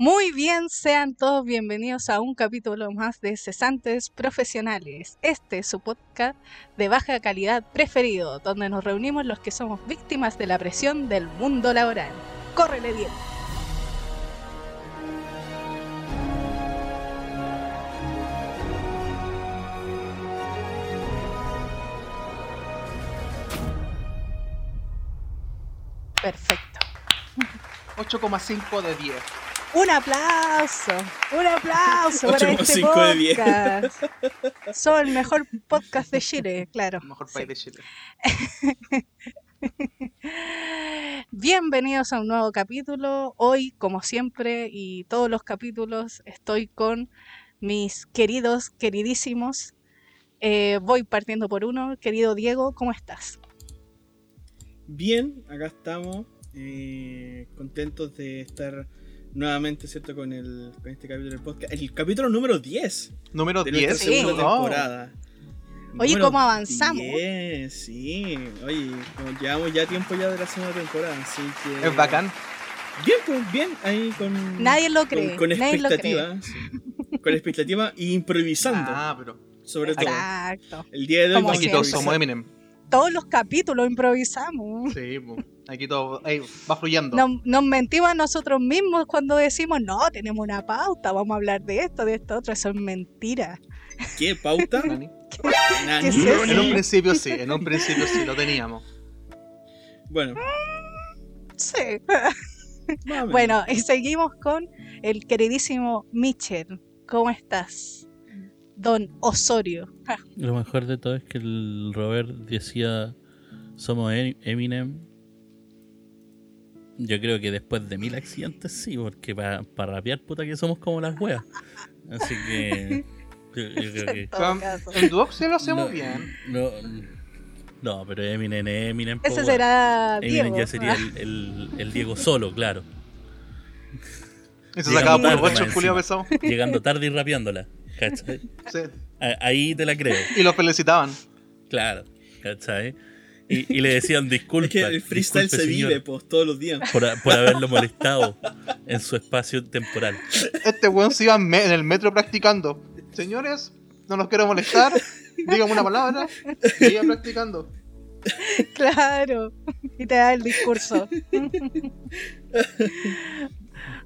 Muy bien, sean todos bienvenidos a un capítulo más de Cesantes Profesionales. Este es su podcast de baja calidad preferido, donde nos reunimos los que somos víctimas de la presión del mundo laboral. ¡Córrele bien! Perfecto. 8,5 de 10. Un aplauso, un aplauso para este 8,5 de 10. podcast. Son el mejor podcast de Chile, claro. Mejor Sí. país de Chile. Bienvenidos a un nuevo capítulo. Hoy, como siempre, y todos los capítulos, estoy con mis queridos, queridísimos. Eh, voy partiendo por uno. Querido Diego, ¿cómo estás? Bien, acá estamos. eh, contentos de estar nuevamente, ¿cierto? Con, el, con este capítulo del podcast. El capítulo número 10 Número de 10. nuestra Sí. segunda Oh. temporada. Oye, ¿cómo avanzamos? 10, sí. Oye, como llevamos ya tiempo ya de la segunda temporada, así que... Es bacán. Bien, pues, bien, ahí con... Nadie lo con- cree. Con, nadie lo cree. expectativa. sí. Con expectativa e improvisando, Ah, pero. sobre todo. Exacto. El día de hoy Aquí todos somos. Eminem. Todos los capítulos improvisamos. Sí, aquí todo va fluyendo. Nos, nos mentimos a nosotros mismos cuando decimos, no, tenemos una pauta, vamos a hablar de esto, de esto, otro. Eso es mentira. ¿Qué? ¿Pauta? Nani. Nani. ¿Qué es eso? En un principio sí, en un principio sí, lo teníamos. Bueno, Sí. Bueno, y seguimos con el queridísimo Mitchell. ¿Cómo estás? Don Osorio. Lo mejor de todo es que el Robert decía somos Em- Eminem. Yo creo que después de mil accidentes sí, porque para rapear puta que somos como las weas. Así que yo, yo creo que En Duoc sí lo hacemos No. bien. no, no, pero Eminem es Eminem. Ese será Eminem Diego. ya sería el, el- el Diego solo, claro. Se sacaba por pesado. Llegando tarde y rapeándola. ¿Cachai? Sí. Ahí te la creo, Y lo felicitaban. claro. ¿Cachai? Y, y le decían disculpa. Es que el freestyle disculpe, se señor". vive pues, todos los días. por, por haberlo molestado en su espacio temporal. Este weón se iba en, el metro practicando. Señores, no los quiero molestar. Dígame una palabra. Y iba practicando. Claro. Y te da el discurso.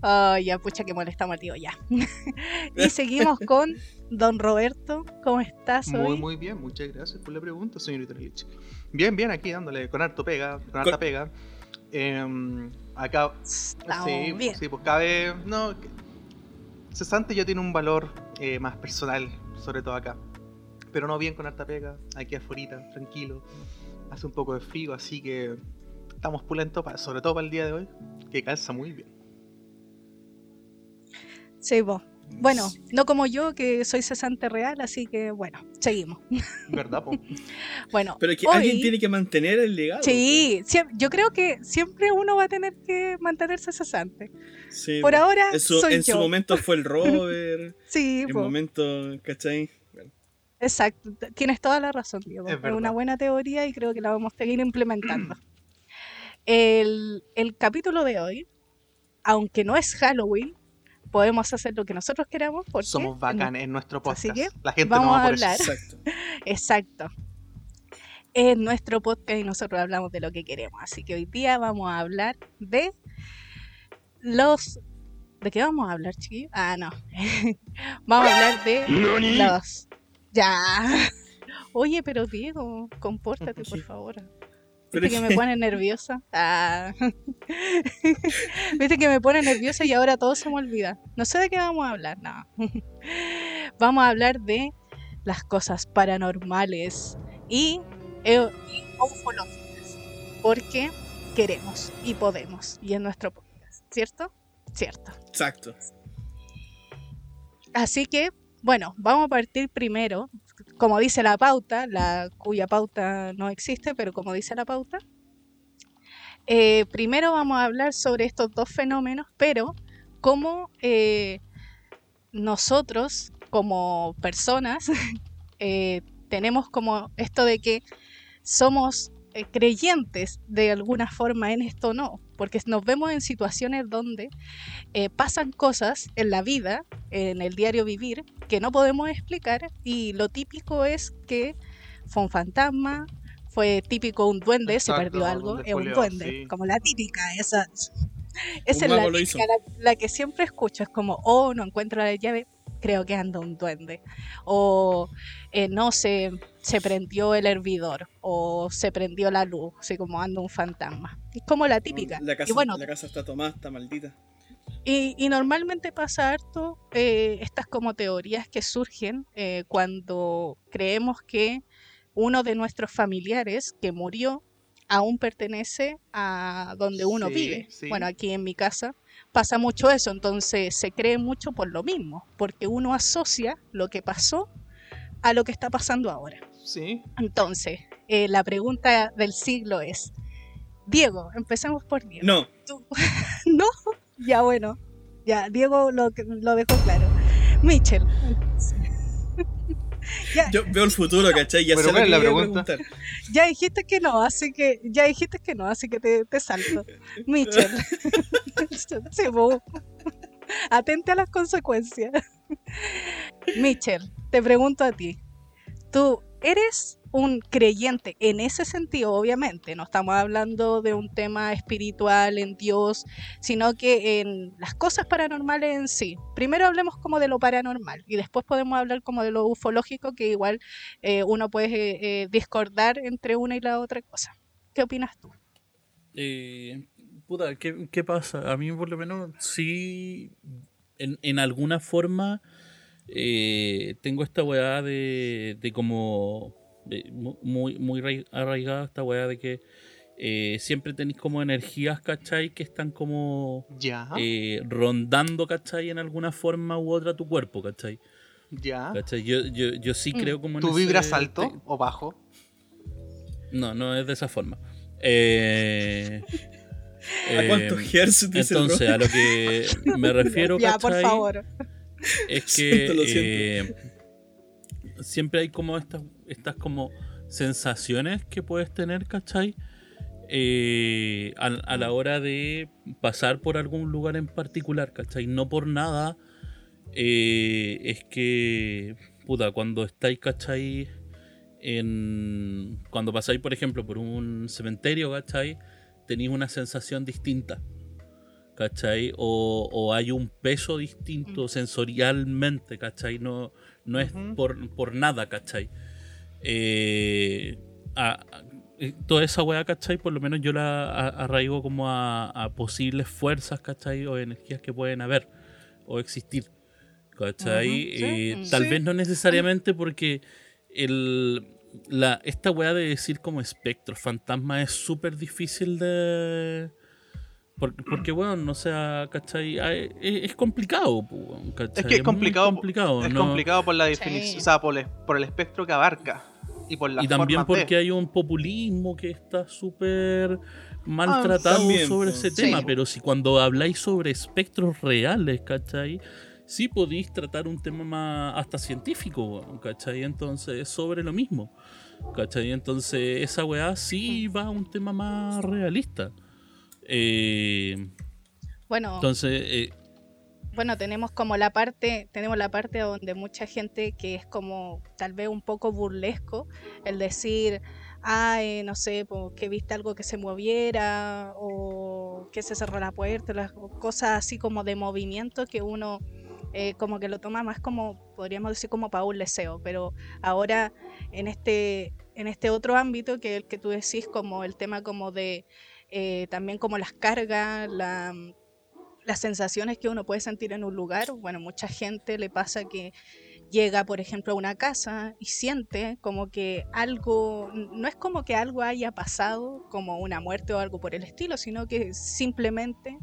Ay, ya, pucha, que molestamos al tío, ya. y seguimos con Don Roberto. ¿Cómo estás Muy, hoy? muy bien. Muchas gracias por la pregunta, señorita Lich. Bien, bien, aquí dándole con harto pega. Con Con- harta pega. Em, acá. Sí, bien. sí, pues cabe. No. Cesante ya tiene un valor eh, más personal, sobre todo acá. Pero no bien con harta pega, aquí afuera, tranquilo. Hace un poco de frío, así que estamos pulentos, sobre todo para el día de hoy, que calza muy bien. Sí, vos. Bueno, no como yo, que soy cesante real, así que bueno, seguimos. ¿Verdad, po? Bueno, Pero que hoy- alguien tiene que mantener el legado. Sí, yo creo que siempre uno va a tener que mantenerse cesante. Sí, Por ahora En su, soy en yo. su momento fue el Robert. Sí, en momento, ¿cachai? Bueno, exacto. Tienes toda la razón, Diego. Es Es, una buena teoría y creo que la vamos a seguir implementando. el, el capítulo de hoy, aunque no es Halloween, podemos hacer lo que nosotros queramos porque Somos bacanes en nuestro Así podcast. que La gente vamos no va a por eso. hablar. exacto. Exacto. Es nuestro podcast y nosotros hablamos de lo que queremos. Así que hoy día vamos a hablar de los. ¿De qué vamos a hablar, chiquillos? Ah, no. vamos a hablar de los. Ya. Oye, pero Diego, compórtate, por favor. Viste que me pone nerviosa. Ah. Viste que me pone nerviosa y ahora todo se me olvida. No sé de qué vamos a hablar, no. vamos a hablar de las cosas paranormales y, y ufológicas. Porque queremos y podemos. Y en nuestro podcast. ¿Cierto? Cierto. Exacto. Así que, bueno, vamos a partir primero, como dice la pauta, la cuya pauta no existe, pero como dice la pauta. eh, primero vamos a hablar sobre estos dos fenómenos, pero cómo eh, nosotros, como personas, eh, tenemos como esto de que somos creyentes de alguna forma en esto no, porque nos vemos en situaciones donde eh, pasan cosas en la vida, en el diario vivir, que no podemos explicar y lo típico es que fue un fantasma, fue típico un duende, se perdió algo, es un duende, sí. como la típica, esa, esa es la, típica, la que siempre escucho, es como, oh, no encuentro la llave, creo que anda un duende, o eh, no se, se prendió el hervidor, o se prendió la luz, así como anda un fantasma. Es como la típica. La casa, y bueno, la casa está tomada, está maldita. y, y normalmente pasa harto eh, estas como teorías que surgen eh, cuando creemos que uno de nuestros familiares que murió aún pertenece a donde uno Sí, vive. sí. Bueno, aquí en mi casa pasa mucho eso, entonces se cree mucho por lo mismo, porque uno asocia lo que pasó a lo que está pasando ahora. Sí. Entonces, eh, la pregunta del siglo es, Diego, empecemos por Diego. No, Tú- no, ya bueno, ya Diego lo, lo dejó claro. Michel. ya, yo veo el futuro, ¿cachai? Ya Pero sé lo ¿cuál que es la pregunta? preguntar. ya dijiste que no, así que ya dijiste que no, así que te, te salto. Bo. Atente a las consecuencias. Michel, te pregunto a ti. ¿Tú eres un creyente en ese sentido, obviamente? No estamos hablando de un tema espiritual en Dios, sino que en las cosas paranormales en sí. Primero hablemos como de lo paranormal y después podemos hablar como de lo ufológico, que igual eh, uno puede eh, eh, discordar entre una y la otra cosa. ¿Qué opinas tú? Eh, puta, ¿qué, qué pasa? A mí por lo menos sí, en, en alguna forma tengo esta weá de, de como muy, muy rai- arraigada esta weá de que eh, siempre tenéis como energías, ¿cachai? Que están como Ya. eh, rondando, ¿cachai? En alguna forma u otra tu cuerpo, ¿cachai? ya. ¿Cachai? Yo, yo, yo sí Mm. creo como en ¿Tú ese- vibras alto te- o bajo? No, no es de esa forma. Eh, ¿A cuántos eh, hertz dice el Entonces, a lo que me refiero, ya, por favor. Es Siento, que lo eh, siempre hay como estas, estas como sensaciones que puedes tener, ¿cachai? Eh, a, a la hora de pasar por algún lugar en particular, ¿cachai? No por nada eh, es que, puta, cuando estáis, ¿cachai? En, cuando pasáis, por ejemplo, por un cementerio, ¿cachai? Tenéis una sensación distinta. ¿cachai? O, o hay un peso distinto sensorialmente, ¿cachai? No, no es por, por nada, ¿cachai? Eh, a- a- eh, toda esa weá, ¿cachai? Por lo menos yo la a- arraigo como a, a posibles fuerzas, ¿cachai? O energías que pueden haber o existir, ¿cachai? Sí. Eh, Mm. tal Sí. vez no necesariamente porque el, la, esta weá de decir como espectro, fantasma es súper difícil de... Porque, porque bueno, no sea, ¿cachai? Ah, Es, es complicado, ¿cachai? Es que es complicado, complicado, es ¿no? complicado por la Sí. definición, o sea, por el, por el espectro que abarca y por las Y también de. porque hay un populismo que está súper maltratado también, sobre ese Sí. tema, pero si cuando habláis sobre espectros reales, ¿cachai? Sí podéis tratar un tema más hasta científico, ¿cachai? Entonces es sobre lo mismo, ¿cachai? Entonces esa weá sí va a un tema más realista. Eh, Bueno, entonces, eh, bueno, tenemos como la parte, tenemos la parte donde mucha gente que es como tal vez un poco burlesco, el decir, ay, no sé, que viste algo que se moviera o que se cerró la puerta, las cosas así como de movimiento que uno eh, como que lo toma más como, podríamos decir como para un deseo, pero ahora en este, en este otro ámbito que el que tú decís como el tema como de eh, también como las cargas, la, las sensaciones que uno puede sentir en un lugar. Bueno, mucha gente le pasa que llega, por ejemplo, a una casa y siente como que algo, no es como que algo haya pasado, como una muerte o algo por el estilo, sino que simplemente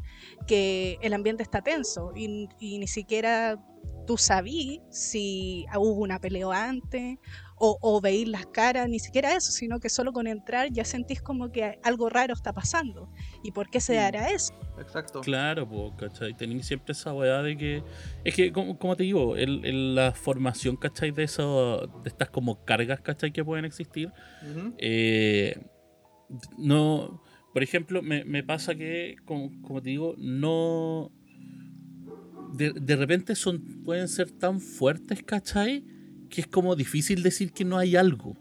que el ambiente está tenso y, y ni siquiera tú sabí si hubo una pelea antes o, o veís las caras, ni siquiera eso, sino que solo con entrar ya sentís como que algo raro está pasando. ¿Y por qué se Mm. dará eso? Exacto. Claro, pues, ¿cachai? Tenéis siempre esa weá de que. Es que, como, como te digo, el, el- la formación, ¿cachai? De, eso, de estas como cargas, ¿cachai? Que pueden existir. Ujú. eh, no. por ejemplo, me, me pasa que, como, como, te digo, no. De, de, repente son, pueden ser tan fuertes, ¿cachai? Que es como difícil decir que no hay algo.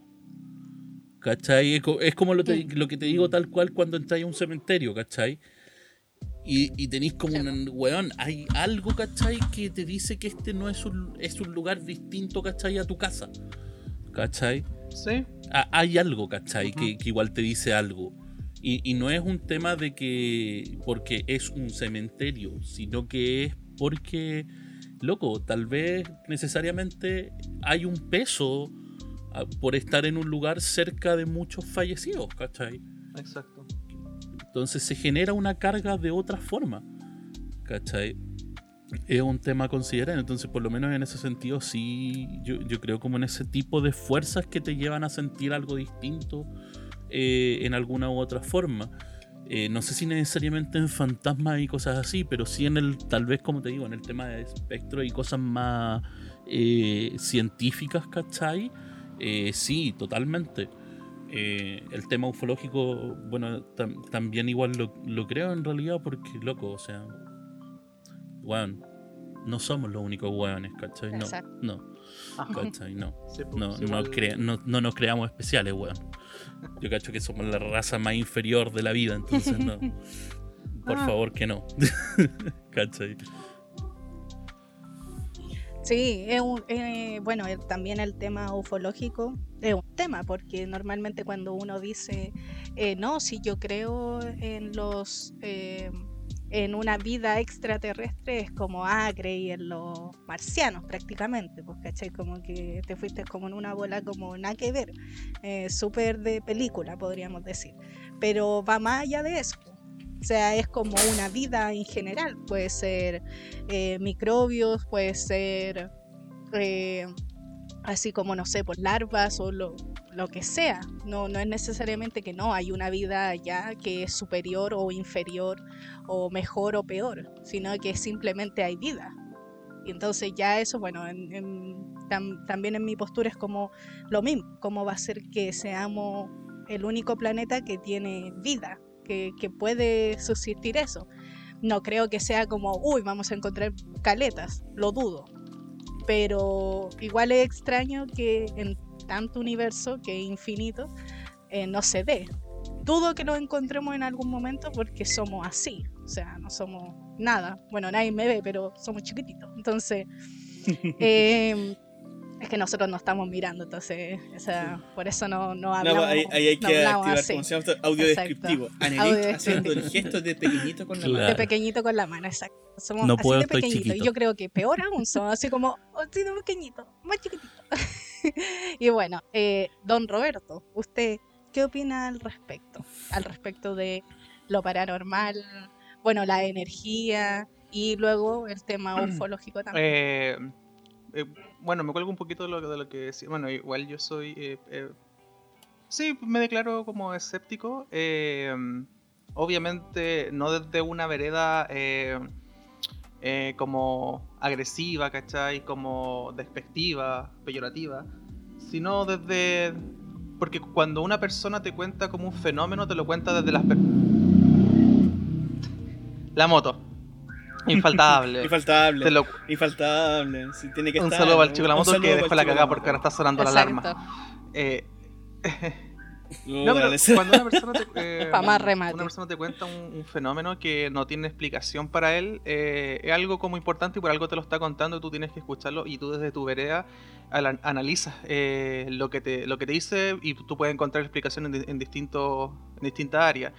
¿cachai? Es, es como lo, te, lo, que te digo tal cual cuando entras a un cementerio, ¿cachai? Y, y tenéis como un weón, hay algo, ¿cachai? Que te dice que este no es un, es un lugar distinto, ¿cachai? A tu casa. ¿Cachai? Sí. Ah, hay algo, ¿cachai? Uh -huh. que, que, igual te dice algo. Y, y, no es un tema de que porque es un cementerio, sino que es porque, loco, tal vez necesariamente hay un peso por estar en un lugar cerca de muchos fallecidos, ¿cachai? Exacto. Entonces se genera una carga de otra forma, ¿cachai? Es un tema a considerar, entonces por lo menos en ese sentido sí, yo, yo creo como en ese tipo de fuerzas que te llevan a sentir algo distinto eh, en alguna u otra forma. Eh, no sé si necesariamente en fantasmas y cosas así, pero sí en el, tal vez como te digo, en el tema de espectro y cosas más eh, científicas, ¿cachai? Eh, sí, totalmente. Eh, el tema ufológico, bueno, tam también igual lo, lo, creo en realidad porque, loco, o sea, weón, no somos los únicos weones, ¿cachai? No, no, ¿cachai? No, pues, no, no, no, no, nos creamos especiales, weón. Yo cacho que somos la raza más inferior de la vida, entonces no. Por ah. favor que no. ¿cachai? Sí, es un, eh, bueno, el, también el tema ufológico es un tema, porque normalmente cuando uno dice, eh, no, si yo creo en los, eh, en una vida extraterrestre, es como, ah, creí en los marcianos prácticamente, pues, ¿cachai? Como que te fuiste como en una bola como nada que ver, súper de película, podríamos decir, pero va más allá de eso. O sea, es como una vida en general. Puede ser eh, microbios, puede ser eh, así como, no sé, por larvas o lo, lo, que sea. No, no es necesariamente que no, hay una vida ya que es superior o inferior o mejor o peor, sino que simplemente hay vida. Y entonces ya eso, bueno, en, en, tam, también en mi postura es como lo mismo, cómo va a ser que seamos el único planeta que tiene vida, que, que, puede subsistir eso. No creo que sea como, uy, vamos a encontrar caletas, lo dudo. Pero igual es extraño que en tanto universo, que es infinito, eh, no se dé. Dudo que lo encontremos en algún momento porque somos así, o sea, no somos nada. Bueno, nadie me ve, pero somos chiquititos. Entonces, eh, es que nosotros no estamos mirando, entonces, o sea, por eso no, no hablamos. No, ahí, ahí hay no que activar, como se llama, audio descriptivo. Haciendo el gesto de pequeñito con la Claro. mano. De pequeñito con la mano, exacto. Somos No así puedo, de estoy pequeñito. Y chiquito. yo creo que peor aún, somos así como así de pequeñito, más chiquitito. y bueno, eh, don Roberto, ¿usted qué opina al respecto? Al respecto de lo paranormal, bueno, la energía y luego el tema ufológico también. Eh, eh, bueno, me cuelgo un poquito de lo, de lo que decía. Bueno, igual yo soy. Eh, eh, sí, me declaro como escéptico. Eh, obviamente, no desde una vereda como agresiva, ¿cachai? Como despectiva, peyorativa. Sino desde. Porque cuando una persona te cuenta como un fenómeno, te lo cuenta desde las. La moto. Infaltable. Infaltable. Te lo- Infaltable. Sí, tiene que Un estar. saludo el chico de la moto que dejó la cagada porque ahora está sonando la alarma. Eh, No, pero cuando una persona te, eh, Pa' más remate. una persona te cuenta un, un fenómeno que no tiene explicación para él, eh, es algo como importante y por algo te lo está contando y tú tienes que escucharlo y tú desde tu vereda analizas eh, lo, que te, lo que te dice y tú puedes encontrar explicación en, en, distintos, en distintas áreas.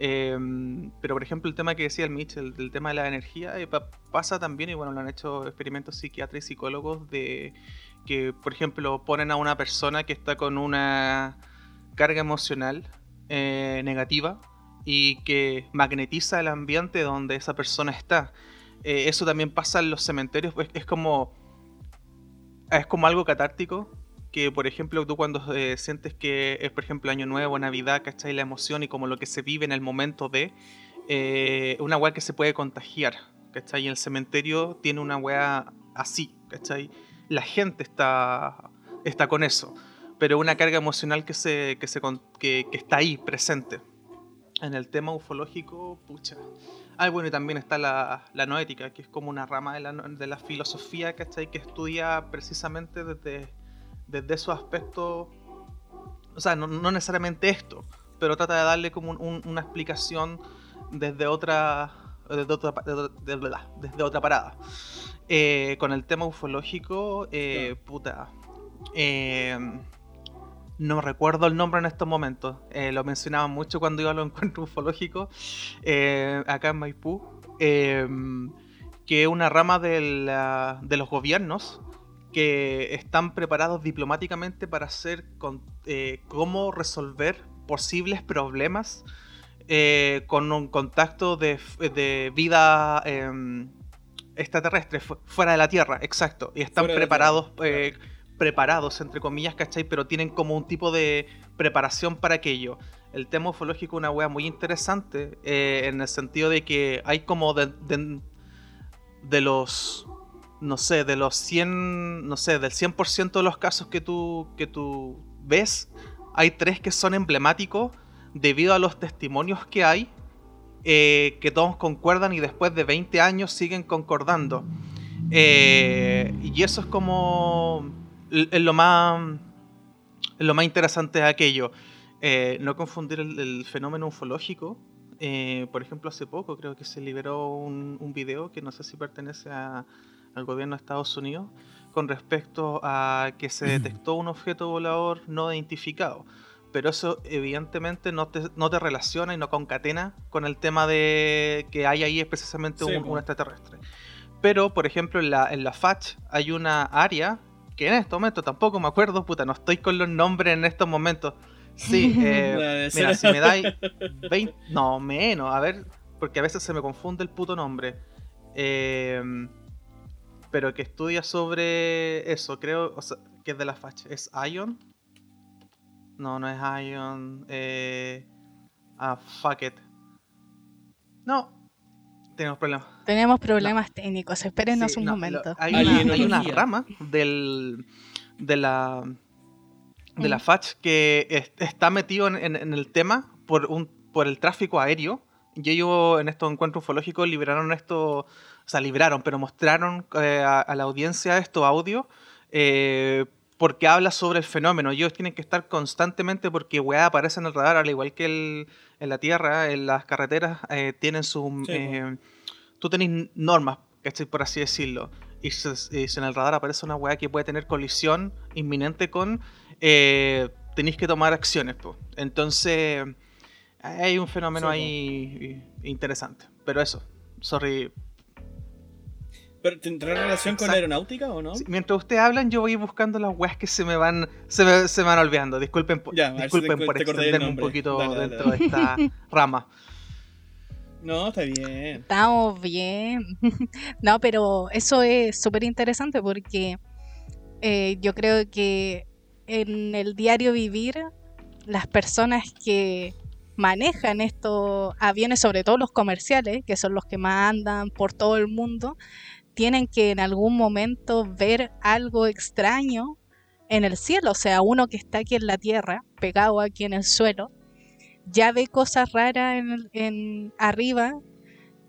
Eh, pero por ejemplo el tema que decía el Mitch, el, tema de la energía, eh, pa- pasa también, y bueno, lo han hecho experimentos psiquiatras y psicólogos de que, por ejemplo, ponen a una persona que está con una carga emocional eh, negativa y que magnetiza el ambiente donde esa persona está. Eh, eso también pasa en los cementerios, pues es como es como algo catártico que por ejemplo tú cuando eh, sientes que es por ejemplo año nuevo, navidad, ¿cachai? La emoción y como lo que se vive en el momento de eh, una weá que se puede contagiar, ¿cachai? Y el cementerio tiene una weá así, ¿cachai? La gente está, está con eso pero una carga emocional que, se, que, se, que, que está ahí presente. en el tema ufológico, pucha. Ah, bueno, y también está la, la noética, que es como una rama de la, de la filosofía, ¿cachai? Que estudia precisamente desde, desde esos aspectos, o sea, no, no necesariamente esto, pero trata de darle como un- un- una explicación desde otra, desde otra, desde, desde- otra parada. Eh, con el tema ufológico, eh, puta, eh, no recuerdo el nombre en estos momentos. Eh, lo mencionaban mucho cuando iba a los encuentros ufológicos acá en Maipú. que es una rama de, la- de los gobiernos que están preparados diplomáticamente para hacer con, eh, cómo resolver posibles problemas eh, con un contacto de, vida em, extraterrestre fu- fuera de la Tierra, exacto. Y están Fuera preparados, eh, preparados, entre comillas, ¿cachai? Pero tienen como un tipo de preparación para aquello. El tema ufológico es una wea muy interesante en el sentido de que hay como de, de- de los, no sé, de los 100, no sé, del 100% de los casos que tú, que tú ves, hay tres que son emblemáticos debido a los testimonios que hay, eh, que todos concuerdan y después de 20 años siguen concordando. Eh, y eso es como lo más lo más interesante de aquello. Eh, no confundir el, fenómeno ufológico. Por ejemplo, hace poco creo que se liberó un, un video que no sé si pertenece a- al gobierno de Estados Unidos con respecto a que se detectó un objeto volador no identificado. Pero eso evidentemente no te, no te relaciona y no concatena con el tema de que hay ahí es precisamente Sí, un, extraterrestre. Pero, por ejemplo, en la, en la FACH hay una área que en este momento tampoco me acuerdo, puta, no estoy con los nombres en estos momentos. Sí, eh, mira, si me dais 20, no, menos, a ver, porque a veces se me confunde el puto nombre. Eh, pero que estudia sobre eso, creo, o sea, que es de la FACH. ¿Es Ion? No, no es Ion. Eh, ah, fuck it. No, tenemos problemas. Tenemos problemas técnicos, espérenos Sí, un no, momento. lo- hay, una, hay una Alienología. rama del, de la de la Mm. FACH que es- está metido en, en- en el tema por un por el tráfico aéreo y ellos en estos encuentros ufológicos liberaron esto, o sea, liberaron, pero mostraron eh, a, a la audiencia estos audios eh, porque habla sobre el fenómeno. Ellos tienen que estar constantemente porque weá aparece en el radar, al igual que el- en la tierra, en las carreteras, eh, tienen su... Sí, eh, tú tenés normas, ¿cachai? Por así decirlo. Y si, y si en el radar aparece una weá que puede tener colisión inminente con, eh, tenéis que tomar acciones. po. Entonces, hay un fenómeno Sí, ahí interesante. Pero eso, sorry. ¿Pero tendrá relación con la aeronáutica o no? Sí, mientras ustedes hablan, yo voy buscando las weas que se me van se me, se me van olvidando. Disculpen, por- Ya, si disculpen te- por te extenderme un poquito Dale, dale, dentro de esta rama. No, está bien. Estamos bien. No, pero eso es súper interesante porque eh, yo creo que en el diario vivir, las personas que manejan estos aviones, sobre todo los comerciales, que son los que más andan por todo el mundo, tienen que en algún momento ver algo extraño en el cielo. O sea, uno que está aquí en la tierra, pegado aquí en el suelo, ya ve cosas raras en, arriba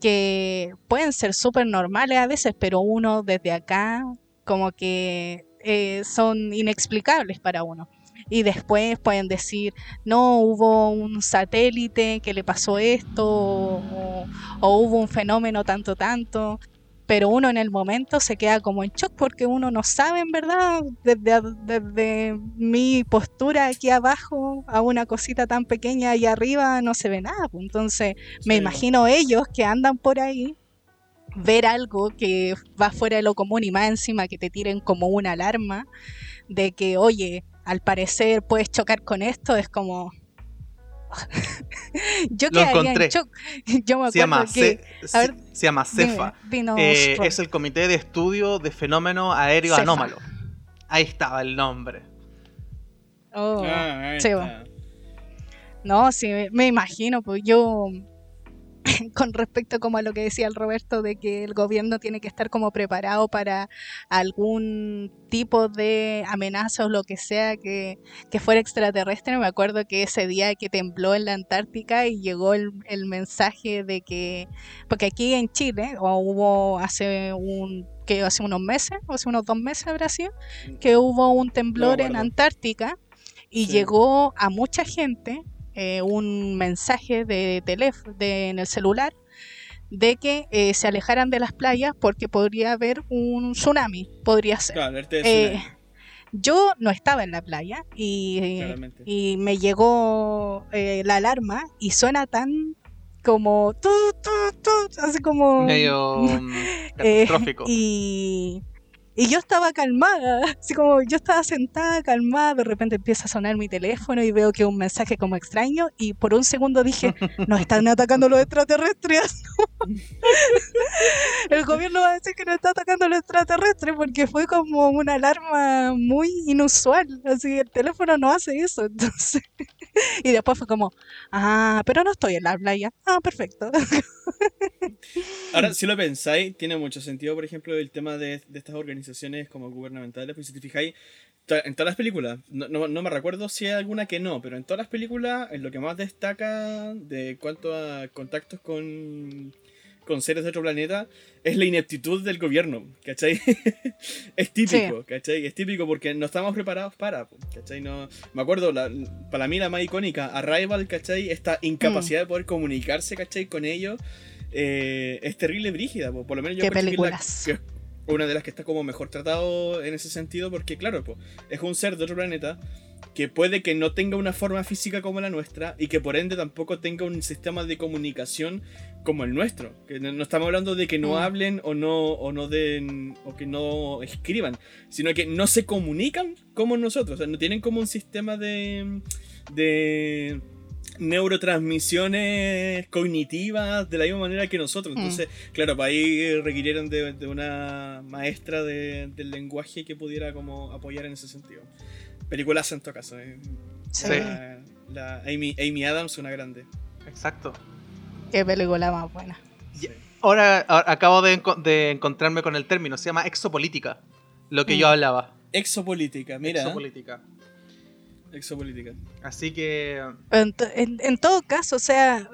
que pueden ser súper normales a veces, pero uno desde acá como que eh, son inexplicables para uno. Y después pueden decir, no, hubo un satélite que le pasó esto, o, o hubo un fenómeno tanto, tanto. Pero uno en el momento se queda como en shock porque uno no sabe en verdad, desde, desde mi postura aquí abajo a una cosita tan pequeña ahí arriba no se ve nada. pues. Entonces me Sí, imagino ellos que andan por ahí ver algo que va fuera de lo común y más encima que te tiren como una alarma de que, oye, al parecer puedes chocar con esto, es como... Yo Lo quedaría encontré. en. Yo me Se llama, acuerdo que... Ce- a ver, se llama CEFA. dime, Eh, es el Comité de Estudio de Fenómeno Aéreo Cefa. Anómalo. Ahí estaba el nombre. Oh. Ah, sí. No, sí, me- me imagino, pues yo con respecto como a lo que decía el Roberto de que el gobierno tiene que estar como preparado para algún tipo de amenaza o lo que sea que, que fuera extraterrestre. Me acuerdo que ese día que tembló en la Antártica y llegó el, el mensaje de que, porque aquí en Chile, o hubo hace un que hace unos meses, o hace unos dos meses habrá sido, que hubo un temblor en. Antártica y Sí. llegó a mucha gente eh, un mensaje de teléfono de, en el celular de que eh, se alejaran de las playas porque podría haber un tsunami, podría ser. Claro, Eh, Yo no estaba en la playa y, y me llegó eh, la alarma y suena tan como tu, tu, tu, así como Medio mm, eh, catastrófico. y, y yo estaba calmada, así como yo estaba sentada calmada, de repente empieza a sonar mi teléfono y veo que un mensaje como extraño y por un segundo dije, nos están atacando los extraterrestres. El gobierno va a decir que nos está atacando los extraterrestres porque fue como una alarma muy inusual, así el teléfono no hace eso, entonces. Y después fue como, ah, pero no estoy en la playa. Ah, perfecto. Ahora, si lo pensáis, tiene mucho sentido, por ejemplo, el tema de, de estas organizaciones como gubernamentales, pues si te fijáis, en todas las películas, no, no, no me recuerdo si hay alguna que no, pero en todas las películas, en lo que más destaca de cuanto a contactos con, con seres de otro planeta, es la ineptitud del gobierno, ¿cachai? es típico, ¿cachai? Es típico porque no estamos preparados para, ¿cachai? No, me acuerdo, la, para mí la más icónica, Arrival, ¿cachai? Esta incapacidad de poder comunicarse, ¿cachai? Con ellos eh, es terrible brígida, po. por lo menos yo Qué que la- películas. que una de las que está como mejor tratado en ese sentido porque claro, po, es un ser de otro planeta que puede que no tenga una forma física como la nuestra y que por ende tampoco tenga un sistema de comunicación como el nuestro. Que no, no estamos hablando de que no Mm. hablen o no, o no den o que no escriban, sino que no se comunican como nosotros, o sea, no tienen como un sistema de de neurotransmisiones cognitivas de la misma manera que nosotros. Mm. Entonces, claro, para ahí requirieron de, de una maestra de- del lenguaje que pudiera como apoyar en ese sentido. Películas en todo caso. eh. Sí. La, la Amy, Amy Adams, una grande. Exacto. Qué película más buena. Sí. Ahora acabo de, enco- de encontrarme con el término, se llama exopolítica. Lo que yo Mm. hablaba. Exopolítica, mira. Exopolítica. Exopolítica. Así que En, to- en- en todo caso, o sea,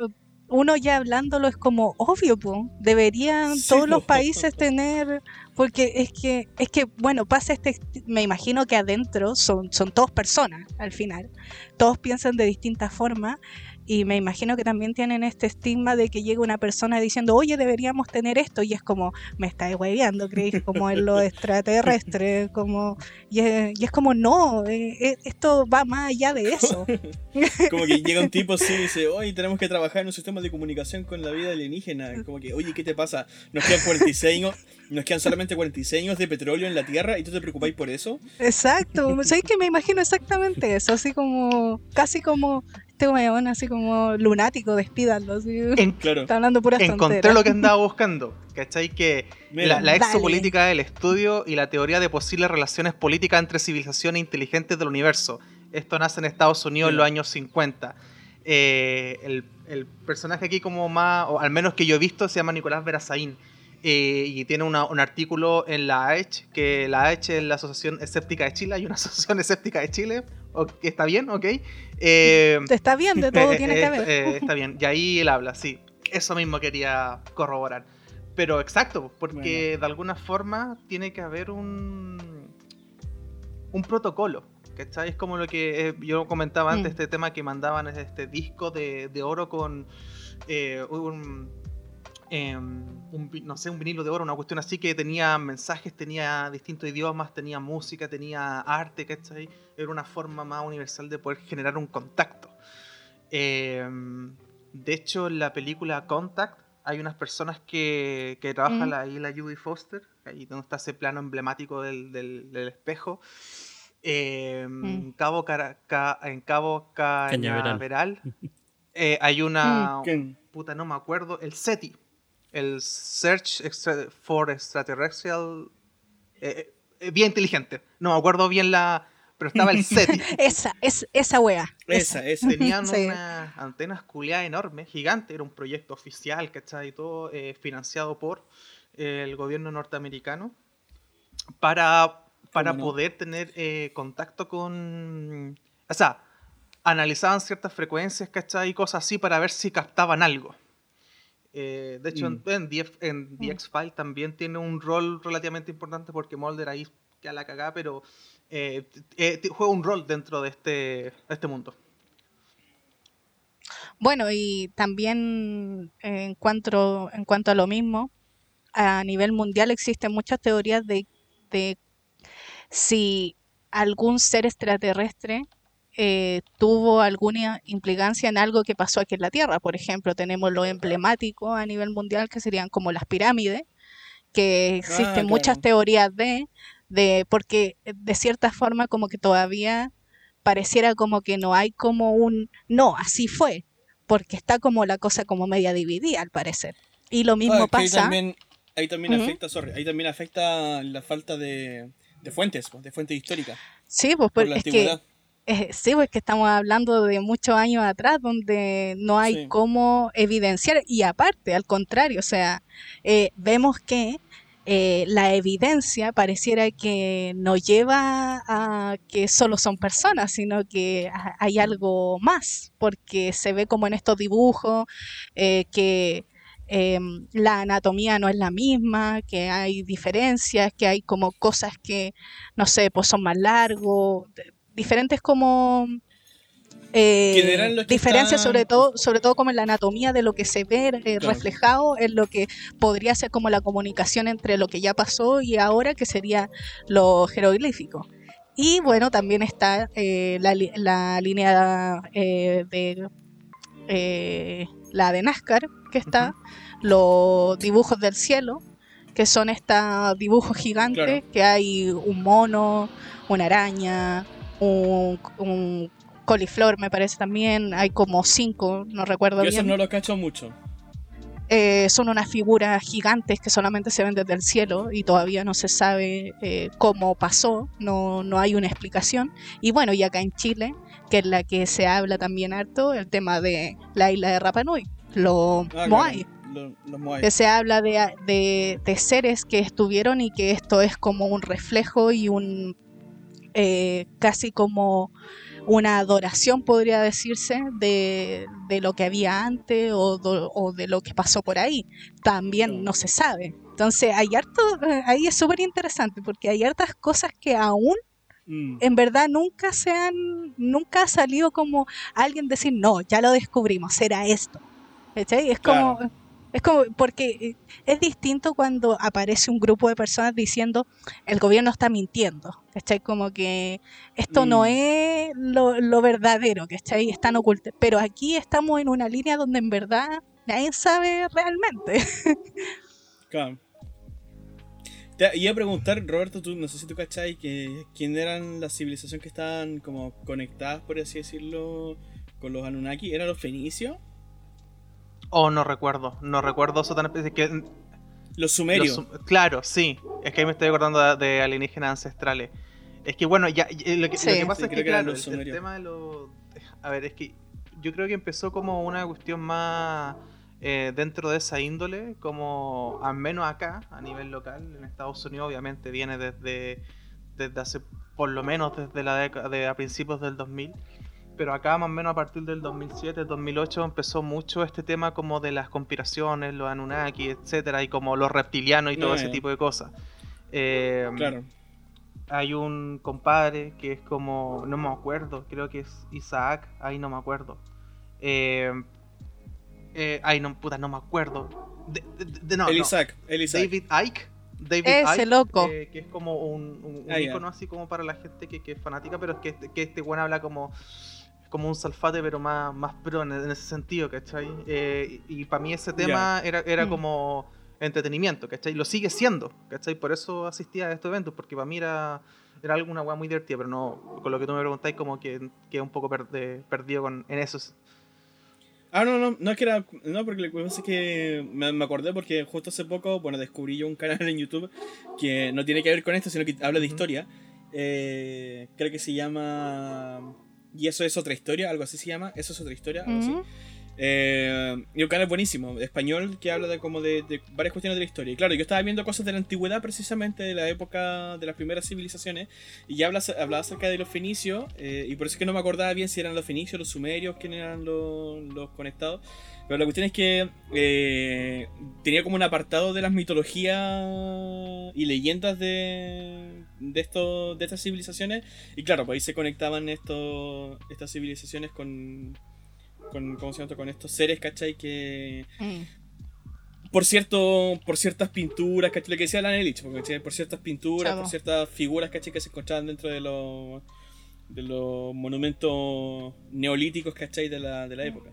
uno ya hablándolo es como obvio, po. deberían Sí, todos los países tener, porque es que, es que, bueno, pasa este, me imagino que adentro son, son todos personas al final, todos piensan de distintas formas. Y me imagino que también tienen este estigma de que llega una persona diciendo, oye, deberíamos tener esto, y es como, me estáis hueveando, creéis como en lo extraterrestre, como, y es, y es como, no, eh, eh, esto va más allá de eso. Como que llega un tipo así y dice, oye, tenemos que trabajar en un sistema de comunicación con la vida alienígena. Como que, oye, ¿qué te pasa? Nos quedan 46 años, nos quedan solamente 46 años de petróleo en la Tierra y tú te preocupáis por eso. Exacto, ¿sabes que me imagino exactamente eso? Así como, casi como este weón, así como lunático, despídalo, así. en- Claro. Está hablando puras encontré tonteras. lo que andaba buscando. ¿Cachai? Que Mira, la, la exopolítica es el estudio y la teoría de posibles relaciones políticas entre civilizaciones inteligentes del universo. Esto nace en Estados Unidos en Mira. los años 50. Eh, el, el personaje aquí como más, o al menos que yo he visto, se llama Nicolás Verazaín. eh, y tiene una- un artículo en la AECH, que la AECH es la Asociación Escéptica de Chile, hay una Asociación Escéptica de Chile, está bien, ok. Eh, Está bien, de todo eh, tiene eh, que está- ver. eh, está bien. Y ahí él habla, sí. Eso mismo quería corroborar. Pero exacto, porque de alguna forma tiene que haber un, un protocolo. ¿Cachai? Es como lo que eh, yo comentaba antes, Mm. este tema que mandaban es este disco de, de oro con eh, un, em, un no sé, un vinilo de oro, una cuestión así que tenía mensajes, tenía distintos idiomas, tenía música, tenía arte, ¿cachai? Era una forma más universal de poder generar un contacto. Em, de hecho, en la película Contact hay unas personas que, que trabajan Mm. ahí la Judy Foster, ahí donde está ese plano emblemático del, del- del espejo. Em, Mm. en Cabo, Cara- Ca- en Cabo Cañaveral. Eh, hay una, ¿Quién? puta, no me acuerdo, el SETI, el Search Extra- for Extraterrestrial, eh, eh, bien inteligente, no me acuerdo bien la, pero estaba el SETI. Esa, es, esa wea. Esa, esa. Tenían Sí. unas antenas culiadas enormes, gigantes, era un proyecto oficial, ¿cachai? Y todo eh, financiado por eh, el gobierno norteamericano para, para poder tener eh, contacto con... O sea, analizaban ciertas frecuencias, ¿cachai? Y cosas así para ver si captaban algo. Eh, de hecho, Mm. en, en The, en The X-File también tiene un rol relativamente importante porque Mulder ahí queda la cagada, pero eh, eh, juega un rol dentro de este, de este mundo. Bueno, y también en cuanto, en cuanto a lo mismo, a nivel mundial existen muchas teorías de, de si algún ser extraterrestre eh, tuvo alguna implicancia en algo que pasó aquí en la Tierra. Por ejemplo, tenemos lo emblemático a nivel mundial que serían como las pirámides, que existen Ah, muchas teorías de, de, porque eh, de cierta forma como que todavía pareciera como que no hay como un, no, así fue, porque está como la cosa como media dividida al parecer. Y lo mismo Ah, que ahí pasa. también, ahí también afecta, sorry, ahí también afecta la falta de, de fuentes, pues, de fuentes históricas. Sí, pues Por por- la es que. Eh, sí, pues que estamos hablando de muchos años atrás donde no hay Sí. cómo evidenciar y aparte, al contrario, o sea, eh, vemos que eh, la evidencia pareciera que no lleva a que solo son personas, sino que ha- hay algo más, porque se ve como en estos dibujos eh, que em, la anatomía no es la misma, que hay diferencias, que hay como cosas que, no sé, pues son más largos, diferentes como eh, diferencias estaban- sobre todo sobre todo como en la anatomía de lo que se ve eh, Claro. reflejado en lo que podría ser como la comunicación entre lo que ya pasó y ahora que sería lo jeroglífico y bueno también está eh, la, la línea eh, de la de Nazcar que está los dibujos del cielo que son estos dibujos gigantes Claro. que hay un mono una araña un, un coliflor me parece también, hay como cinco, no recuerdo Yo eso bien. no lo cacho mucho. Eh, son unas figuras gigantes que solamente se ven desde el cielo y todavía no se sabe eh, cómo pasó, no, no hay una explicación. Y bueno, y acá en Chile, que es la que se habla también harto, el tema de la isla de Rapa Nui, los Ah, Moai, los que se habla de, de- de seres que estuvieron y que esto es como un reflejo y un eh, casi como una adoración podría decirse de, de lo que había antes o, do- o de lo que pasó por ahí también no se sabe entonces hay harto eh, ahí es súper interesante porque hay hartas cosas que aún Mm. en verdad nunca se han nunca ha salido como alguien decir no ya lo descubrimos era esto es como. Es como porque eh, es distinto cuando aparece un grupo de personas diciendo el gobierno está mintiendo ¿cachai? como que esto no Mm. es lo, lo verdadero ¿cachai? están ocultos pero aquí estamos en una línea donde en verdad nadie sabe realmente Claro. Te iba a preguntar, Roberto, tú, no sé si tú cachai, que quién eran las civilizaciones que estaban como conectadas, por así decirlo, con los Anunnaki. ¿Eran los fenicios? Oh, no recuerdo. No recuerdo eso tan específico. que- Los sumerios. los claro, sí. Es que ahí me estoy acordando de, de alienígenas ancestrales. Es que bueno, ya, ya- lo, que, Sí. lo que pasa Sí, es que, claro, el, tema de los... A ver, es que yo creo que empezó como una cuestión más eh, dentro de esa índole, como al menos acá, a nivel local, en Estados Unidos, obviamente viene desde, desde hace, por lo menos desde la década de a principios del 2000. Pero acá más o menos a partir del 2007, 2008 empezó mucho este tema como de las conspiraciones, los Anunnaki, etcétera, y como los reptilianos y todo ese ya. tipo de cosas. Eh, Claro. Hay un compadre que es como, no me acuerdo, creo que es Isaac, ahí no me acuerdo. Eh, eh, ay, no, puta, no me acuerdo. De, de- de- no, el no. Isaac. El Isaac. David Icke. David Ese Icke, loco. eh, que es como un, un, un Ah, icono así como para la gente que, que es fanática, pero es que este, que este buen habla como como un salfate, pero más, más pro en, en ese sentido, ¿cachai? Eh, y para mí ese tema era, era Mm. como entretenimiento, ¿cachai? Lo sigue siendo, ¿cachai? Por eso asistía a estos eventos, porque para mí era, era algo, una weá muy divertida, pero no, con lo que tú me preguntáis, como que quedé un poco perdido con, en eso. Ah, no, no, no es que era. No, porque lo que pasa es que me, me acordé porque justo hace poco, bueno, descubrí yo un canal en YouTube que no tiene que ver con esto, sino que habla de historia. eh, creo que se llama... Y eso es otra historia, algo así se llama, eso es otra historia, algo así. Eh, y un canal buenísimo, español, que habla de como de, de varias cuestiones de la historia. Y claro, yo estaba viendo cosas de la antigüedad, precisamente de la época de las primeras civilizaciones, y ya habla, hablaba acerca de los fenicios, eh, y por eso es que no me acordaba bien si eran los fenicios, los sumerios, quién eran los, los conectados. Pero la cuestión es que eh, tenía como un apartado de las mitologías y leyendas de, de, estos, de estas civilizaciones, y claro, pues ahí se conectaban estos, estas civilizaciones con con, ¿cómo se llama? con estos seres, ¿cachai? Que Mm. por cierto por ciertas pinturas, ¿cachai? Lo que decía Alan Elich, ¿cachai? por ciertas pinturas, Chavo. por ciertas figuras, ¿cachai? Que se encontraban dentro de los de los monumentos neolíticos, ¿cachai? De la, de la época.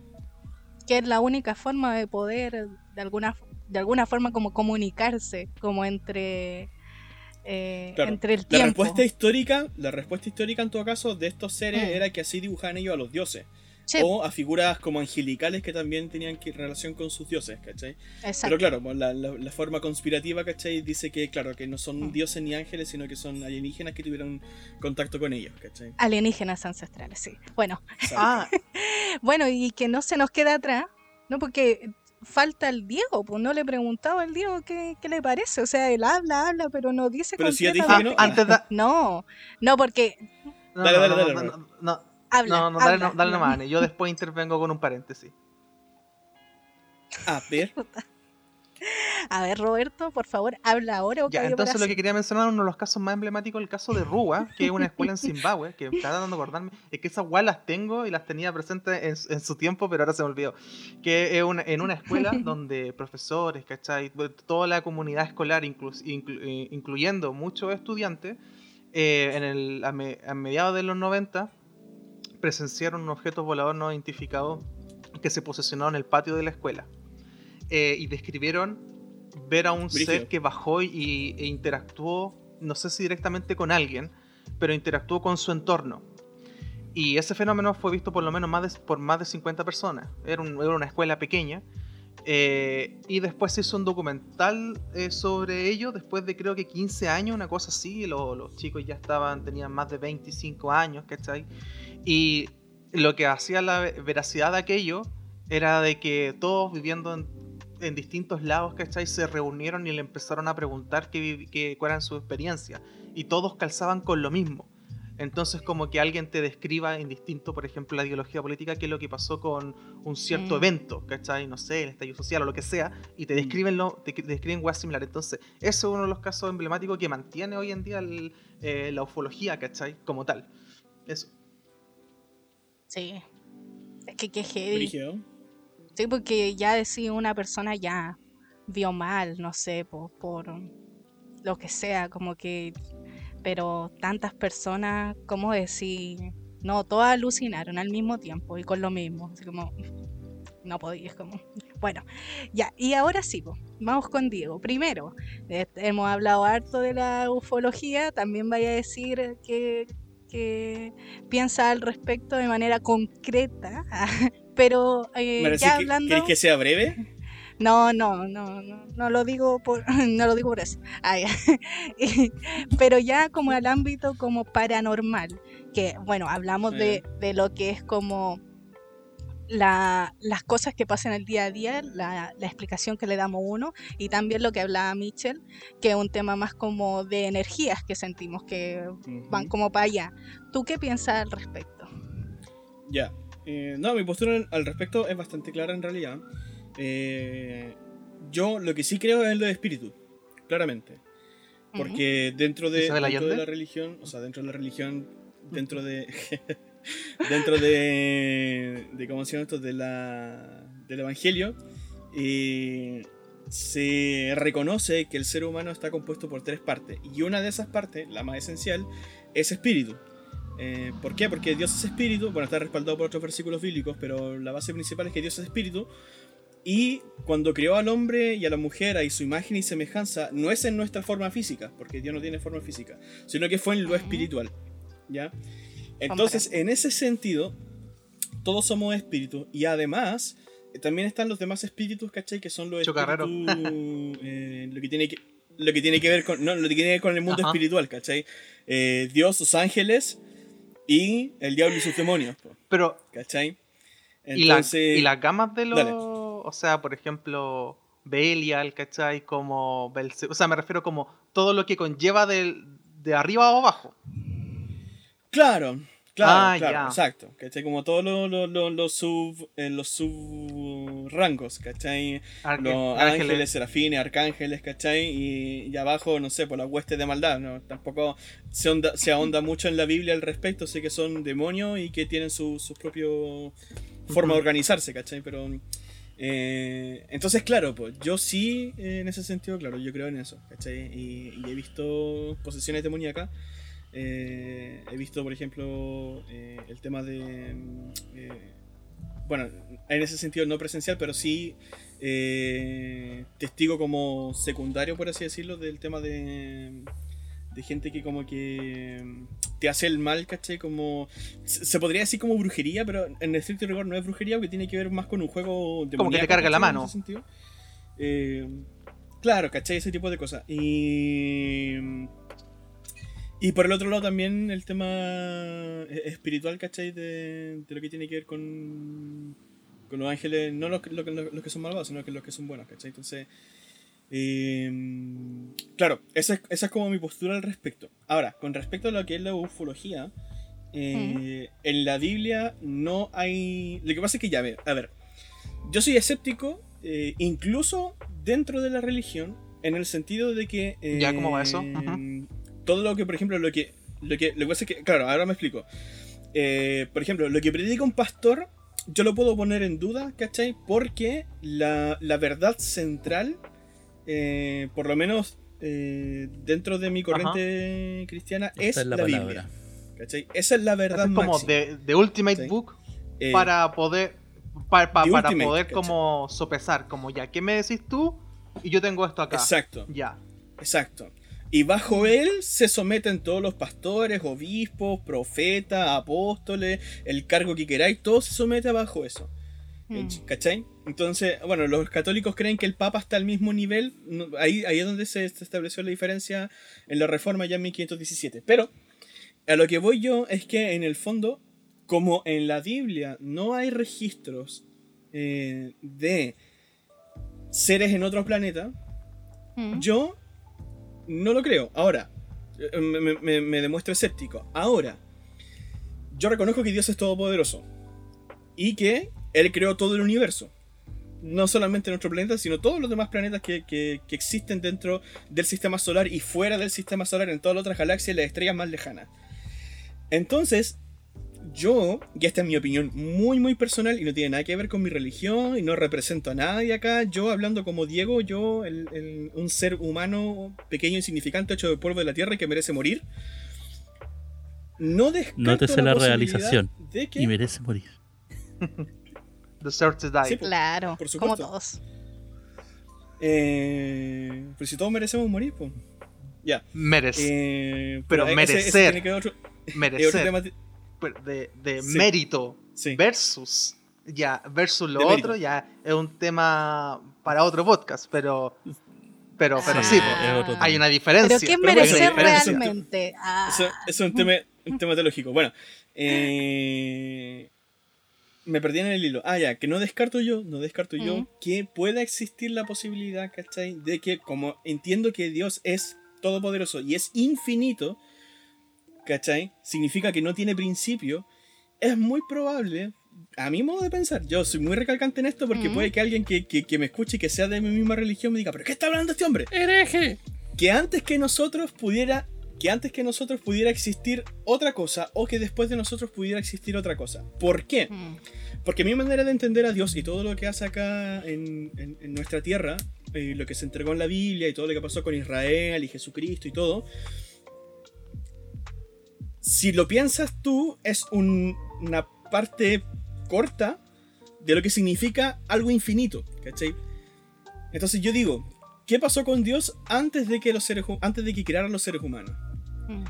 Que es la única forma de poder, de alguna, de alguna forma, como comunicarse, como entre, eh, Claro. entre el La tiempo. respuesta histórica, la respuesta histórica en todo caso de estos seres Mm. era que así dibujaban ellos a los dioses. Sí, O a figuras como angelicales que también tenían que, relación con sus dioses, ¿cachai? exacto. Pero claro, pues, la, la- la forma conspirativa, ¿cachai? Dice que, claro, que no son Mm. dioses ni ángeles, sino que son alienígenas que tuvieron contacto con ellos, ¿cachai? Alienígenas ancestrales, sí. Bueno. Ah, bueno, y que no se nos quede atrás, ¿no? Porque falta el Diego, pues no le he preguntado al Diego qué, qué le parece. O sea, él habla, habla, pero no dice Pero si ya dije ah, que no. concretamente- antes de. No, no, porque No, Dale, no, dale, no, dale, no, no, no, habla. no, no, dale, habla, no, dale no. nomás. Yo después intervengo con un paréntesis. A ver, A ver, Roberto, por favor, habla ahora o Ya, entonces lo que quería mencionar, uno de los casos más emblemáticos, el caso de Ruwa, que es una escuela en Zimbabue, que estaba dando acordarme, es que esas weas las tengo y las tenía presentes en, su- en su tiempo, pero ahora se me olvidó. Que es una- en una escuela donde profesores, ¿cachai? Toda la comunidad escolar, inclu- inclu- eh, incluyendo muchos estudiantes, eh, en el, a, me- a mediados de los 90 presenciaron un objeto volador no identificado que se posicionó en el patio de la escuela. Eh, y describieron ver a un Brígido. ser que bajó y, e interactuó, no sé si directamente con alguien, pero interactuó con su entorno. Y ese fenómeno fue visto por lo menos más de, por más de 50 personas. Era, un- era una escuela pequeña. Eh, y después se hizo un documental eh, sobre ello, después de creo que 15 años, una cosa así. lo- los chicos ya estaban, tenían más de 25 años, ¿cachai? Y lo que hacía la ve- veracidad de aquello era de que todos viviendo en, en distintos lados, ¿cachai? Se reunieron y le empezaron a preguntar qué, qué, cuál era su experiencia. Y todos calzaban con lo mismo. Entonces, como que alguien te describa indistinto, por ejemplo, la ideología política, qué es lo que pasó con un cierto Mm. evento, ¿cachai? No sé, el estallido social o lo que sea, y te describen, lo, te, te describen weas similares. Entonces, eso es uno de los casos emblemáticos que mantiene hoy en día el, eh, la ufología, ¿cachai? Como tal. Eso. Sí. Es que qué heavy. Sí, porque ya decir una persona ya vio mal, no sé, por, por lo que sea, como que. Pero tantas personas, ¿cómo decir? No, todas alucinaron al mismo tiempo y con lo mismo. Así como. No podías, como. Bueno, ya. Y ahora sí, po, vamos con Diego. Primero, eh, hemos hablado harto de la ufología. También vaya a decir que, que piensa al respecto de manera concreta. Pero eh, ¿Me decís ya hablando. ¿Queréis que sea breve? No, no, no, no, no lo digo por, no lo digo por eso. Pero ya como al ámbito como paranormal, que bueno, hablamos de, de lo que es como la- las cosas que pasan el día a día, la, la explicación que le damos uno, y también lo que hablaba Mitchell, que es un tema más como de energías que sentimos que van como para allá. ¿Tú qué piensas al respecto? Ya. Eh, no, mi postura al- respecto es bastante clara en realidad. Eh, yo lo que sí creo es en lo de espíritu, claramente. Porque dentro de, ¿Isabel dentro de la religión, o sea, dentro de la religión, dentro de. dentro de. de ¿Cómo se llama esto? De la, del evangelio, eh, se reconoce que el ser humano está compuesto por tres partes. Y una de esas partes, la más esencial, es espíritu. Eh, ¿Por qué? Porque Dios es espíritu, bueno, está respaldado por otros versículos bíblicos, pero la base principal es que Dios es espíritu. Y cuando creó al hombre y a la mujer a su imagen y semejanza, no es en nuestra forma física, porque Dios no tiene forma física, sino que fue en lo espiritual. ¿Ya? Entonces, en ese sentido, todos somos espíritus y además eh, también están los demás espíritus, ¿cachai? Que son los espíritus, eh, lo que tiene que... lo que tiene que ver con, no, lo que tiene que ver con el mundo Ajá. espiritual, ¿cachai? Eh, Dios, sus ángeles y el diablo y sus demonios, po, Pero, ¿cachai? y, la- Entonces, y las gamas de los. dale. O sea, por ejemplo, Belial, ¿cachai? Como Belze- O sea, me refiero como todo lo que conlleva del- de arriba o abajo. Claro, claro, Ah, claro, ya. exacto. ¿Cachai? Como todos los, los, los sub, eh, los subrangos, ¿cachai? Arque- Los ángeles, serafines, arcángeles, ¿cachai? Y, y abajo, no sé, por las huestes de maldad, ¿no? Tampoco se, onda- se ahonda mucho en la Biblia al respecto, sé que son demonios y que tienen su, su propio forma de organizarse, ¿cachai? Pero... eh, entonces, claro, pues yo sí, eh, en ese sentido, claro, yo creo en eso, ¿cachai? Y, y he visto posesiones demoníacas. Eh, he visto, por ejemplo, eh, el tema de... mm, eh, bueno, en ese sentido no presencial, pero sí eh, testigo como secundario, por así decirlo, del tema de, de gente que como que mm, te hace el mal, ¿cachai? Como, se podría decir como brujería, pero en estricto rigor no es brujería, porque tiene que ver más con un juego Como que te carga la ¿cachai? En mano. ese sentido. Eh, claro, ¿cachai? Ese tipo de cosas. Y... Y por el otro lado también el tema eh, espiritual, ¿cachai? De, de lo que tiene que ver con, con los ángeles, no los, que- los, que- los que son malvados, sino que los que son buenos, ¿cachai? Entonces, eh, claro, esa es, esa es como mi postura al respecto. Ahora, con respecto a lo que es la ufología, eh, en la Biblia no hay... Lo que pasa es que ya, a ver, a ver yo soy escéptico, eh, incluso dentro de la religión, en el sentido de que... Ya, ¿cómo va eso? Ujú. Todo lo que, por ejemplo, lo que... Lo que, lo que pasa es que, claro, ahora me explico. Eh, por ejemplo, lo que predica un pastor, yo lo puedo poner en duda, ¿cachai? Porque la, la verdad central, eh, por lo menos eh, dentro de mi corriente cristiana, Esta es es la la. Biblia. ¿cachai? Esa es la verdad es como máxima. de, de Ultimate Sí. Book Eh, para poder. pa- pa- para Ultimate, poder ¿cachai? como sopesar, como ya, ¿qué me decís tú? Y yo tengo esto acá. Exacto. Ya. Exacto. Y bajo él se someten todos los pastores, obispos, profetas, apóstoles, el cargo que queráis, todo se somete bajo eso. Mm. ¿Cachai? Entonces, bueno, los católicos creen que el Papa está al mismo nivel. ahí, ahí es donde se, se estableció la diferencia en la reforma ya en 1517. Pero a lo que voy yo es que en el fondo, como en la Biblia no hay registros eh, de seres en otros planetas, Mm. yo no lo creo. Ahora, eh, me, demuestro escéptico. Ahora, yo reconozco que Dios es todopoderoso y que Él creó todo el universo. No solamente nuestro planeta, sino todos los demás planetas que, que- que existen dentro del sistema solar y fuera del sistema solar, en todas las otras galaxias y las estrellas más lejanas. Entonces, yo, y esta es mi opinión muy, muy personal y no tiene nada que ver con mi religión y no represento a nadie acá, yo hablando como Diego, yo, el- el- un ser humano pequeño, insignificante, hecho de polvo de la tierra y que merece morir, no descarto Nótese la posibilidad realización. de que- Y merece morir. Deserve to die. Sí, po. Claro, Por como todos. Eh, pero si todos merecemos morir, pues. Ya. Merece. Eh, Pero ese- ese merecer. tiene que ver otro- es merecer. otro tema. De, de Sí. mérito Sí. versus. Ya, versus lo De mérito. otro, ya es un tema para otro podcast, pero. Pero, pero Ah. sí, hay una diferencia. Pero ¿qué bueno, eso- realmente? Ah, Eso, eso es un tema, un tema teológico. Bueno, eh, me perdí en el hilo. Ah, ya, que no descarto yo, no descarto yo Mm. que pueda existir la posibilidad, ¿cachai? De que, como entiendo que Dios es todopoderoso y es infinito, ¿cachai? Significa que no tiene principio. Es muy probable, a mi modo de pensar, yo soy muy recalcante en esto porque Mm. puede que alguien que, que- que me escuche y que sea de mi misma religión me diga, ¿pero qué está hablando este hombre? ¡Hereje! que antes que nosotros pudiera que antes que nosotros pudiera existir otra cosa o que después de nosotros pudiera existir otra cosa. ¿Por qué? mm, Porque mi manera de entender a Dios y todo lo que hace acá en, en- en nuestra tierra, eh, lo que se entregó en la Biblia y todo lo que pasó con Israel y Jesucristo y todo, si lo piensas tú, es un- una parte corta de lo que significa algo infinito, ¿cachai? Entonces yo digo, ¿qué pasó con Dios antes de que los seres antes de que crearan los seres humanos? mm.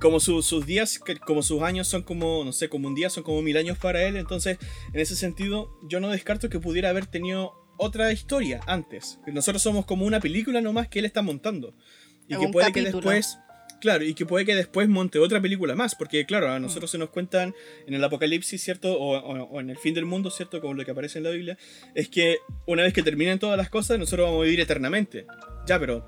Como su- sus días, que- como sus años son como, no sé, como un día son como mil años para él, entonces en ese sentido yo no descarto que pudiera haber tenido otra historia antes. Nosotros somos como una película nomás que él está montando. Y que puede que capítulo. después. Claro, y que puede que después monte otra película más, porque claro, a nosotros se nos cuentan en el apocalipsis, ¿cierto? O, o- o en el fin del mundo, ¿cierto? Como lo que aparece en la Biblia, es que una vez que terminen todas las cosas, nosotros vamos a vivir eternamente. Ya, pero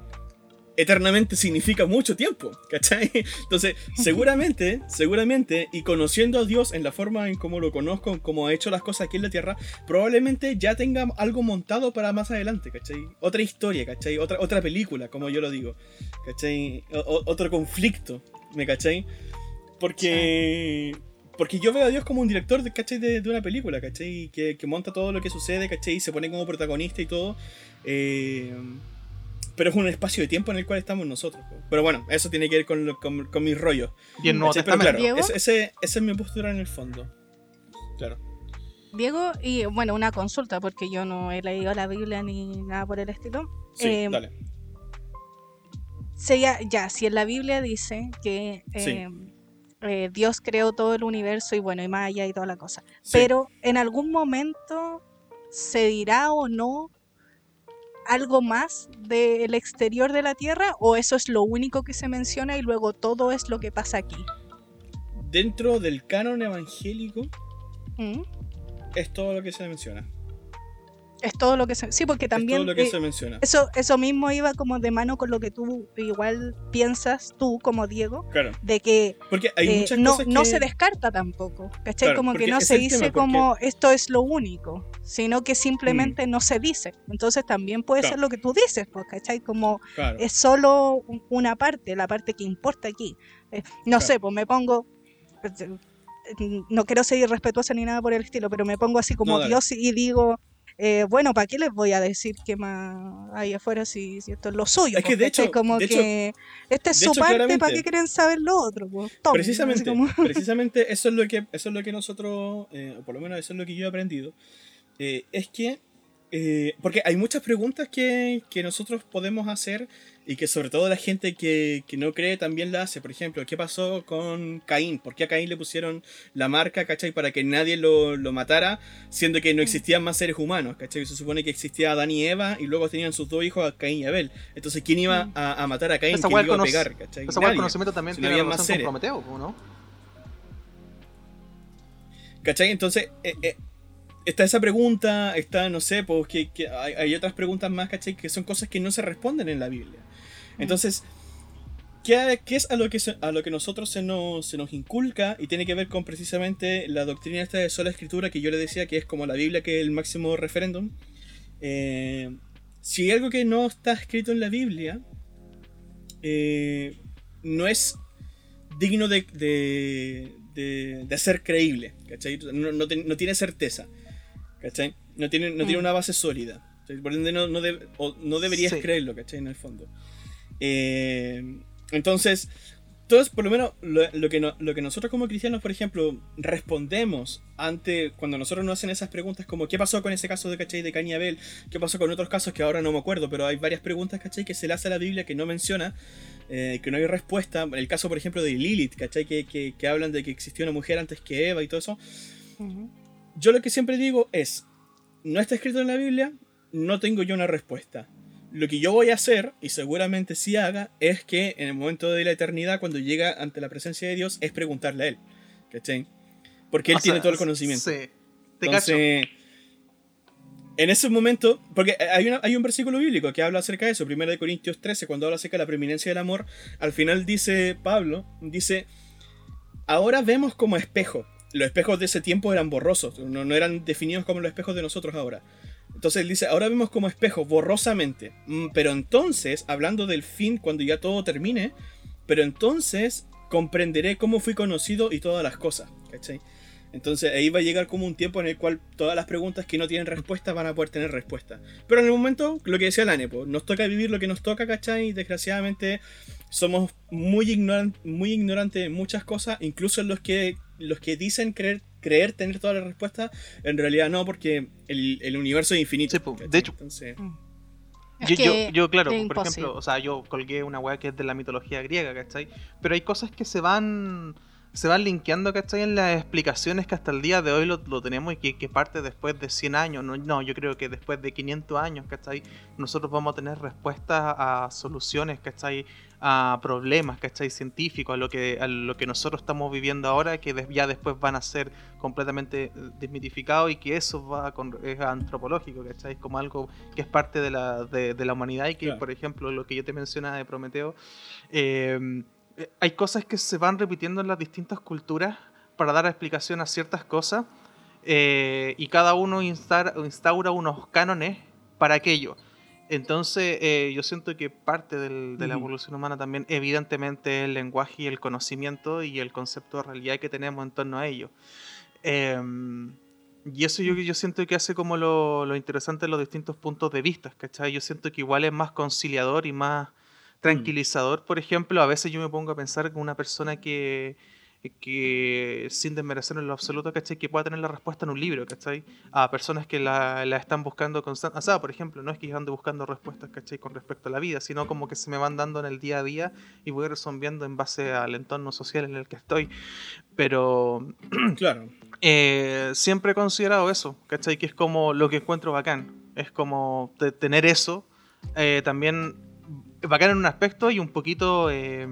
eternamente significa mucho tiempo, ¿cachai? Entonces, seguramente, seguramente, y conociendo a Dios en la forma en cómo lo conozco, cómo ha hecho las cosas aquí en la tierra, probablemente ya tenga algo montado para más adelante, ¿cachai? Otra historia, ¿cachai? Otra, otra película, como yo lo digo, ¿cachai? O- otro conflicto, ¿me cachai? Porque... Porque yo veo a Dios como un director ¿cachai? de, de una película, ¿cachai? Que, que monta todo lo que sucede, ¿cachai? Y se pone como protagonista y todo. Eh, pero es un espacio de tiempo en el cual estamos nosotros. Pero bueno, eso tiene que ver con, lo- con, con mis rollos. Y el Nuevo. Pero claro, Diego. ese, ese- esa es mi postura en el fondo. Claro. Diego, y bueno, una consulta, porque yo no he leído la Biblia ni nada por el estilo. Sí, Eh, dale. Sería, ya, si en la Biblia dice que Sí. eh, eh, Dios creó todo el universo y bueno, y más allá y toda la cosa. Sí. Pero en algún momento se dirá o no algo más del exterior de la Tierra o eso es lo único que se menciona y luego todo es lo que pasa aquí. Dentro del canon evangélico ¿Mm? es todo lo que se menciona. Es todo lo que se... Sí, porque es también... todo lo que eh, se menciona. Eso, eso mismo iba como de mano con lo que tú igual piensas, tú como Diego, Claro. de que Porque hay eh, muchas no, cosas que... no se descarta tampoco, ¿cachai? Claro, como que no se tema, dice porque- como esto es lo único, sino que simplemente no se dice. Entonces también puede Claro. ser lo que tú dices, pues, ¿cachai? Como Claro. es solo un- una parte, la parte que importa aquí. Eh, no Claro. sé, pues me pongo... No quiero ser irrespetuosa ni nada por el estilo, pero me pongo así como No. Dios y digo, eh, bueno, ¿para qué les voy a decir qué más hay afuera si, si esto es lo suyo? Es que pues, de hecho- como de hecho- que esta es su hecho, parte, ¿para qué quieren saber lo otro? Pues, tomen, Precisamente, como- precisamente eso es lo que eso es lo que nosotros, eh, o por lo menos eso es lo que yo he aprendido, eh, es que eh, porque hay muchas preguntas que, que nosotros podemos hacer y que sobre todo la gente que, que no cree también la hace. Por ejemplo, ¿qué pasó con Caín? ¿Por qué a Caín le pusieron la marca, cachai? Para que nadie lo, lo matara, siendo que no existían más seres humanos, cachai? Se supone que existía Adán y Eva y luego tenían sus dos hijos, a Caín y Abel. Entonces, ¿quién iba Mm. a, a matar a Caín? ¿Quién iba a pegar, cachai? Conocimiento también Si no tiene había más relación seres. con Prometeo, ¿no? ¿Cachai? Entonces, eh, eh, está esa pregunta, está, no sé, pues que, que hay, hay otras preguntas más, ¿cachai? Que son cosas que no se responden en la Biblia. Entonces, ¿qué, qué es a lo que, se- a lo que nosotros se nos, se nos inculca? Y tiene que ver con precisamente la doctrina esta de sola escritura que yo le decía que es como la Biblia que es el máximo referéndum. Eh, si hay algo que no está escrito en la Biblia, eh, no es digno de, de, de- de ser creíble, ¿cachai? No, no ten- no tiene certeza, ¿cachai? No tiene, no tiene Mm. una base sólida. Por ende, no, no, o no deberías Sí. creerlo, ¿cachai? En el fondo. Eh, entonces, todos, por lo menos, lo, lo que no- lo que nosotros como cristianos, por ejemplo, respondemos ante cuando nosotros nos hacen esas preguntas como ¿qué pasó con ese caso de, ¿cachai? de Cain Abel? ¿Qué pasó con otros casos que ahora no me acuerdo? Pero hay varias preguntas, ¿cachai? Que se le hace a la Biblia que no menciona, eh, que no hay respuesta. El caso, por ejemplo, de Lilith, ¿cachai? Que, que, que hablan de que existió una mujer antes que Eva y todo eso. Ujú. Yo lo que siempre digo es, no está escrito en la Biblia, no tengo yo una respuesta. Lo que yo voy a hacer, y seguramente sí haga, es que en el momento de la eternidad, cuando llega ante la presencia de Dios, es preguntarle a Él. ¿Cachai? Porque Él O tiene sea, todo el conocimiento. Sí. Te cacho. Entonces, en ese momento, porque hay, una- hay un versículo bíblico que habla acerca de eso, 1 de Corintios 13, cuando habla acerca de la preeminencia del amor, al final dice Pablo, dice, ahora vemos como espejo. Los espejos de ese tiempo eran borrosos, no, eran definidos como los espejos de nosotros ahora. Entonces él dice, ahora vemos como espejo, borrosamente. Mm, Pero entonces, hablando del fin, cuando ya todo termine, pero entonces comprenderé cómo fui conocido y todas las cosas. ¿cachai? Entonces ahí va a llegar como un tiempo en el cual todas las preguntas que no tienen respuesta van a poder tener respuesta. Pero en el momento, lo que decía Lane, pues, nos toca vivir lo que nos toca, ¿cachai? Y desgraciadamente somos muy, muy ignorantes en muchas cosas, incluso los que, los que dicen creer, creer tener todas las respuestas, en realidad no, porque el, el universo es infinito. Sí, po. ¿cachai? De hecho- Entonces, Es Yo, yo, claro, por imposible. ejemplo, o sea, yo colgué una weá que es de la mitología griega, ¿cachai? Pero hay cosas que se van se van linkeando, ¿cachai? En las explicaciones que hasta el día de hoy lo, lo tenemos y que, que, parte después de 100 años. No, no, yo creo que después de 500 años, ¿cachai? Nosotros vamos a tener respuestas a soluciones, ¿cachai? A problemas, ¿cachai? Científicos, a lo que, a lo que nosotros estamos viviendo ahora, que ya después van a ser completamente eh, desmitificados y que eso va con, es antropológico, ¿cachai? Como algo que es parte de la, de, de la humanidad y que, claro. por ejemplo, lo que yo te mencionaba de Prometeo, eh, hay cosas que se van repitiendo en las distintas culturas para dar explicación a ciertas cosas eh, y cada uno instaura, instaura, unos cánones para aquello. Entonces eh, yo siento que parte del, de la evolución humana también evidentemente el lenguaje y el conocimiento y el concepto de realidad que tenemos en torno a ello. Eh, y eso yo, yo siento que hace como lo, lo interesante de los distintos puntos de vista, ¿cachai? Yo siento que igual es más conciliador y más tranquilizador, por ejemplo, a veces yo me pongo a pensar que una persona que, que sin desmerecer en lo absoluto, ¿cachai? Que pueda tener la respuesta en un libro, ¿cachai? A personas que la, la están buscando constantemente. O sea, por ejemplo, no es que yo ande buscando respuestas, ¿cachai? Con respecto a la vida, sino como que se me van dando en el día a día y voy resolviendo en base al entorno social en el que estoy. Pero... claro. Eh, siempre he considerado eso, ¿cachai? Que es como lo que encuentro bacán. Es como tener eso. Eh, también bacán en un aspecto y un poquito, eh,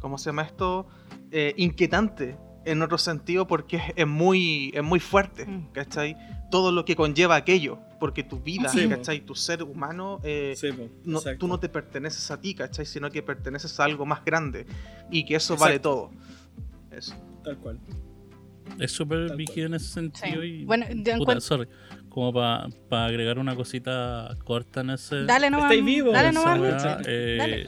¿cómo se llama esto? Eh, inquietante en otro sentido porque es, muy, es muy fuerte, Mm. ¿cachai? Todo lo que conlleva aquello, porque tu vida, Sí, po. ¿cachai? Tu ser humano, eh, Sí, no- tú no te perteneces a ti, ¿cachai? Sino que perteneces a algo más grande y que eso vale todo. Eso. Tal cual. Es súper rígido en ese sentido. Sí. Y, Bueno, puta, sorry, como para agregar una cosita corta en ese. Dale nomás. Estáis vivos, Dale nomás. eh.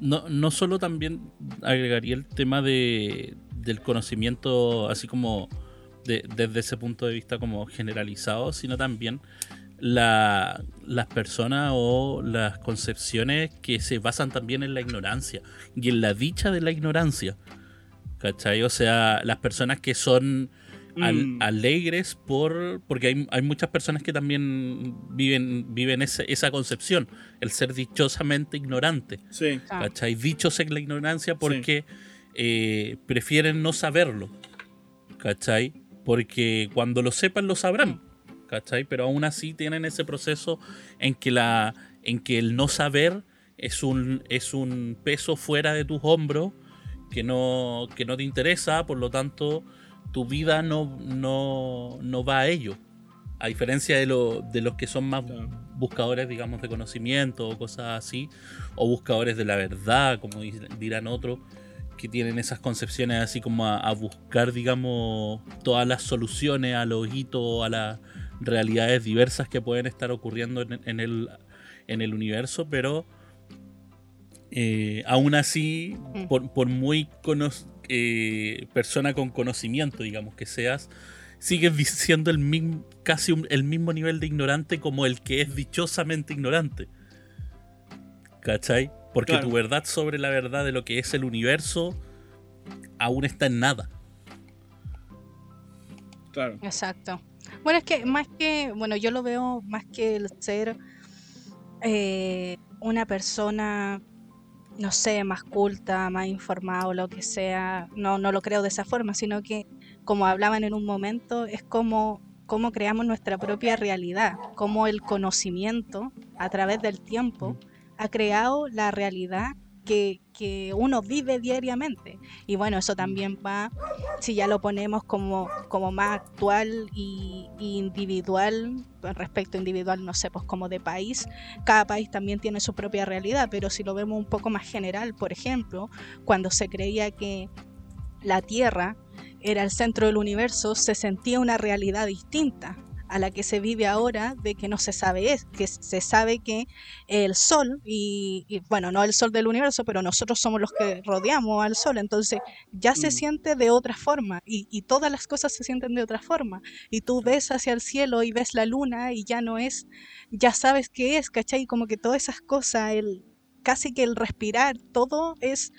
No, no solo también agregaría el tema de, del conocimiento, así como de- desde ese punto de vista como generalizado, sino también la- las personas o las concepciones que se basan también en la ignorancia y en la dicha de la ignorancia. ¿Cachai? O sea, las personas que son al- Mm. alegres por. Porque hay, hay muchas personas que también viven, viven ese- esa concepción, el ser dichosamente ignorante. Sí. ¿Cachai? Dichos en la ignorancia porque eh, prefieren no saberlo. ¿Cachai? Porque cuando lo sepan lo sabrán. ¿Cachai? Pero aún así tienen ese proceso en que la. en que el no saber es un. es un peso fuera de tus hombros que no. que no te interesa, por lo tanto, tu vida no, no, no va a ello. A diferencia de, lo- de los que son más Claro. buscadores, digamos, de conocimiento o cosas así, o buscadores de la verdad, como di- dirán otros, que tienen esas concepciones así como a, a buscar, digamos, todas las soluciones a los hitos, a las realidades diversas que pueden estar ocurriendo en, en el, en el universo, pero eh, aún así, Mm. por, por muy cono- eh, persona con conocimiento, digamos, que seas, sigues siendo el mismo, casi un- el mismo nivel de ignorante como el que es dichosamente ignorante. ¿Cachai? Porque Claro. tu verdad sobre la verdad de lo que es el universo aún está en nada. Claro. Exacto. Bueno, es que más que, bueno, yo lo veo más que el ser eh, una persona, no sé, más culta, más informada o lo que sea, no, no lo creo de esa forma, sino que, como hablaban en un momento, es como cómo creamos nuestra propia realidad, cómo el conocimiento a través del tiempo ha creado la realidad que, uno vive diariamente. Y bueno, eso también va si ya lo ponemos como, como más actual y, y individual, respecto individual, no sé, pues como de país, cada país también tiene su propia realidad, pero si lo vemos un poco más general, por ejemplo, cuando se creía que la Tierra era el centro del universo, se sentía una realidad distinta a la que se vive ahora de que no se sabe es que se sabe que el sol y, y, bueno no el sol del universo pero nosotros somos los que rodeamos al sol entonces ya se Mm. siente de otra forma y, y todas las cosas se sienten de otra forma y tú ves hacia el cielo y ves la luna y ya no es ya sabes qué es ¿cachai? como que todas esas cosas el casi que el respirar todo es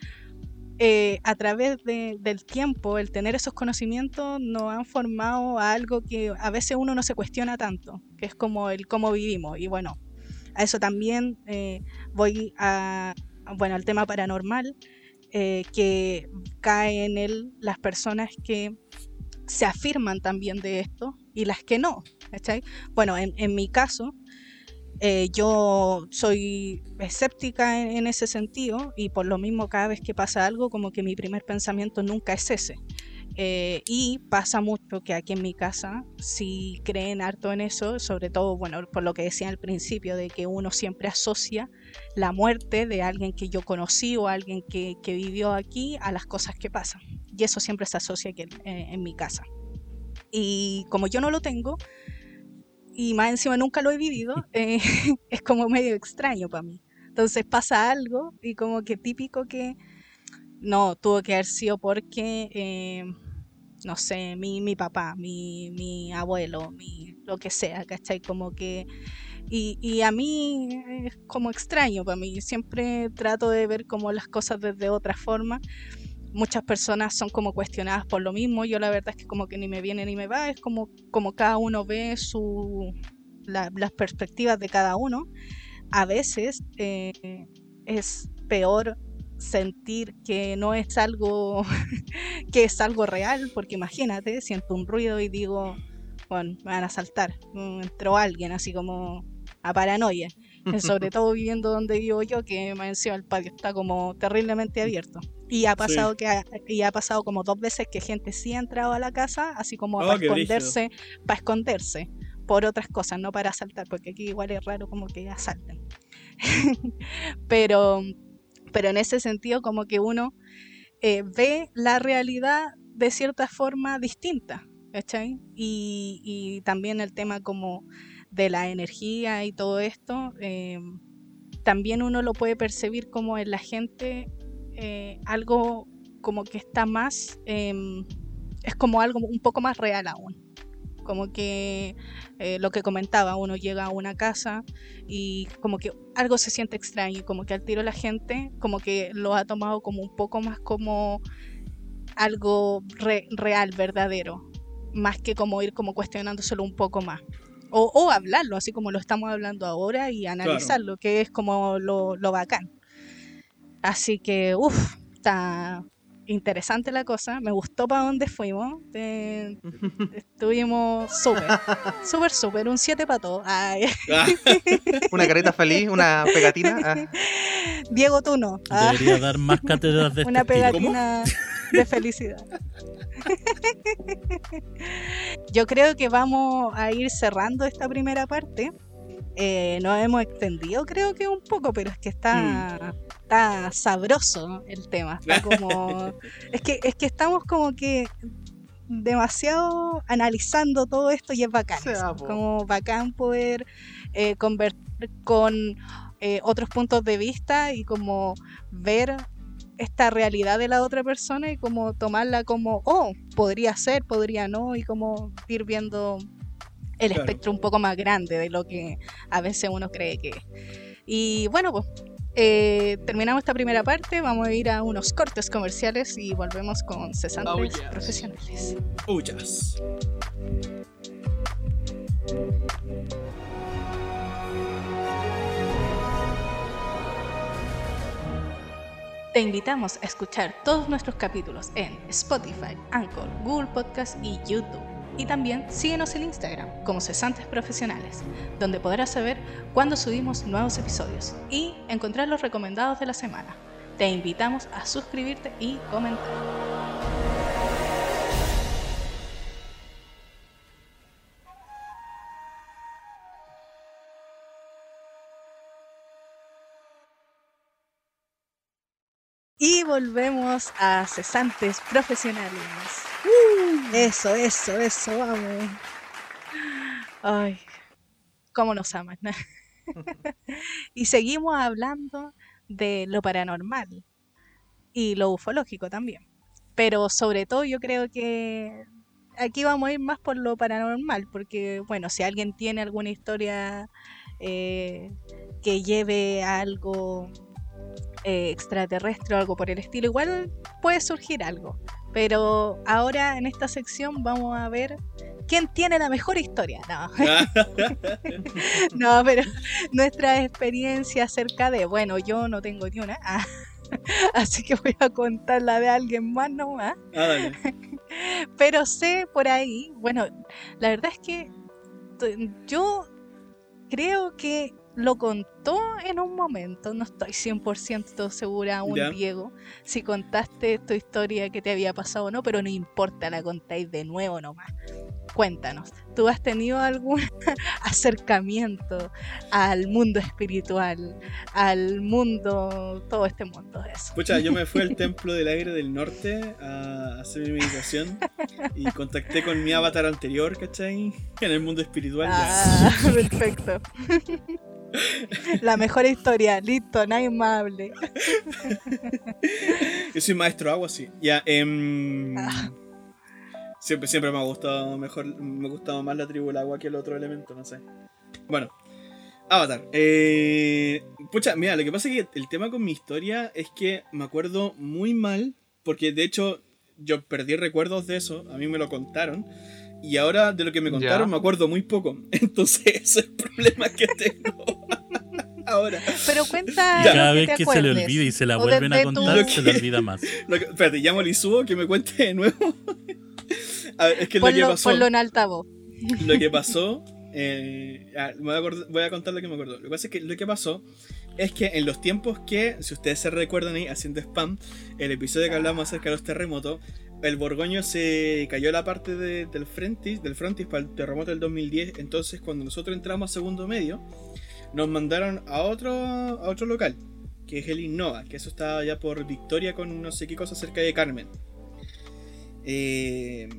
eh, a través de- del tiempo, el tener esos conocimientos nos han formado a algo que a veces uno no se cuestiona tanto, que es como el cómo vivimos. Y bueno, a eso también eh, voy a, bueno, al tema paranormal, eh, que cae en él las personas que se afirman también de esto y las que no. ¿cachai? Bueno, en, en mi caso, eh, yo soy escéptica en, en, ese sentido y por lo mismo cada vez que pasa algo como que mi primer pensamiento nunca es ese. Eh, y pasa mucho que aquí en mi casa si creen harto en eso, sobre todo, bueno, por lo que decía al principio, de que uno siempre asocia la muerte de alguien que yo conocí o alguien que, que vivió aquí a las cosas que pasan. Y eso siempre se asocia aquí en, en mi casa. Y como yo no lo tengo, y más encima nunca lo he vivido, eh, es como medio extraño para mí. Entonces pasa algo y como que típico que no, tuvo que haber sido porque, eh, no sé, mi, mi papá, mi, mi, abuelo, mi, lo que sea, ¿cachai? Como que... Y, y, a mí es como extraño para mí, siempre trato de ver como las cosas desde otra forma. Muchas personas son como cuestionadas por lo mismo, yo la verdad es que como que ni me viene ni me va, es como, como cada uno ve su, la, las perspectivas de cada uno. A veces eh, es peor sentir que no es algo que es algo real, porque imagínate, siento un ruido y digo, bueno, me van a saltar, entró alguien así como a paranoia, sobre todo viviendo donde vivo yo, que me encima el patio está como terriblemente abierto. Y ha pasado sí. que ha, y ha pasado como dos veces que gente sí ha entrado a la casa, así como oh, para esconderse, para esconderse por otras cosas, no para asaltar, porque aquí igual es raro como que asalten. pero pero en ese sentido como que uno eh, ve la realidad de cierta forma distinta, ¿cachai? Y, y, también el tema como de la energía y todo esto, eh, también uno lo puede percibir como en la gente eh, algo como que está más, em, es como algo un poco más real aún como que eh, lo que comentaba, uno llega a una casa y como que algo se siente extraño, como que al tiro la gente como que lo ha tomado como un poco más como algo re real, verdadero, más que como ir como cuestionándoselo un poco más. O, o hablarlo, así como lo estamos hablando ahora, y analizarlo, claro. que es como lo, lo bacán. Así que, uff, está interesante la cosa, me gustó para dónde fuimos. Eh, estuvimos súper, súper, súper, un 7 para todo. una careta feliz, una pegatina. Ah. Diego, tú no. Ah. Debería dar más cátedras de Una este pegatina de felicidad. Yo creo que vamos a ir cerrando esta primera parte. Eh, nos hemos extendido creo que un poco, pero es que está, mm. está sabroso el tema. Está como, es, que, es que estamos como que demasiado analizando todo esto y es bacán. Sí, como bacán poder eh, convertir con eh, otros puntos de vista y como ver esta realidad de la otra persona y como tomarla como, oh, podría ser, podría no, y como ir viendo el claro. espectro un poco más grande de lo que a veces uno cree que es. Y bueno, pues eh, terminamos esta primera parte, vamos a ir a unos cortes comerciales y volvemos con cesantes oh, yes. profesionales. Oh, yes. Te invitamos a escuchar todos nuestros capítulos en Spotify, Anchor, Google Podcast y YouTube. Y también síguenos en Instagram como Cesantes Profesionales, donde podrás saber cuándo subimos nuevos episodios y encontrar los recomendados de la semana. Te invitamos a suscribirte y comentar. Volvemos a cesantes profesionales. Uh, eso, eso, eso, vamos. Ay, cómo nos aman. y seguimos hablando de lo paranormal y lo ufológico también. Pero sobre todo yo creo que aquí vamos a ir más por lo paranormal, porque bueno, si alguien tiene alguna historia eh, que lleve a algo eh, extraterrestre o algo por el estilo, igual puede surgir algo. Pero ahora en esta sección vamos a ver quién tiene la mejor historia. No, no pero nuestra experiencia acerca de, bueno, yo no tengo ni una. Ah. Así que voy a contar la de alguien más nomás. Ah. Pero sé por ahí, bueno, la verdad es que yo creo que lo contó en un momento, no estoy 100% segura aún, Ya. Diego, si contaste tu historia que te había pasado o no, pero no importa, la contáis de nuevo nomás. Cuéntanos, ¿tú has tenido algún acercamiento al mundo espiritual, al mundo, todo este mundo de eso? Pucha, yo me fui al templo del aire del norte a hacer mi meditación y contacté con mi avatar anterior, ¿cachai? En el mundo espiritual. ya. Ah, perfecto. La mejor historia, listo, nadie más hable. Yo soy maestro agua, sí. Ya, em, Ah. siempre, siempre me ha gustado mejor, me ha gustado más la tribu del agua que el otro elemento, no sé. Bueno, Avatar. Eh, pucha, mira, lo que pasa es que el tema con mi historia es que me acuerdo muy mal, porque de hecho yo perdí recuerdos de eso, a mí me lo contaron. Y ahora de lo que me contaron Ya. me acuerdo muy poco. Entonces ese es el problema que tengo. ahora. Pero cuenta. Ya. cada lo que vez te que se le olvide y se la O vuelven a contar, se le que- olvida más. Lo que- espérate, llamo a Lizuo que me cuente de nuevo. a ver, es que lo que Ponlo, pasó. ponlo en altavoz. lo que pasó. eh, ah, me voy, a acordar- voy a contar lo que me acuerdo. Lo que pasa es que lo que pasó es que en los tiempos que, si ustedes se recuerdan ahí, haciendo spam, el episodio que hablamos acerca de los terremotos, el Borgoño se cayó la parte de- del frontis, del frontis para el terremoto del 2010. Entonces, cuando nosotros entramos a segundo medio, nos mandaron a otro, a otro local, que es el Innova, que eso está allá por Victoria con no sé qué cosa cerca de Carmen. Eh,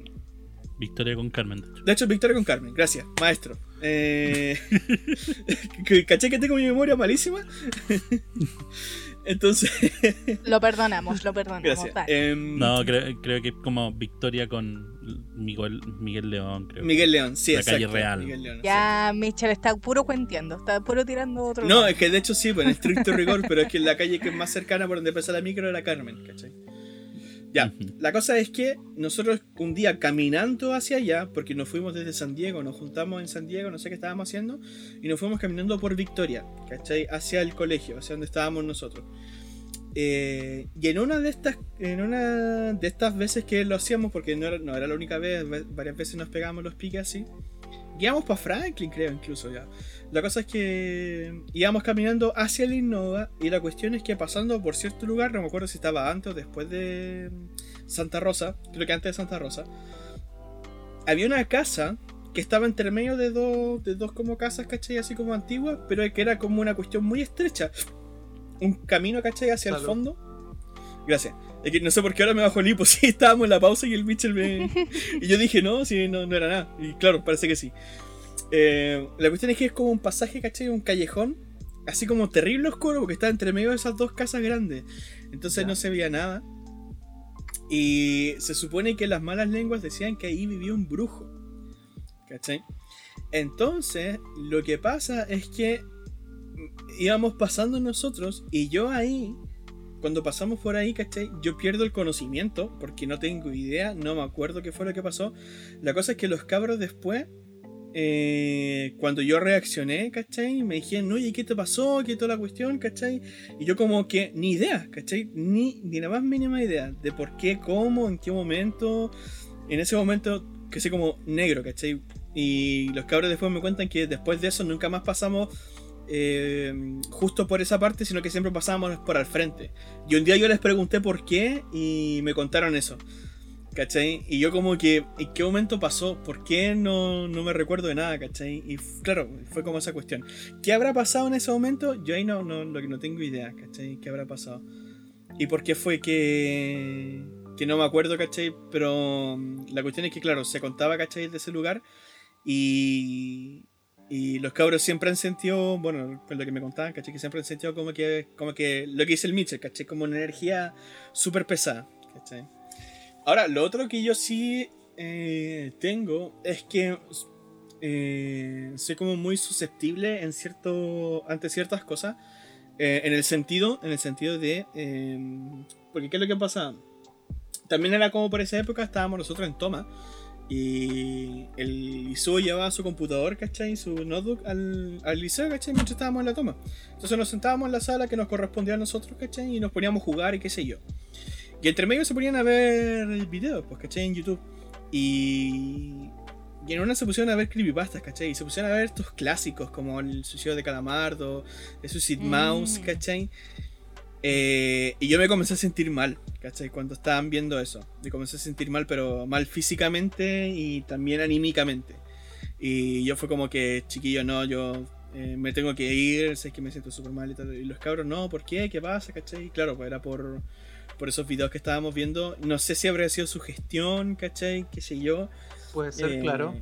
Victoria con Carmen. de hecho. de hecho, Victoria con Carmen, gracias, maestro. Eh, ¿Caché que tengo mi memoria malísima? Entonces, Lo perdonamos, lo perdonamos. Em, No, creo, creo que es como Victoria con Miguel, Miguel León, creo. Miguel León, sí, La calle real. Miguel León, Ya, Michelle está puro cuenteando, está puro tirando otro. No, es que de hecho sí, pues en estricto rigor, pero es que la calle que es más cercana por donde pasa la micro era Carmen, ¿cachai? Ya, la cosa es que nosotros un día caminando hacia allá, porque nos fuimos desde San Diego, nos juntamos en San Diego, no sé qué estábamos haciendo, y nos fuimos caminando por Victoria, ¿cachai? Hacia el colegio, hacia donde estábamos nosotros. Eh, y en una de estas en una de estas veces que lo hacíamos, porque no era, no era la única vez, va- varias veces nos pegábamos los piques así, íbamos para Franklin, creo, incluso ya. La cosa es que íbamos caminando hacia el Innova y la cuestión es que pasando por cierto lugar, no me acuerdo si estaba antes o después de Santa Rosa, creo que antes de Santa Rosa, había una casa que estaba entre medio de dos, de dos como casas, ¿cachai? Así como antiguas, pero que era como una cuestión muy estrecha. Un camino, ¿cachai? Hacia el fondo. Gracias. Es que no sé por qué ahora me bajo el hipo. Sí, estábamos en la pausa y el Mitchell me... Y yo dije, no, sí, no, no era nada. Y claro, parece que sí. Eh, la cuestión es que es como un pasaje, ¿cachai? Un callejón. Así como terrible oscuro porque está entre medio de esas dos casas grandes. Entonces no se veía nada. Y se supone que las malas lenguas decían que ahí vivía un brujo. ¿Cachai? Entonces, lo que pasa es que íbamos pasando nosotros y yo ahí, cuando pasamos por ahí, ¿cachai? Yo pierdo el conocimiento porque no tengo idea, no me acuerdo qué fue lo que pasó. La cosa es que los cabros después, eh, cuando yo reaccioné, ¿cachai? Me dijeron, oye, ¿qué te pasó? ¿Qué toda la cuestión? ¿cachai? Y yo como que ni idea, ¿cachai? Ni, ni la más mínima idea de por qué, cómo, en qué momento. En ese momento, que sé como negro, ¿cachai? Y los cabros después me cuentan que después de eso nunca más pasamos eh, justo por esa parte, sino que siempre pasábamos por al frente. Y un día yo les pregunté por qué y me contaron eso. ¿Cachai? Y yo como que, ¿en qué momento pasó? ¿Por qué no, no me recuerdo de nada? ¿Cachai? Y claro, fue como esa cuestión. ¿Qué habrá pasado en ese momento? Yo ahí no, no, que no tengo idea, ¿cachai? ¿Qué habrá pasado? ¿Y por qué fue que, que no me acuerdo, ¿cachai? Pero mm, la cuestión es que, claro, se contaba, ¿cachai? De ese lugar y, y los cabros siempre han sentido, bueno, lo que me contaban, ¿cachai? Que siempre han sentido como que, como que lo que dice el Mitchell, ¿cachai? Como una energía súper pesada, ¿cachai? Ahora, lo otro que yo sí eh, tengo es que eh, soy como muy susceptible en cierto, ante ciertas cosas. eh, en el sentido, en el sentido de. eh, porque qué es lo que pasa. También era como por esa época estábamos nosotros en toma. Y el Isu llevaba su computador, ¿cachai? Su notebook al, al liceo, ¿cachai? Mientras estábamos en la toma. Entonces nos sentábamos en la sala que nos correspondía a nosotros, ¿cachai? Y nos poníamos a jugar y qué sé yo. Y entre medio se ponían a ver videos, pues, ¿cachai? En YouTube. Y... Y en una se pusieron a ver creepypastas, ¿cachai? Y se pusieron a ver estos clásicos como el suicidio de Calamardo, el Suicide Mouse, Mm. ¿cachai? Eh, y yo me comencé a sentir mal, ¿cachai? Cuando estaban viendo eso. Me comencé a sentir mal, pero mal físicamente y también anímicamente. Y yo fue como que, chiquillo, no, yo eh, me tengo que ir, sé que me siento súper mal y tal. Y los cabros, no, ¿por qué? ¿Qué pasa? ¿cachai? Y claro, pues era por, por esos videos que estábamos viendo. No sé si habría sido su gestión, ¿cachai? Qué sé yo. Puede ser, Eh, claro.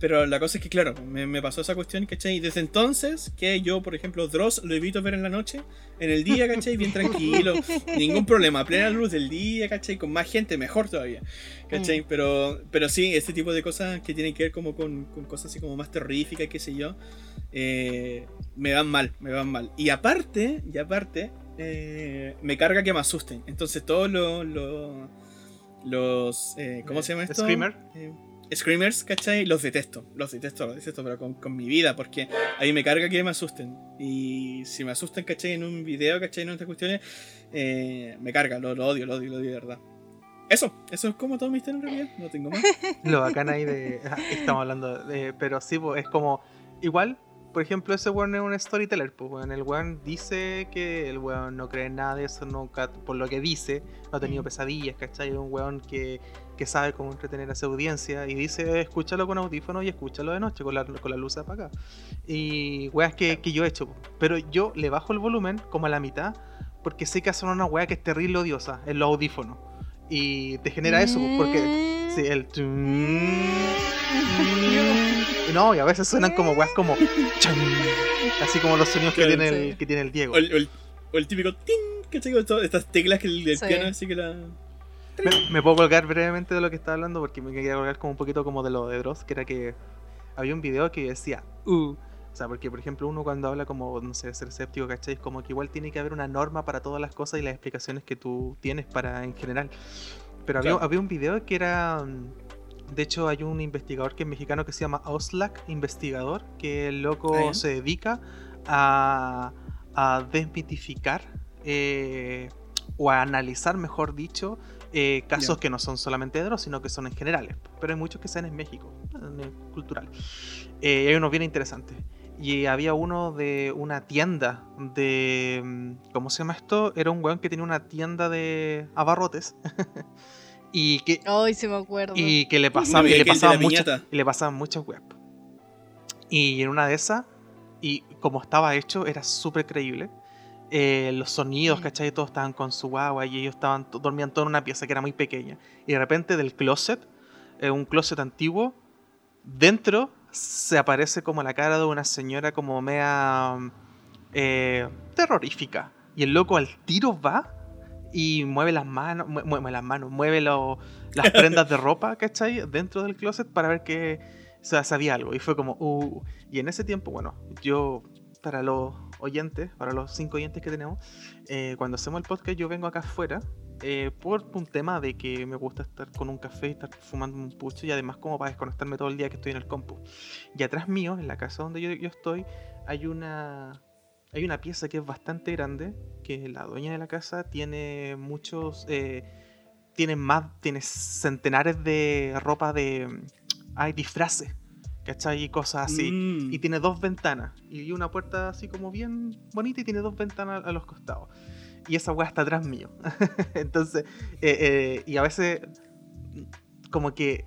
Pero la cosa es que, claro, me, me pasó esa cuestión, ¿cachai? Y desde entonces, que yo, por ejemplo, Dross lo evito ver en la noche, en el día, ¿cachai? Bien tranquilo, ningún problema, plena luz del día, ¿cachai? Con más gente, mejor todavía, ¿cachai? Pero, pero sí, este tipo de cosas que tienen que ver como con, con cosas así como más terroríficas, qué sé yo, eh, me van mal, me van mal. Y aparte, y aparte, eh, me carga que me asusten. Entonces todos los... los los eh, ¿Cómo se llama esto? Screamer. Eh, Screamers, ¿cachai? Los detesto, los detesto, los detesto, pero con, con mi vida, porque a mí me carga que me asusten. Y si me asustan, ¿cachai? En un video, ¿cachai? En otras cuestiones, eh, me carga, lo, lo odio, lo odio, lo odio de verdad. Eso, eso es como todo mi historia en realidad, no tengo más. Lo bacán ahí de. ah, Estamos hablando de. Pero sí, pues, es como. Igual, por ejemplo, ese weón es un storyteller. Pues, weón. El weón dice que el weón no cree en nada de eso, nunca, por lo que dice, no ha tenido Mm. pesadillas, ¿cachai? Es un weón que, que sabe cómo entretener a su audiencia y dice, escúchalo con audífonos y escúchalo de noche con la, con la luz apagada. Y weas que, que yo he hecho. po. Pero yo le bajo el volumen como a la mitad porque sé que hacen una wea que es terrible odiosa en los audífonos. Y te genera eso, po, porque. Sí, el. No, y a veces suenan como weas como. chan, Así como los sonidos que, Claro, tiene sí. el, que tiene el Diego. O el, o el- o el típico estas teclas que el Sí. piano, así que la. Me, me puedo colgar brevemente de lo que estaba hablando porque me quería colgar como un poquito como de lo de Dross, que era que había un video que decía, uh. Sea, porque por ejemplo uno cuando habla como, no sé, ser escéptico, ¿cachai? Como que igual tiene que haber una norma para todas las cosas y las explicaciones que tú tienes para en general. Pero había, Claro. había un video que era... mm, De hecho, hay un investigador que es mexicano que se llama Oslac Investigador, que el loco ya. se dedica a, a desmitificar eh, o a analizar, mejor dicho, eh, casos Ya. que no son solamente de Dross, sino que son en generales. Pero hay muchos que sean en México, en el cultural. Eh, hay unos bien interesantes. Y había uno de una tienda de. mm, ¿Cómo se llama esto? Era un weón que tenía una tienda de abarrotes. y que. Ay, sí me acuerdo. Y que le pasaba, Aquel y le pasaban muchas, y le pasaban muchas weas. Y en una de esas, y como estaba hecho, era súper creíble. Eh, los sonidos, Mm. ¿cachai? Todos estaban con su agua y ellos estaban, dormían todos en una pieza que era muy pequeña. Y de repente del closet, eh, un closet antiguo, dentro se aparece como la cara de una señora como mea eh, terrorífica. Y el loco al tiro va y mueve las manos, mue- mueve las manos, mueve lo- las prendas de ropa, ¿cachai? Dentro del closet para ver que o sea, sabía algo. Y fue como, uh. Y en ese tiempo, bueno, yo, para los oyentes, para los cinco oyentes que tenemos, eh, cuando hacemos el podcast, yo vengo acá afuera eh, por un tema de que me gusta estar con un café y estar fumando un pucho y además como para desconectarme todo el día que estoy en el compu. Y atrás mío, en la casa donde yo, yo estoy, hay una hay una pieza que es bastante grande, que la dueña de la casa tiene muchos, eh, tiene más, tiene centenares de ropa de, hay disfraces, ¿cachai? Y cosas así. Mm. Y tiene dos ventanas, y una puerta así como bien bonita y tiene dos ventanas a los costados. Y esa weá está atrás mío. Entonces, eh, eh, y a veces, como que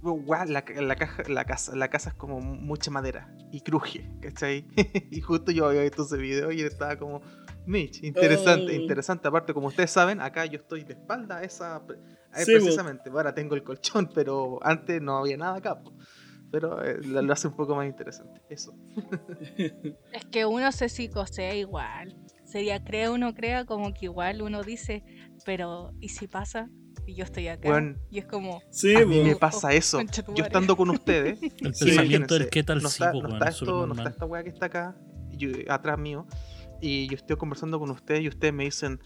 Guau, la, la caja, la, casa, la casa es como mucha madera y cruje, ¿cachai? y justo yo había visto ese video y estaba como, Mitch, interesante, Oh. interesante. Aparte, como ustedes saben, acá yo estoy de espalda a esa, a- Sí, precisamente. Ahora tengo el colchón, pero antes no había nada acá. po. Pero eh, lo, lo hace un poco más interesante. Eso. Es que uno se psicosea igual. Sería, crea uno crea, como que igual uno dice, pero ¿y si pasa? Y yo estoy acá. Weón, y es como, Sí, a mí me pasa eso. Yo estando con ustedes, El Sí, pensamiento del qué tal no si, está, no weón, está esto, no está esta weá que está acá, yo- atrás mío, y yo estoy conversando con ustedes y ustedes me dicen,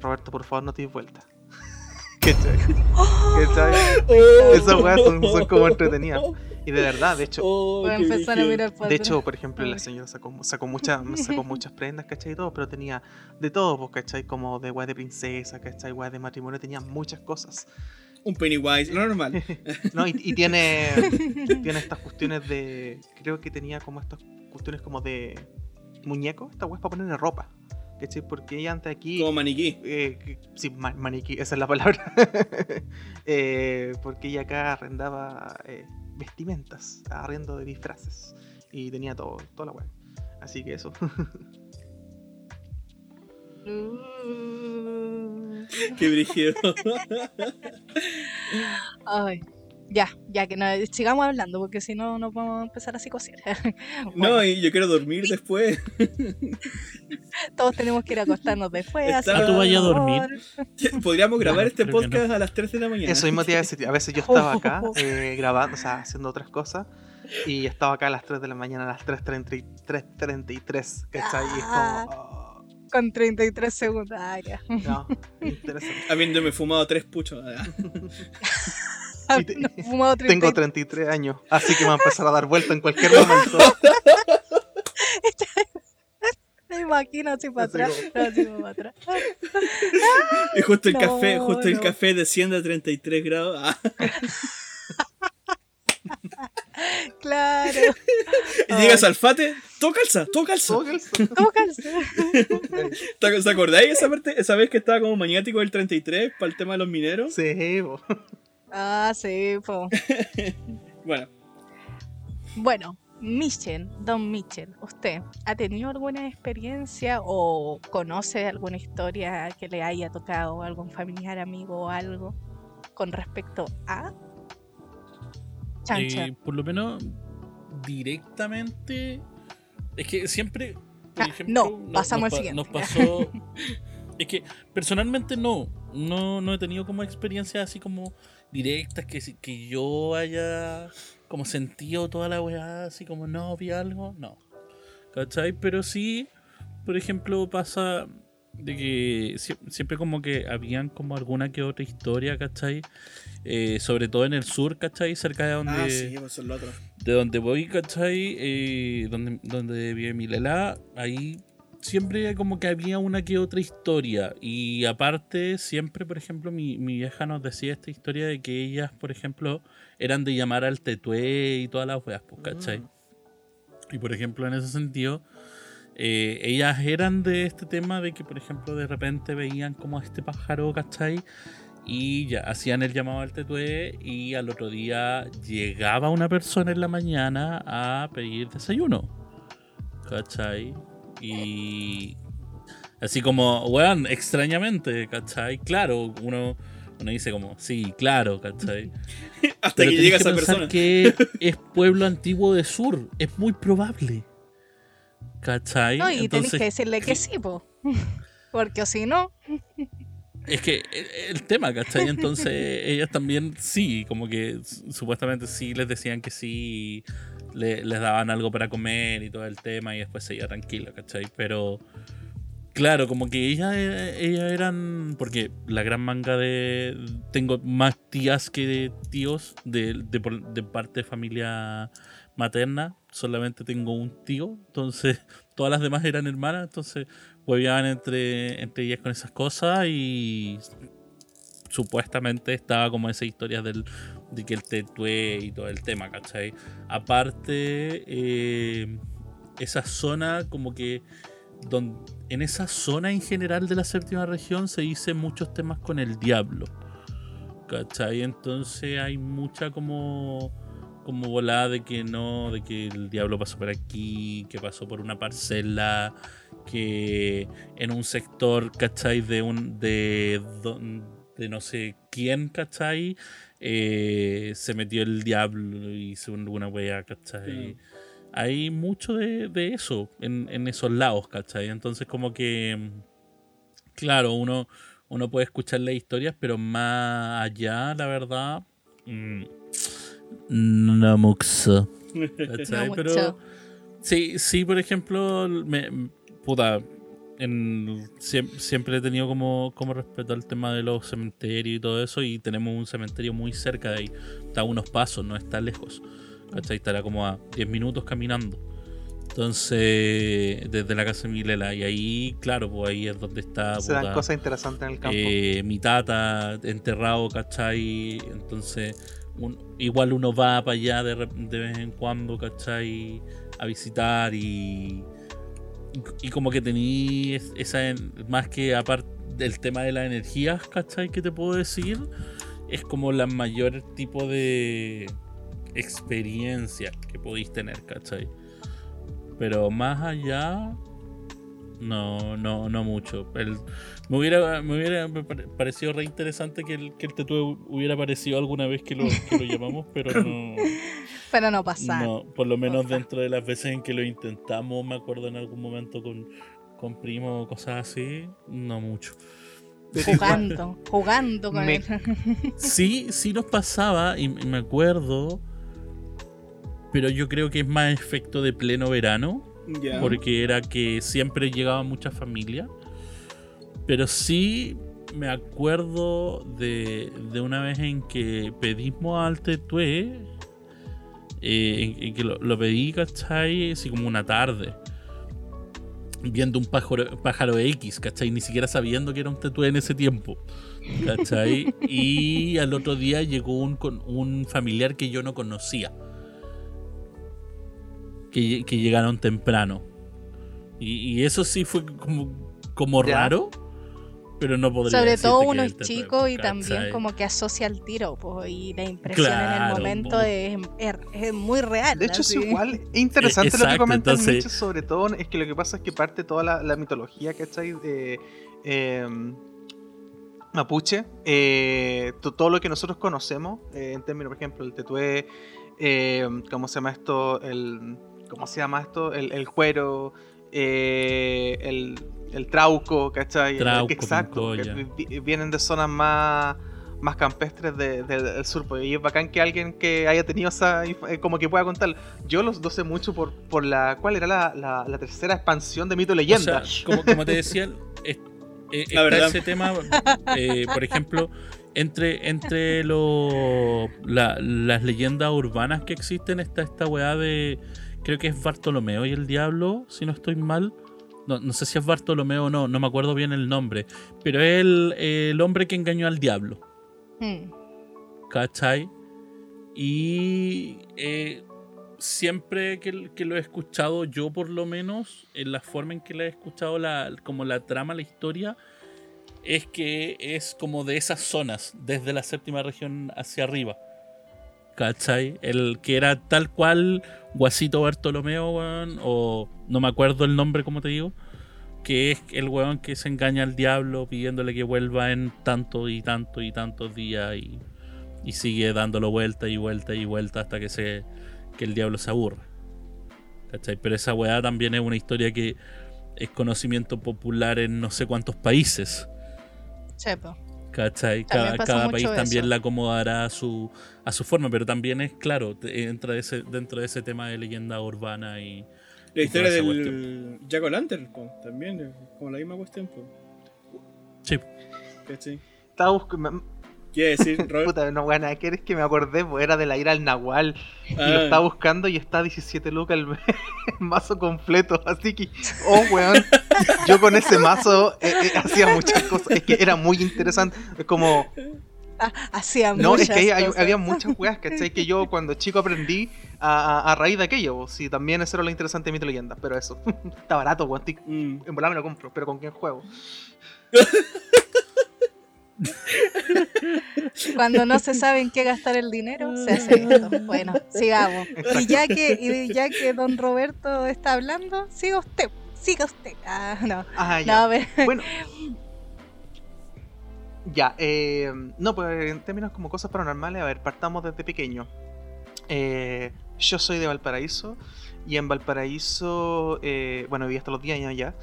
Roberto, por favor, no te des vuelta. ¿Cachai? ¿Cachai? Oh. Esas weas son, son como entretenidas. Y de verdad, de hecho, Oh, Voy a qué empezar a mirar de hecho, por ejemplo, la señora sacó, sacó, muchas sacó muchas prendas, ¿cachai? Y todo, pero tenía de todo, pues, ¿cachai? Como de weas de princesa, ¿cachai? Weas de matrimonio, tenía muchas cosas. Un Pennywise, lo normal. No, y, y tiene, tiene estas cuestiones de. Creo que tenía como estas cuestiones como de muñeco, esta weas para ponerle ropa. ¿Cachai? Porque ella antes aquí. Como maniquí. eh, sí, ma- maniquí, esa es la palabra. Eh, porque ella acá arrendaba eh, vestimentas, arriendo de disfraces. Y tenía todo, toda la web. Así que eso. Qué brígido. Ay, ya, ya que no, sigamos hablando porque si no nos vamos a empezar a psicosear. No, y yo quiero dormir después. Todos tenemos que ir a acostarnos después. Está- Ah, ¿tú vayas a dormir? Podríamos grabar No, este creo que podcast a las 3 de la mañana. Eso mismo te iba a decir. A veces yo estaba acá eh, grabando, o sea, haciendo otras cosas. Y estaba acá a las 3 de la mañana, a las 3.33, ¿cachai? Y es Ah. como. oh, Con 33 segundos. Ah, ya. no, interesante. Habiéndome fumado tres puchos. Ah, Y te- No, he fumado Tengo 33. 33 años, así que me va a empezar a dar vuelta en cualquier momento. Me imagino así para Así atrás. como- No, así como para atrás. Y justo el No, café, justo el café desciende a 33 grados. Ah, Claro. y llegas al fate, todo calza, todo calza. Todo calza. ¿Cómo calza? ¿Te te acordáis esa parte, esa vez que estaba como maniático del 33 para el tema de los mineros? Sí, bo. Ah, sí, po. Bueno, Bueno, Michel, Don Michel, ¿usted ha tenido alguna experiencia o conoce alguna historia que le haya tocado algún familiar, amigo o algo con respecto a Chancha? Eh, por lo menos directamente. Es que siempre. Por Ah, ejemplo, no, pasamos nos, al siguiente. nos pasó. es que personalmente no. No, no he tenido como experiencias así como directas que, si- que yo haya como sentido toda la weá, así como no vi algo. No. ¿Cachai? Pero sí, por ejemplo, pasa de que sie- siempre como que habían como alguna que otra historia, ¿cachai? Eh, sobre todo en el sur, ¿cachai? Cerca de donde, ah, sí, pues otro. de donde voy, ¿cachai? Eh, donde, donde vive mi Lela, ahí siempre como que había una que otra historia. Y aparte, siempre, por ejemplo, mi, mi vieja nos decía esta historia de que ellas, por ejemplo, eran de llamar al tetué y todas las weas, pues, ¿cachai? Mm. Y por ejemplo, en ese sentido, eh, ellas eran de este tema de que, por ejemplo, de repente veían como a este pájaro, ¿cachai? Y ya hacían el llamado al tetué y al otro día llegaba una persona en la mañana a pedir desayuno, ¿cachai? Y así como, weón, extrañamente, ¿cachai? Claro, uno, uno dice como, sí, claro, ¿cachai? Hasta Pero que tenés llega que esa pensar persona. que es pueblo antiguo de sur. Es muy probable. ¿Cachai? No, y tenés Entonces, que decirle que sí, po. Porque si no, es que el, el tema, ¿cachai? Entonces, ellas también sí, como que su- supuestamente sí les decían que sí, le- les daban algo para comer y todo el tema, y después se iba tranquila, ¿cachai? Pero, claro, como que ellas, ellas eran. Porque la gran manga de. Tengo más tías que tíos de, de, de parte de familia materna. Solamente tengo un tío, entonces todas las demás eran hermanas, entonces hueveaban entre, entre ellas con esas cosas y supuestamente estaba como esa historia del, de que el tetué y todo el tema, ¿cachai? Aparte, eh, esa zona como que don- en esa zona en general de la séptima región se dice muchos temas con el diablo, ¿cachai? Entonces hay mucha como como volada de que no, de que el diablo pasó por aquí, que pasó por una parcela, que en un sector, ¿cachai? De un de, de no sé quién, ¿cachai? Eh, se metió el diablo y hizo una wea, ¿cachai? Hay mucho de, de eso en, en esos lados, ¿cachai? Entonces como que, claro, uno, uno puede escuchar las historias, pero más allá, la verdad, mm, no mucho. ¿cachai? No pero mucho. sí, sí, por ejemplo, me, puta, en- siem- siempre he tenido como, como respeto al tema de los cementerios y todo eso. Y tenemos un cementerio muy cerca de ahí. Está a unos pasos, no está lejos. ¿Cachai? Estará como a 10 minutos caminando. Entonces, desde la casa de Milela. Y ahí, claro, pues ahí es donde está. Se dan puta, cosas interesantes en el campo. eh, mi tata enterrado, ¿cachai? Entonces, un- igual uno va para allá de, de vez en cuando, ¿cachai? A visitar y. Y como que tení es- esa. Más que aparte del tema de las energías, ¿cachai? Que te puedo decir. Es como la mayor tipo de experiencia que podéis tener, ¿cachai? Pero más allá. No, no, no mucho. Me hubiera, me hubiera pare- parecido re interesante que el, que el hubiera aparecido alguna vez que lo, que lo llamamos, pero no, Pero no pasa. no. Por lo menos dentro de las veces en que lo intentamos, me acuerdo en algún momento con, con primo o cosas así, no mucho. Jugando, jugando con Me- él. Sí, sí nos pasaba, y, me acuerdo, pero yo creo que es más efecto de pleno verano. Porque era que siempre llegaba mucha familia. Pero sí me acuerdo de, de una vez en que pedimos al Tetué, eh, en, en que lo, lo pedí, ¿cachai? Así como una tarde. Viendo un pájaro, pájaro X, ¿cachai? Ni siquiera sabiendo que era un Tetué en ese tiempo. ¿Cachai? Y al otro día llegó un, con- un familiar que yo no conocía que, que llegaron temprano. Y, y eso sí fue como, como raro, pero no podría Sobre todo uno es chico y también como que asocia el tiro, pues, y la impresión en el momento mo- es, es- es muy real. De hecho, es igual. Es interesante lo que exacto, comenta el entonces- sobre todo es que lo que pasa es que parte toda la, la mitología, ¿cachai? De, eh, mapuche, eh, to- todo lo que nosotros conocemos, eh, en términos, por ejemplo, el tetué, eh, ¿cómo se llama esto? El, ¿Cómo se llama esto? El, el cuero, eh, el, el trauco, ¿cachai? Trauco, Exacto, que vienen de zonas más más campestres de- de- del sur. pues, y es bacán que alguien que haya tenido esa. eh, como que pueda contar. Yo los lo sé mucho por, por la. ¿Cuál era la, la- la tercera expansión de Mito O Leyenda? sea, como, como te decía, es- eh, La está verdad. ese tema, eh, por ejemplo, entre, entre lo- la- las leyendas urbanas que existen, está esta weá de. Creo que es Bartolomeo y el Diablo, si no estoy mal. No, no sé si es Bartolomeo o no, no me acuerdo bien el nombre. Pero es el, el hombre que engañó al diablo. Mm. ¿Cachai? Y eh, siempre que, que lo he escuchado, yo por lo menos, en la forma en que la he escuchado, la, como la trama, la historia, es que es como de esas zonas, desde la séptima región hacia arriba. ¿Cachai? El que era tal cual Guasito Bartolomeo, weón, o no me acuerdo el nombre, como te digo, que es el weón que se engaña al diablo pidiéndole que vuelva en tanto y tanto y tantos días y, sigue dándolo vuelta y vuelta y vuelta hasta que se que el diablo se aburra. ¿Cachai? Pero esa weá también es una historia que es conocimiento popular en no sé cuántos países. Chepo. Cada, país también eso. la acomodará a su, a su forma, pero también es claro, entra ese, dentro de ese tema de leyenda urbana y, La historia del Jack O'Lantern, po, también, es como la misma cuestión. po. Sí. ¿Cachai? Estaba buscando. ¿Qué decir, Robert? Puta, no, buena, ¿qué eres que me acordé? Pues era de la ira al Nahual. Y lo Ah, estaba buscando y está a 17 lucas el, el mazo completo. Así que, oh, weón. Yo con ese mazo eh, eh, hacía muchas cosas. Es que era muy interesante. Es como. Ah, hacía No, es que hay- cosas. había muchas weas, ¿cachai? Que yo cuando chico aprendí a, a- a raíz de aquello. pues, Sí, también eso era lo interesante de y Leyenda. Pero eso. está barato, weón. mm. En volar me lo compro. Pero ¿con quién juego? Cuando no se sabe en qué gastar el dinero, se hace esto. Bueno, sigamos. Y ya que, y ya que don Roberto está hablando, siga usted, siga usted. Ah, no. Ah, ya. No, pero- Bueno. Ya, eh, no, pues en términos como cosas paranormales, a ver, partamos desde pequeño. Eh, yo soy de Valparaíso y en Valparaíso, eh, bueno, viví hasta los 10 años ya.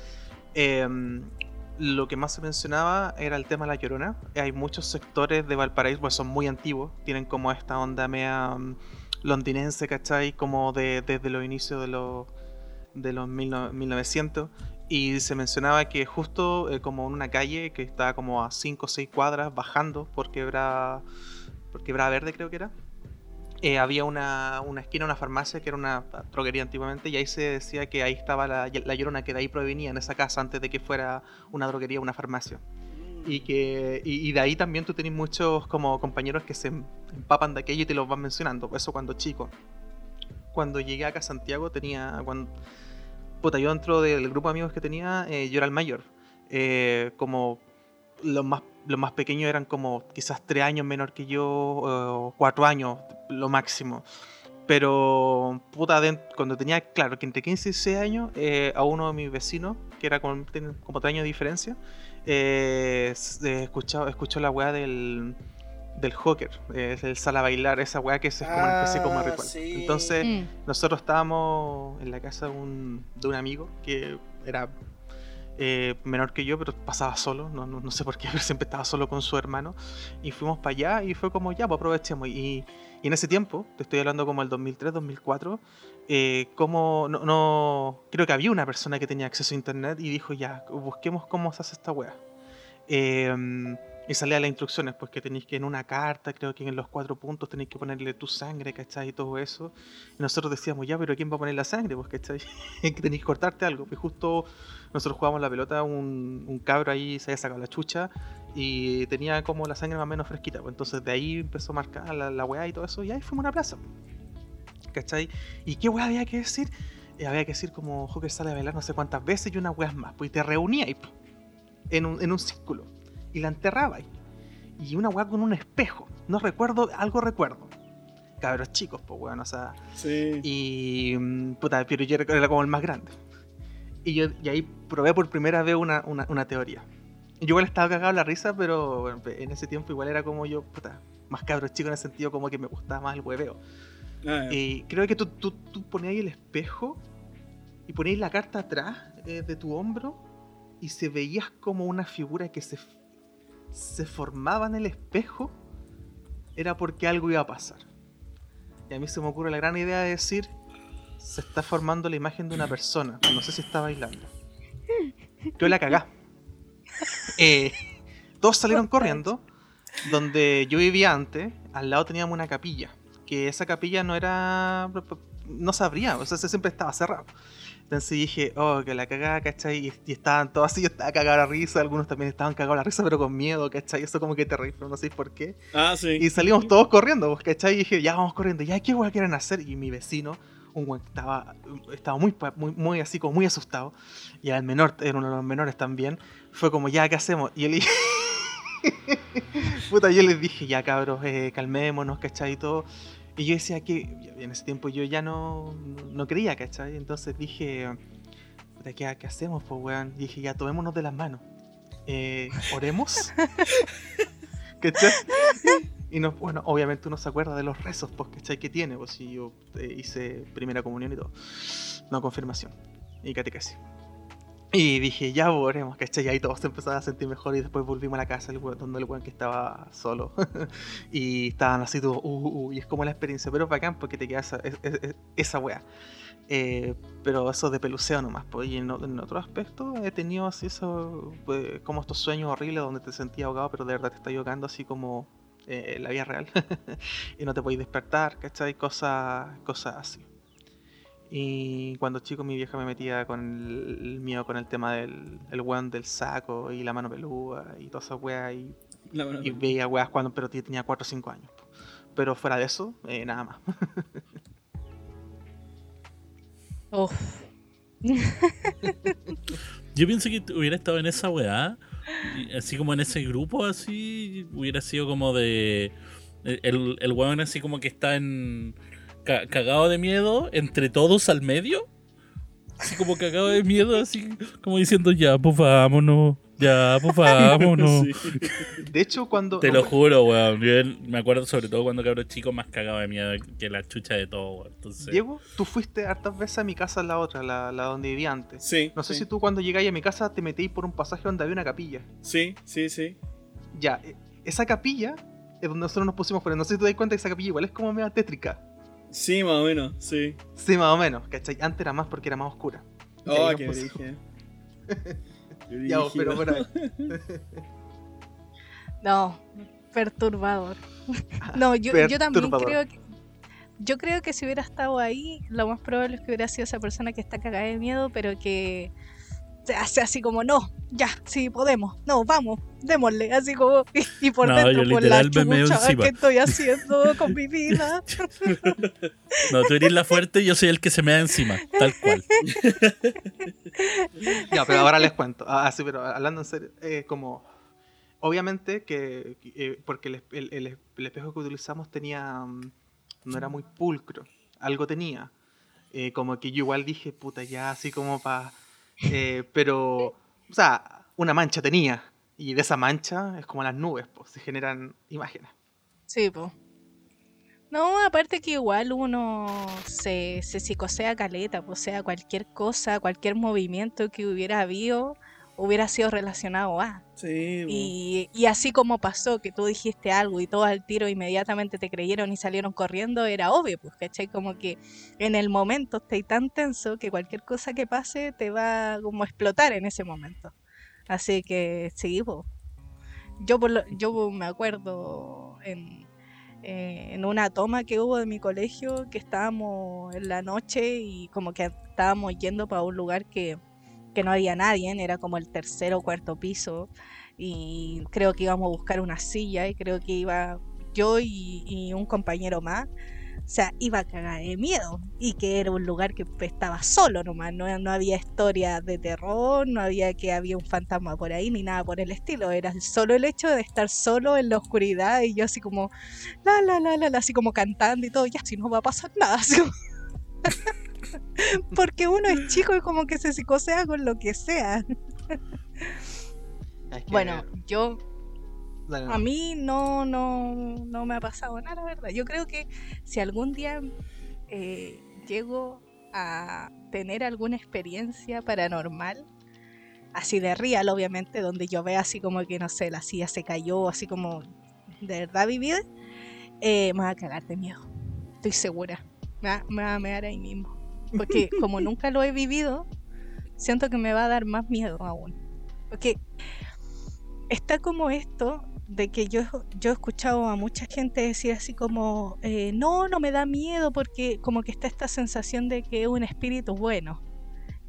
Lo que más se mencionaba era el tema de la llorona. Hay muchos sectores de Valparaíso, pues son muy antiguos, tienen como esta onda mea mm, londinense, ¿cachai? Como de, desde los inicios de los de los 1900 y se mencionaba que justo eh, como en una calle que estaba como a 5 o 6 cuadras bajando por quebrada, por quebrada verde creo que era, eh, había una, una, esquina, una farmacia que era una droguería antiguamente y ahí se decía que ahí estaba la, la llorona que de ahí provenía en esa casa antes de que fuera una droguería una farmacia. Y, que, y, de ahí también tú tenés muchos como compañeros que se empapan de aquello y te los van mencionando. Eso cuando chico. Cuando llegué acá a Santiago tenía... Cuando, yo dentro del grupo de amigos que tenía, eh, yo era el mayor. Eh, como los más, los más pequeños eran como quizás tres años menor que yo, o cuatro años, lo máximo. Pero, puta, cuando tenía, claro, que entre 15 y 16 años, eh, a uno de mis vecinos, que era como, como 3 años de diferencia, eh, escuchó, escuchó la weá del, del Hawker, es el sala bailar, esa weá que es como una especie como Ah, ritual. sí. Entonces, Mm. nosotros estábamos en la casa de un, de un amigo que era eh, menor que yo, pero pasaba solo, no, no, no sé por qué, pero siempre estaba solo con su hermano. Y fuimos para allá y fue como, ya, pues aprovechemos. Y, y en ese tiempo, te estoy hablando como el 2003, 2004, eh, como no, no- creo que había una persona que tenía acceso a internet y dijo, ya, busquemos cómo se hace esta wea. Eh, y salía las instrucciones, pues que tenéis que en una carta, creo que en los cuatro puntos tenéis que ponerle tu sangre, ¿cachai? Y todo eso. Y nosotros decíamos, ya, pero ¿quién va a poner la sangre? Pues, ¿cachai? que tenéis que cortarte algo. Y justo nosotros jugábamos la pelota, un, un cabro ahí se había sacado la chucha y tenía como la sangre más o menos fresquita. Pues entonces de ahí empezó a marcar la, la weá y todo eso. Y ahí fuimos a una plaza. ¿Cachai? ¿Y qué weá había que decir? Eh, había que decir como Joker sale a bailar no sé cuántas veces y unas weas más. Pues y te reuníais po, en un, en un círculo y la enterrabais. Y una weá con un espejo. No recuerdo, algo recuerdo. Cabros chicos, pues weón, o sea. Sí. Y. mm, Puta, pero yo era como el más grande. Y, yo, y ahí probé por primera vez una, una, una teoría. Yo igual estaba cagado la risa, pero bueno, en ese tiempo igual era como yo, puta, más cabros chico en el sentido como que me gustaba más el hueveo. Ah. Y creo que tú, tú, tú ponías ahí el espejo y ponías la carta atrás eh, de tu hombro y se veías como una figura que se, se formaba en el espejo, era porque algo iba a pasar. Y a mí se me ocurre la gran idea de decir, se está formando la imagen de una persona, no sé si está bailando. Yo la cagá. Eh, todos salieron corriendo, donde yo vivía antes, al lado teníamos una capilla que esa capilla no era. No se abría, o sea, se- siempre estaba cerrado. Entonces dije, oh, que la cagada, ¿cachai? Y, y estaban todos así, yo estaba cagado a la risa, algunos también estaban cagados a la risa, pero con miedo, ¿cachai? Eso como que te reí, pero no sé por qué. Ah, sí. Y salimos todos corriendo, pues, ¿cachai? Y dije, ya vamos corriendo, ya, ¿qué weá quieren hacer? Y mi vecino, un weón que estaba, estaba muy, muy, muy así, como muy asustado, y el menor, era uno de los menores también, fue como, ya, ¿qué hacemos? Y él dije, puta, yo les dije, ya cabros, eh, calmémonos, ¿cachai? Y todo. Y yo decía que en ese tiempo yo ya no, no creía, ¿cachai? Entonces dije, ¿qué, qué hacemos, pues, weón? Y dije, ya, tomémonos de las manos. Eh, ¿Oremos? ¿Cachai? Y no, bueno, obviamente uno se acuerda de los rezos, pues, ¿cachai? Que tiene, pues si yo eh, hice primera comunión y todo. No confirmación. Y catequesis. Y dije, ya oremos, ¿cachai? Y ahí todos se empezaron a sentir mejor y después volvimos a la casa donde el weón que estaba solo. y estaban así todos, uh, uh, uh, y es como la experiencia, pero bacán porque te queda esa, es- es- es- esa wea. Eh, pero eso de peluceo nomás, pues, y en, otro aspecto he tenido así eso, pues, como estos sueños horribles donde te sentías ahogado, pero de verdad te está ahogando así como eh, la vida real. y no te podéis despertar, ¿cachai? Cosas, cosas así. Y cuando chico mi vieja me metía con el, el miedo con el tema del el weón del saco y la mano peluda y todas esas weas y, veía weas cuando pero tenía 4 o 5 años. Pero fuera de eso, eh, nada más. Uf. Yo pienso que hubiera estado en esa weá, así como en ese grupo, así, hubiera sido como de. El, el weón así como que está en. Ca- cagado de miedo, entre todos al medio. Así como cagado de miedo, así como diciendo, ya, pues vámonos, ya, pues vámonos. Sí. De hecho, cuando. Te lo juro, weón. Yo me acuerdo sobre todo cuando cabro chico más cagado de miedo que la chucha de todo, weón. Entonces, Diego, tú fuiste hartas veces a mi casa, la otra, la, la donde vivía antes. Sí. No sé sí. si tú cuando llegáis a mi casa te metéis por un pasaje donde había una capilla. Sí, sí, sí. Ya, eh, esa capilla es donde nosotros nos pusimos fuera. No sé si te das cuenta que esa capilla igual es como media tétrica. Sí, más o menos, sí. Sí, más o menos, ¿cachai? Antes era más porque era más oscura. Oh, ahí qué origen. Ya, vos, pero por ahí. No, perturbador. No, yo, yo también creo que. Yo creo que si hubiera estado ahí, lo más probable es que hubiera sido esa persona que está cagada de miedo, pero que se hace así como, no, ya, sí, podemos, no, vamos, démosle, así como, y, y por No, dentro, yo por la chucha. ¿qué estoy haciendo con mi vida? No, tú eres la fuerte y yo soy el que se me da encima, tal cual. Ya, pero ahora les cuento. Ah, sí, pero hablando en serio, eh, como. Obviamente que. eh, porque el, es- el- el- el espejo que utilizamos tenía. mm, No era muy pulcro. Algo tenía. Eh, como que yo igual dije, puta, ya así como para. Pero. O sea, una mancha tenía. Y de esa mancha es como las nubes, pues se generan imágenes. Sí, po. No, aparte que igual uno se, se psicosea caleta, pues, sea, cualquier cosa, cualquier movimiento que hubiera habido, hubiera sido relacionado a. Sí. Y, y así como pasó, que tú dijiste algo y todos al tiro inmediatamente te creyeron y salieron corriendo, era obvio, pues, ¿cachai? Como que en el momento estáis tan tenso que cualquier cosa que pase te va como a explotar en ese momento. Así que sí, po. Yo, por lo- yo me acuerdo en, eh, en una toma que hubo de mi colegio que estábamos en la noche y como que estábamos yendo para un lugar que, que no había nadie, era como el tercer o cuarto piso y creo que íbamos a buscar una silla y creo que iba yo y, un compañero más. O sea, iba a cagar de miedo y que era un lugar que estaba solo nomás, no, no había historia de terror, no había que había un fantasma por ahí ni nada por el estilo, era solo el hecho de estar solo en la oscuridad y yo así como, la, la, la, la, así como cantando y todo, ya si no va a pasar nada. así Porque uno es chico y como que se psicosea con lo que sea. Es que- Bueno, yo dale, no. a mí no, no, no me ha pasado nada, la verdad. Yo creo que si algún día eh, llego a tener alguna experiencia paranormal, así de real, obviamente, donde yo vea así como que, no sé, la silla se cayó, así como de verdad vivida, eh, me va a cagar de miedo. Estoy segura. Me va, me va a mear ahí mismo. Porque como nunca lo he vivido, siento que me va a dar más miedo aún. Porque está como esto de que yo, yo he escuchado a mucha gente decir así como, eh, no, no me da miedo porque como que está esta sensación de que es un espíritu bueno.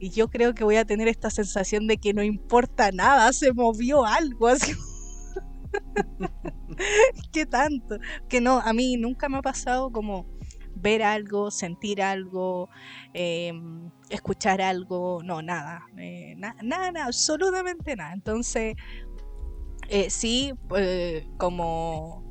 Y yo creo que voy a tener esta sensación de que no importa nada, se movió algo así. ¿Qué tanto? Que no, a mí nunca me ha pasado como ver algo, sentir algo, eh, escuchar algo, no, nada, eh, na- nada, nada, absolutamente nada. Entonces, eh, sí, eh, como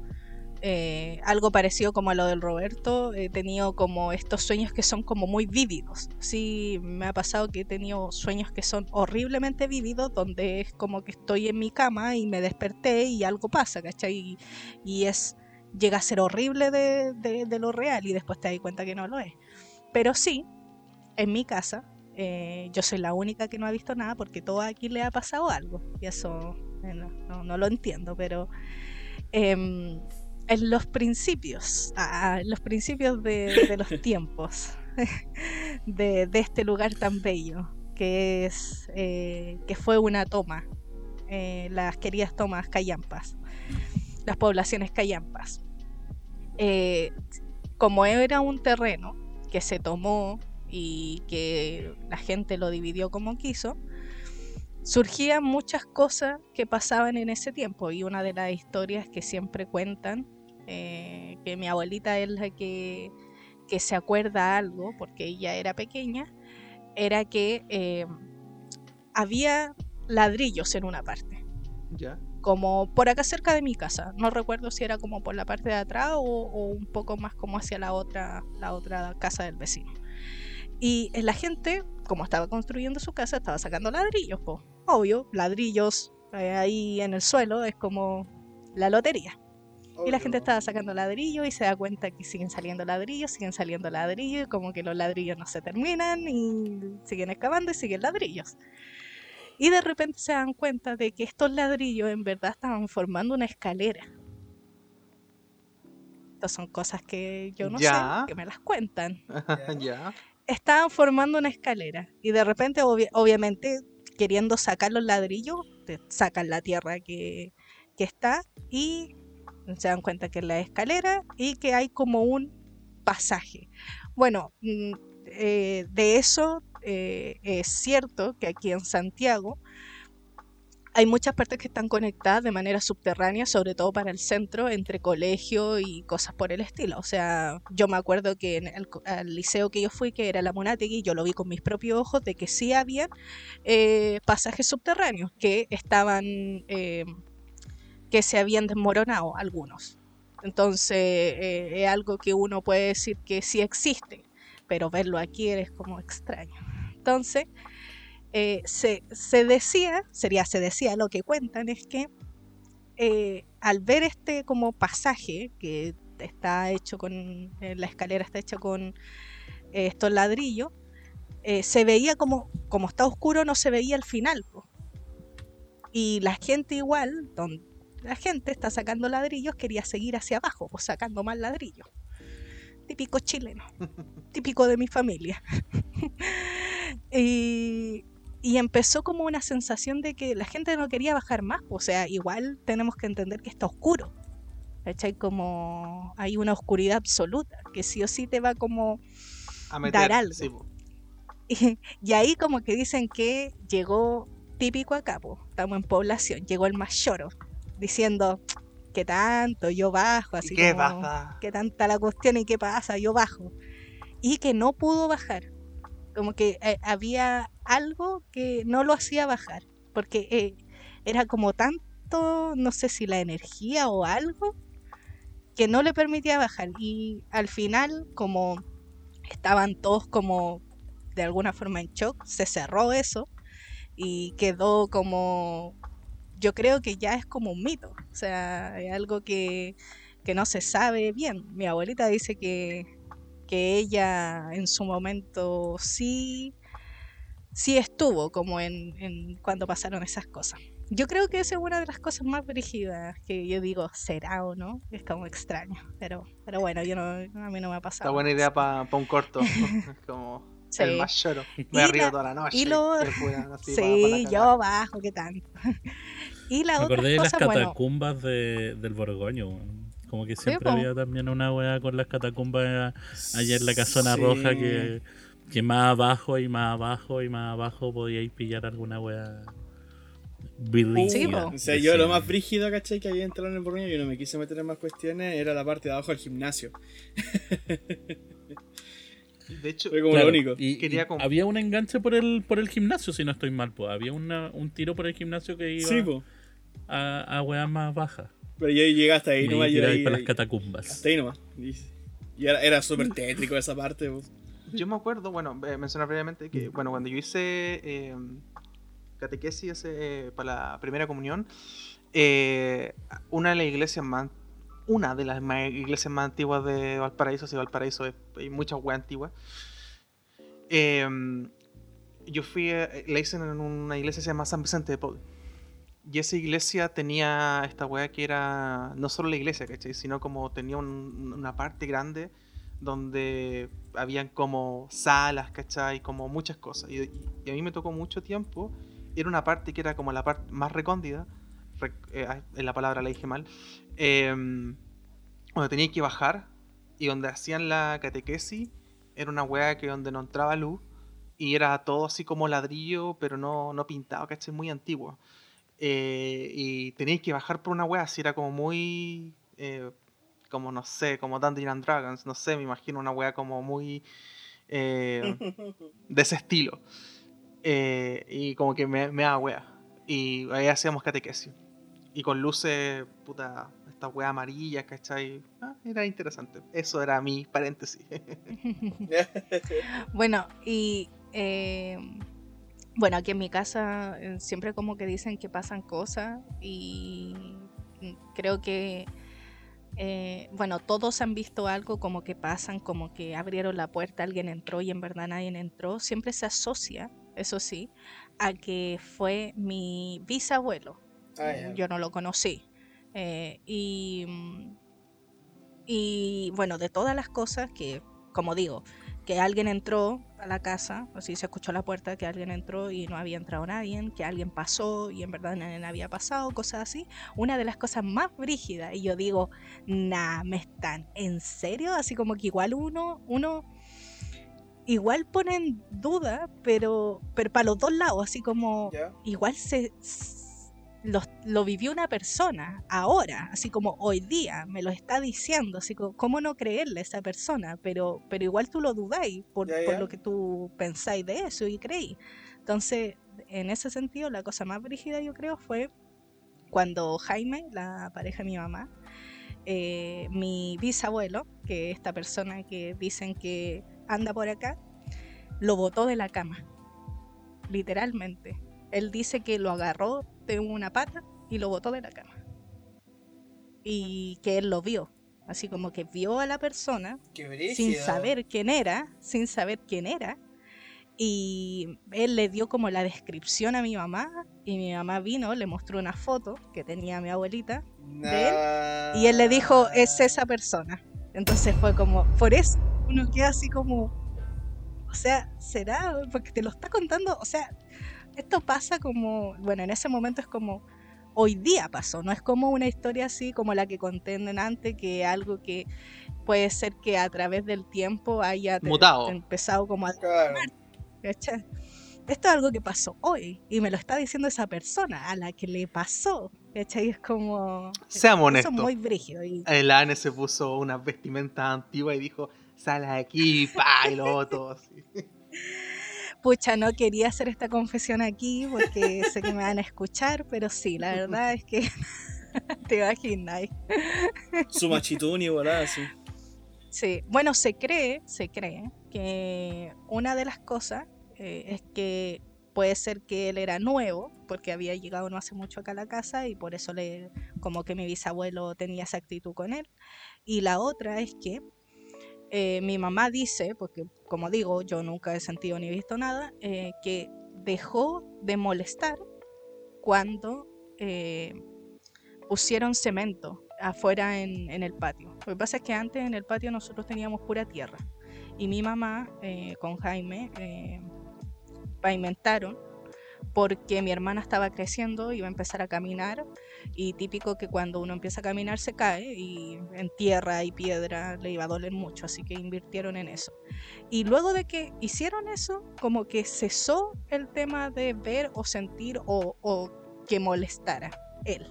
eh, algo parecido como a lo del Roberto, he tenido como estos sueños que son como muy vívidos. Sí, me ha pasado que he tenido sueños que son horriblemente vívidos, donde es como que estoy en mi cama y me desperté y algo pasa, ¿cachai? Y, y es llega a ser horrible de, de- de lo real y después te das cuenta que no lo es. Pero sí, en mi casa, eh, yo soy la única que no ha visto nada porque todo aquí le ha pasado algo. Y eso eh, no, no- no lo entiendo, pero em, en los principios, ah, en los principios de, de los tiempos de, de este lugar tan bello, que es eh, que fue una toma, eh, las queridas tomas callampas, las poblaciones callampas. Eh, como era un terreno que se tomó y que la gente lo dividió como quiso, surgían muchas cosas que pasaban en ese tiempo y una de las historias que siempre cuentan, eh, que mi abuelita es la que, se acuerda algo, porque ella era pequeña, era que eh, había ladrillos en una parte. Como por acá cerca de mi casa. No recuerdo si era como por la parte de atrás o, o un poco más como hacia la otra, la otra casa del vecino. Y eh, la gente, como estaba construyendo su casa, estaba sacando ladrillos, po. obvio, ladrillos eh, ahí en el suelo es como la lotería. Y la gente estaba sacando ladrillos y se da cuenta que siguen saliendo ladrillos, siguen saliendo ladrillos, y como que los ladrillos no se terminan y siguen excavando y siguen ladrillos. Y de repente se dan cuenta de que estos ladrillos en verdad estaban formando una escalera. estas son cosas que yo no Ya. sé, que me las cuentan. ya. Estaban formando una escalera y de repente, obvi- obviamente, queriendo sacar los ladrillos, te sacan la tierra que, que está y se dan cuenta que es la escalera y que hay como un pasaje. Bueno, mm, eh, de eso eh, es cierto que aquí en Santiago hay muchas partes que están conectadas de manera subterránea, sobre todo para el centro, entre colegio y cosas por el estilo. O sea, yo me acuerdo que en el al liceo que yo fui, que era la Monategui, yo lo vi con mis propios ojos, de que sí había eh, pasajes subterráneos que estaban, eh, que se habían desmoronado algunos. Entonces, eh, es algo que uno puede decir que sí existe, pero verlo aquí es como extraño. Entonces, eh, se, decía, sería se decía, lo que cuentan es que eh, al ver este como pasaje que está hecho con, eh, la escalera está hecha con estos ladrillos, se veía como, como está oscuro, no se veía el final. Y la gente igual, don- la gente está sacando ladrillos, quería seguir hacia abajo, pues sacando más ladrillos. Típico chileno, típico de mi familia. y, y empezó como una sensación de que la gente no quería bajar más. O sea, igual tenemos que entender que está oscuro. ¿Cachai? Como hay una oscuridad absoluta, que sí o sí te va como... A meter. Dar algo. sí. Y, y ahí como que dicen que llegó típico acá, po, estamos en población, llegó el más lloro, diciendo, ¿qué tanto? Yo bajo, así. ¿qué tanta la cuestión y qué pasa? Yo bajo. Y que no pudo bajar. Como que eh, había algo que no lo hacía bajar. Porque eh, era como tanto, no sé si la energía o algo, que no le permitía bajar. Y al final, como estaban todos como de alguna forma en shock, se cerró eso y quedó como, yo creo que ya es como un mito, o sea, es algo que, que no se sabe bien. Mi abuelita dice que, que ella en su momento sí, sí estuvo como en, en cuando pasaron esas cosas. Yo creo que esa es una de las cosas más brígidas que yo digo, será o no, es como extraño, pero, pero bueno, yo no, a mí no me ha pasado. Está buena idea para un corto. como Sí. el más lloro. Y Me río la- toda la noche. y lo- así, Sí, la yo cagada. bajo, ¿qué tanto? y la Me otra acordé de las cosa, bueno, catacumbas de, del Borgoño. Como que siempre había también una wea con las catacumbas allá en la casona Sí. roja que, que más abajo y más abajo y más abajo podíais pillar alguna wea brígida. Sí. O sea, yo lo más brígido, ¿cachai? Que había entrado en el Borgoño y no me quise meter en más cuestiones, era la parte de abajo del gimnasio. De hecho, Fue como Claro, lo único. y- Quería y com- había un enganche por el, por el gimnasio, si no estoy mal. Pues. Había una, un tiro por el gimnasio que iba Sí, a, a weas más bajas. Pero yo llegué hasta ahí Y nomás. ahí yo ahí- para las catacumbas. hasta ahí nomás. Y, y era, era súper tétrico esa parte. Yo me acuerdo, bueno, eh, mencionar previamente que, bueno, cuando yo hice eh, catequesis eh, para la primera comunión, eh, una de las iglesias más, una de las iglesias más antiguas de Valparaíso, si Valparaíso es- hay muchas weas antiguas, eh, yo fui, eh, la hice en una iglesia que se llama San Vicente de Paul. Y esa iglesia tenía esta wea que era no solo la iglesia, ¿cachai? Sino como tenía un- una parte grande donde habían como salas, ¿cachai? Como muchas cosas. Y, y a mí me tocó mucho tiempo. Era una parte que era como la parte más recóndida. Eh, la palabra la dije mal. em, donde tenía que bajar y donde hacían la catequesis. Era una wea que donde no entraba luz. Y era todo así como ladrillo, pero no, no pintado, ¿cachai? Muy antiguo. Eh, y teníais que bajar por una wea así, era como muy. eh, como no sé, como Dungeons and Dragons, no sé, me imagino una wea como muy. eh, de ese estilo. Y como que me, me da wea. Y ahí hacíamos catequesis. Y con luces, puta, estas weas amarillas, ¿cachai? Ah, era interesante. Eso era mi paréntesis. bueno, y eh, bueno, aquí en mi casa eh, siempre como que dicen que pasan cosas y creo que, eh, bueno, todos han visto algo como que pasan, como que abrieron la puerta, alguien entró y en verdad nadie entró. Siempre se asocia, eso sí, a que fue mi bisabuelo. Ah, ya. Yo no lo conocí. Eh, y, mm, Y bueno, de todas las cosas que, como digo, que alguien entró a la casa, así se escuchó la puerta, que alguien entró y no había entrado nadie, que alguien pasó y en verdad nadie había pasado, cosas así. Una de las cosas más brígidas, y yo digo, nah, me están, ¿en serio? Así como que igual uno, uno, igual pone en duda, pero, pero para los dos lados, así como, igual se lo, lo, vivió una persona ahora, así como hoy día, me lo está diciendo, así como, ¿cómo no creerle a esa persona? Pero, pero igual tú lo dudáis por, por lo que tú pensáis de eso y creí. Entonces, en ese sentido, la cosa más brígida yo creo fue cuando Jaime, la pareja de mi mamá, eh, mi bisabuelo, que esta persona que dicen que anda por acá, lo botó de la cama, literalmente. Él dice que lo agarró de una pata y lo botó de la cama. Y que él lo vio. Así como que vio a la persona sin saber quién era, sin saber quién era. Y él le dio como la descripción a mi mamá y mi mamá vino, le mostró una foto que tenía mi abuelita de él y él le dijo, es esa persona. Entonces fue como, por eso uno queda así como, o sea, ¿será? Porque te lo está contando, o sea, esto pasa como, bueno, en ese momento es como, hoy día pasó, no es como una historia así como la que conté antes, que algo que puede ser que a través del tiempo haya Mutado. empezado como a... Esto es algo que pasó hoy y me lo está diciendo esa persona a la que le pasó. ¿Cachai? Es como... Seamos honestos. muy brígido. El ANE se puso una vestimenta antigua y dijo, sal aquí, pa, y lo así. pucha, no quería hacer esta confesión aquí porque sé que me van a escuchar, pero sí, la verdad es que te imaginas. Su machitún y volada, sí. Sí, bueno, se cree, se cree que una de las cosas eh, es que puede ser que él era nuevo, porque había llegado no hace mucho acá a la casa y por eso le, como que mi bisabuelo tenía esa actitud con él. Y la otra es que eh, mi mamá dice, porque como digo, yo nunca he sentido ni visto nada, eh, que dejó de molestar cuando eh, pusieron cemento afuera en, en, el patio. Lo que pasa es que antes en el patio nosotros teníamos pura tierra y mi mamá con Jaime pavimentaron porque mi hermana estaba creciendo, iba a empezar a caminar y típico que cuando uno empieza a caminar se cae y en tierra y piedra le iba a doler mucho, así que invirtieron en eso. Y luego de que hicieron eso, como que cesó el tema de ver o sentir o, que molestara él.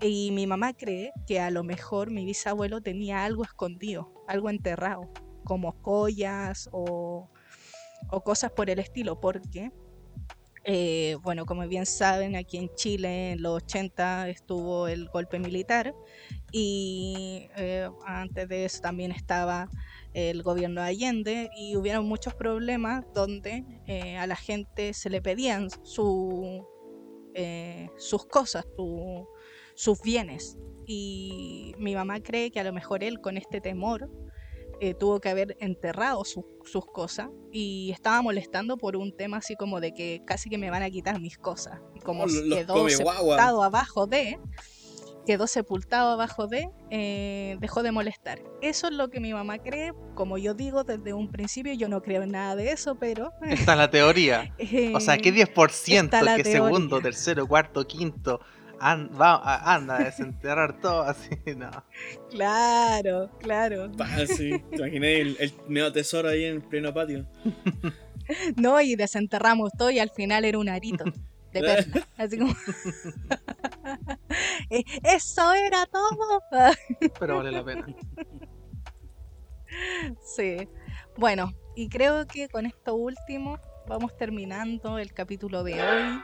Y mi mamá cree que a lo mejor mi bisabuelo tenía algo escondido, algo enterrado, como joyas o, o cosas por el estilo, porque eh, bueno, como bien saben, aquí en Chile en los 80 estuvo el golpe militar y eh, antes de eso también estaba el gobierno de Allende y hubieron muchos problemas donde eh, a la gente se le pedían su, sus cosas, sus bienes. Y mi mamá cree que a lo mejor él con este temor eh, tuvo que haber enterrado sus cosas y estaba molestando por un tema así como de que casi que me van a quitar mis cosas. Como quedó sepultado abajo de, quedó sepultado abajo de, eh, dejó de molestar. Eso es lo que mi mamá cree. Como yo digo desde un principio, yo no creo en nada de eso, pero... Esta es la teoría. o sea, ¿qué 10%? ¿Qué segundo, tercero, cuarto, quinto? Anda a desenterrar todo así, no. Claro, claro. Ah, sí, te imaginé el, el tesoro ahí en pleno patio. no, y desenterramos todo y al final era un arito de perla. Así como. Eh, eso era todo. Pero vale la pena. Sí. Bueno, y creo que con esto último vamos terminando el capítulo de hoy.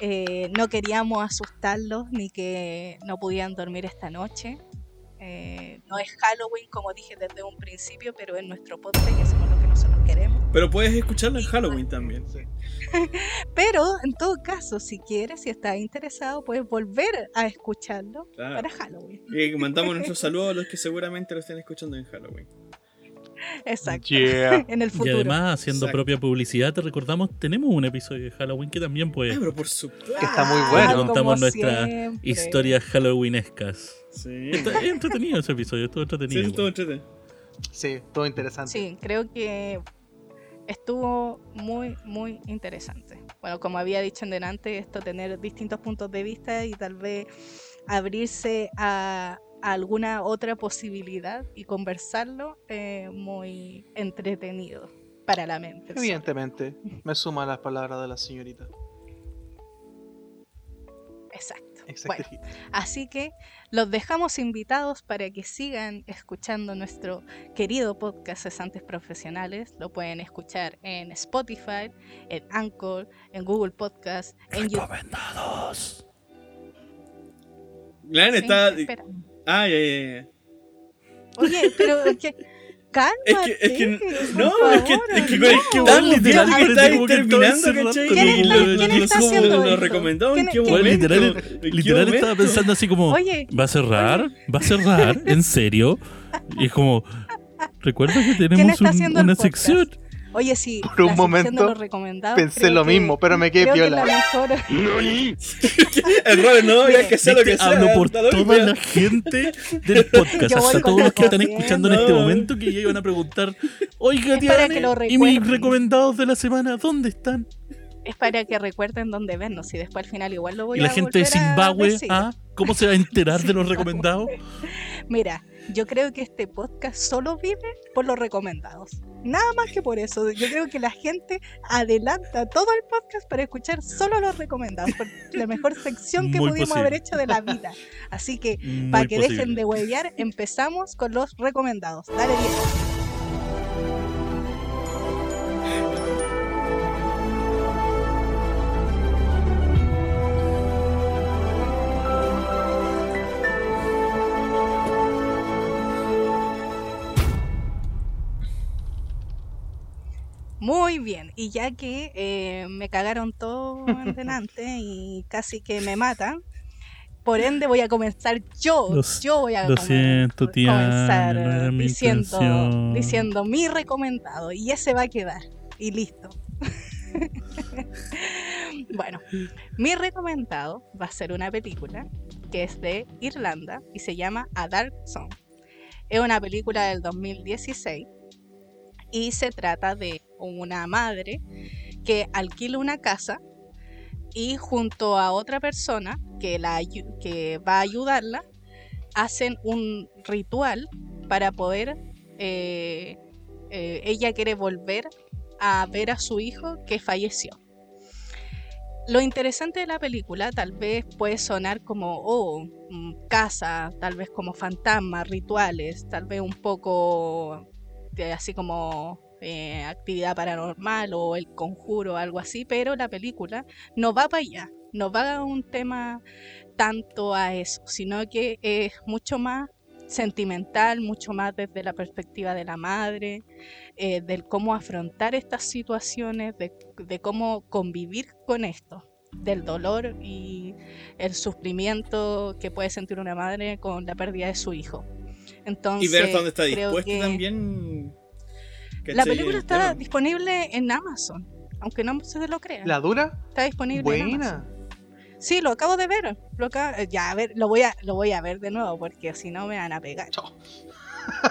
Eh, no queríamos asustarlos ni que no pudieran dormir esta noche. Eh, no es Halloween, como dije desde un principio, pero es nuestro podcast y hacemos lo que nosotros queremos. Pero puedes escucharlo en Halloween también. pero en todo caso, si quieres, si estás interesado, puedes volver a escucharlo para Halloween. Y mandamos nuestros saludos a los que seguramente lo estén escuchando en Halloween. Exacto. Yeah. En el Y futuro. además, haciendo Exacto. propia publicidad, te recordamos, tenemos un episodio de Halloween que también puede Ah, pero por supuesto. Que está muy Ah, bueno. como contamos nuestras historias halloweenescas. Sí. Está es entretenido ese episodio, estuvo entretenido. sí, estuvo entretenido. Sí, todo interesante. Sí, creo que estuvo muy, muy interesante. Bueno, como había dicho en delante, esto tener distintos puntos de vista y tal vez abrirse a alguna otra posibilidad y conversarlo, eh, muy entretenido para la mente. Evidentemente, me suma a las palabras de la señorita. Exacto. Exacto. Bueno, así que los dejamos invitados para que sigan escuchando nuestro querido podcast Cesantes Profesionales. Lo pueden escuchar en Spotify, en Anchor, en Google Podcast, en YouTube. Recomendados. Glenn Sí, está. espera. Ah, ya, ya, ya. Oye, pero es que. Cálmate, Es que, es que, no, es que, favor, es que no. el que tan Bueno, literal a que estáis terminando, ¿cachai? ¿Quién lo- quién lo- está lo- haciendo lo literal, ¿En qué literal estaba pensando así como, Oye, ¿va a cerrar? ¿Va a cerrar? ¿En serio? Y es como, recuerda que tenemos un- una sección. Oye, sí. Por un momento los recomendados, Pensé lo que- mismo, pero me quedé creo que piola. la mejor. Robert, no, ya que sea lo que sea. Hablo por lo toda la gente del podcast, hasta todos los que están escuchando en este No. momento que ya iban a preguntar, oiga, lo ¿y mis recuerden". recomendados de la semana dónde están? Es para que recuerden dónde vernos y después al final igual lo voy Y la a gente de a Zimbabue. ¿ah? ¿cómo se va a enterar de los recomendados? Mira, yo creo que este podcast solo vive por los recomendados. Nada más que por eso. Yo creo que la gente adelanta todo el podcast para escuchar solo los recomendados. Por la mejor sección que Muy pudimos posible. haber hecho de la vida. Así que, Muy para que posible. dejen de huevear, empezamos con los recomendados. Dale, Diego. Muy bien, y ya que eh, me cagaron todo en delante y casi que me matan, por ende voy a comenzar yo. Yo voy a lo siento, Tiana, comenzar no era mi diciendo, intención. diciendo mi recomendado y ese va a quedar y listo. bueno, mi recomendado va a ser una película que es de Irlanda y se llama A Dark Song. Es una película del 2016 y se trata de una madre que alquila una casa y junto a otra persona que, la, que va a ayudarla hacen un ritual para poder eh, eh, ella quiere volver a ver a su hijo que falleció. Lo interesante de la película tal vez puede sonar como, oh, mm, casa, tal vez como fantasmas, rituales, tal vez un poco así como eh, actividad paranormal o el conjuro, algo así, pero la película no va para allá, no va a un tema tanto a eso, sino que es mucho más sentimental, mucho más desde la perspectiva de la madre, eh, del cómo afrontar estas situaciones, de cómo convivir con esto, del dolor y el sufrimiento que puede sentir una madre con la pérdida de su hijo. Entonces, Y ver hasta dónde está que también. La película El está disponible en Amazon, aunque no se lo crean. ¿La dura? Está disponible en Amazon. Buena. Sí, lo acabo de ver. Lo acabo- eh, ya, a ver, lo voy a, lo voy a ver de nuevo porque si no me van a pegar.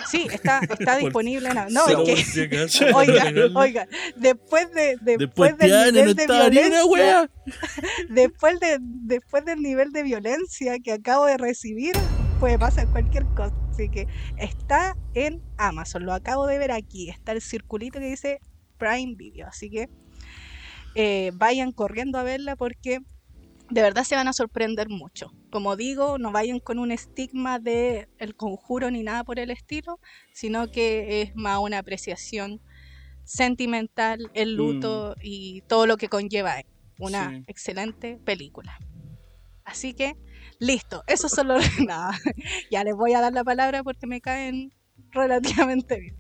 Sí, está, está disponible en Amazon. No, es que, por si acaso, oiga, oiga, después de, después, Después del nivel de violencia, wea. después de, después del nivel de violencia que acabo de recibir, puede pasar cualquier cosa. Así que está en Amazon, lo acabo de ver aquí. Está el circulito que dice Prime Video. Así que eh, vayan corriendo a verla porque de verdad se van a sorprender mucho. Como digo, no vayan con un estigma de el conjuro ni nada por el estilo, sino que es más una apreciación sentimental, el luto y todo lo que conlleva una Sí. excelente película. Así que, listo, eso solo nada. Ya les voy a dar la palabra porque me caen relativamente bien.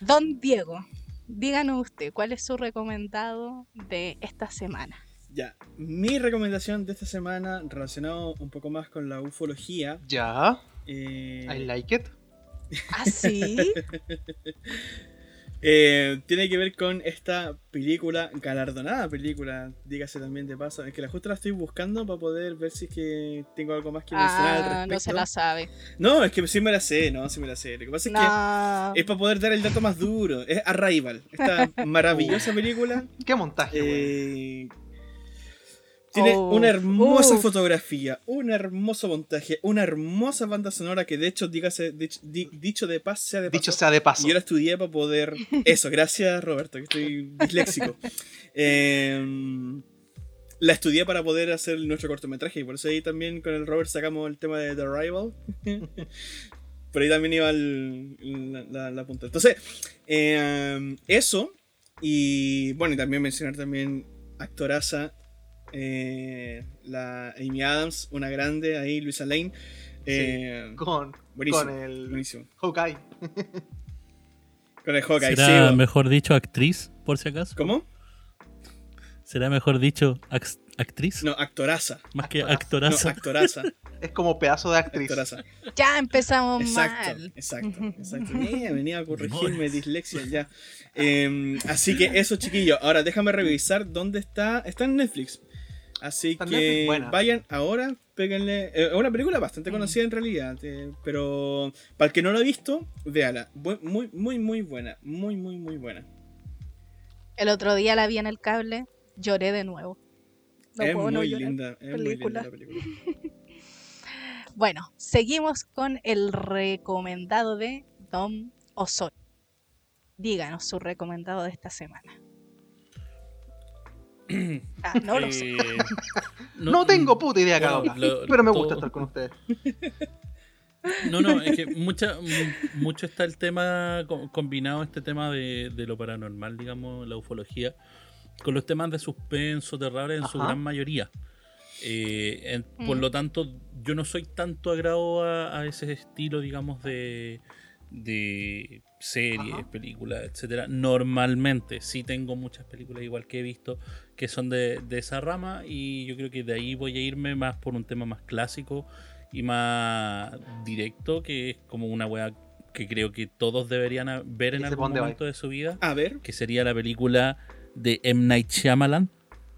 Don Diego, díganos usted, ¿cuál es su recomendado de esta semana? Ya, mi recomendación de esta semana relacionado un poco más con la ufología. Ya. eh, I like it. ¿Ah, sí? Eh, tiene que ver con esta película, galardonada película, dígase también de paso. Es que la justo la estoy buscando para poder ver si es que tengo algo más que mencionar al Ah, respecto. no se la sabe. No, es que sí me la sé, no, sí me la sé. Lo que pasa es que es para poder dar el dato más duro. Es Arrival, esta maravillosa película. Qué montaje, eh, tiene Uf, una hermosa uf. fotografía, un hermoso montaje, una hermosa banda sonora que de hecho, dígase, dich- di- dicho de paz, sea de paso, Dicho sea de paso. yo la estudié para poder. Eso, gracias Roberto, que estoy disléxico. Eh, la estudié para poder hacer nuestro cortometraje y por eso ahí también con el Robert sacamos el tema de The Arrival. por ahí también iba el- la, la- la punta. Entonces, eh, eso. Y bueno, y también mencionar también actoraza. Eh, la Amy Adams, una grande ahí, Luisa Lane. eh, Con, buenísimo, con el buenísimo. Hawkeye. Con el Hawkeye, ¿Será sí, mejor dicho actriz, por si acaso? ¿Cómo? ¿Será mejor dicho actriz? No, actoraza. Más que Actoraza. No, actoraza. Es como pedazo de actriz. actoraza. Ya empezamos Exacto, mal. exacto, exacto. Mira, venía a corregirme dislexia ya. Eh, así que eso, chiquillos. Ahora déjame revisar dónde está. Está en Netflix. Así que vayan ahora, péguenle. eh, Es una película bastante conocida en realidad. eh, pero para el que no lo ha visto, véala. Bu- Muy, muy, muy buena. Muy, muy, muy buena. El otro día la vi en el cable, lloré de nuevo. No es puedo no muy llorar. linda. Es muy linda la película. Bueno, seguimos con el recomendado de Dom Osoy. Díganos su recomendado de esta semana. Ah, no lo sé. Eh, No, tengo puta idea, bueno, cabrón. lo- Pero me todo- gusta estar con ustedes. No, no, es que mucha, mu- mucho está el tema co- combinado, este tema de, de lo paranormal, digamos, la ufología, con los temas de suspenso, terror en su gran mayoría. Eh, en- Por Mm. lo tanto, yo no soy tanto agrado a, a ese estilo, digamos, de, de series, Ajá. películas, etcétera. Normalmente, sí tengo muchas películas igual que he visto que son de, de esa rama y yo creo que de ahí voy a irme más por un tema más clásico y más directo, que es como una weá que creo que todos deberían a- ver en ¿Y ese algún momento de su vida, A ver. que sería la película de M. Night Shyamalan,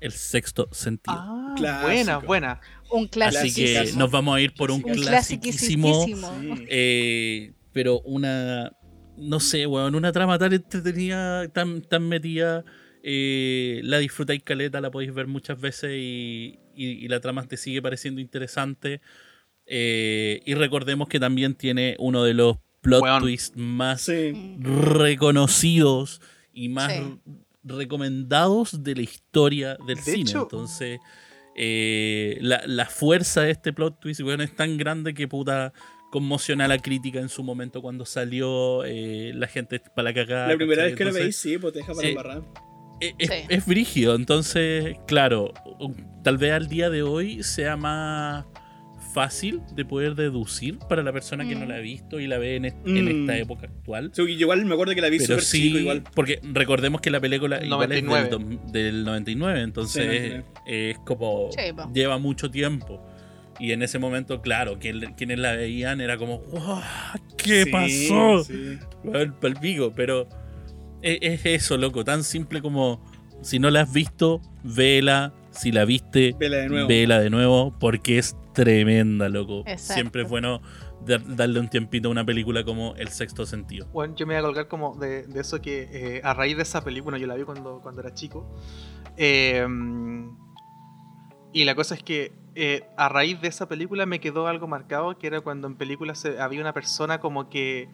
El Sexto Sentido. Ah, Clásico. buena, buena. Un clásico. Así que nos vamos a ir por un Un clasiquísimo, clasiquísimo. Sí. eh, pero una, no sé, weón, una trama tan entretenida, tan, tan metida, eh, la disfrutáis caleta, la podéis ver muchas veces y, y- y la trama te sigue pareciendo interesante. Eh, y recordemos que también tiene uno de los plot Weón. twists más Sí. Reconocidos y más Sí. recomendados de la historia del De cine. hecho- Entonces, eh, la, la fuerza de este plot twist weón, es tan grande que puta conmociona a la crítica en su momento cuando salió eh, la gente para la cagada. La primera vez que lo Entonces, veis, sí, pues te deja para sí. embarrar. es, es- Sí. es brígido. Entonces, claro, tal vez al día de hoy sea más fácil de poder deducir para la persona que no Mm. la ha visto y la ve en, est- en Mm. esta época actual. Sí, igual me acuerdo que la vi Pero súper sí, chico igual. porque recordemos que la película igual es del, 99. del 99, entonces Sí, 99. es como lleva mucho tiempo. Y en ese momento, claro, quien- quienes la veían era como, "Wow, ¿qué Sí, pasó? sí. Weón, palpico, pero es, es eso, loco, tan simple como si no la has visto, vela, si la viste, Vela de nuevo. vela de nuevo, porque es tremenda, loco. Exacto. Siempre es bueno dar- darle un tiempito a una película como El Sexto Sentido. Bueno, yo me voy a colgar como de, de eso que eh, a raíz de esa película, yo la vi cuando, cuando era chico. eh, y la cosa es que eh, a raíz de esa película me quedó algo marcado, que era cuando en películas se- había una persona como que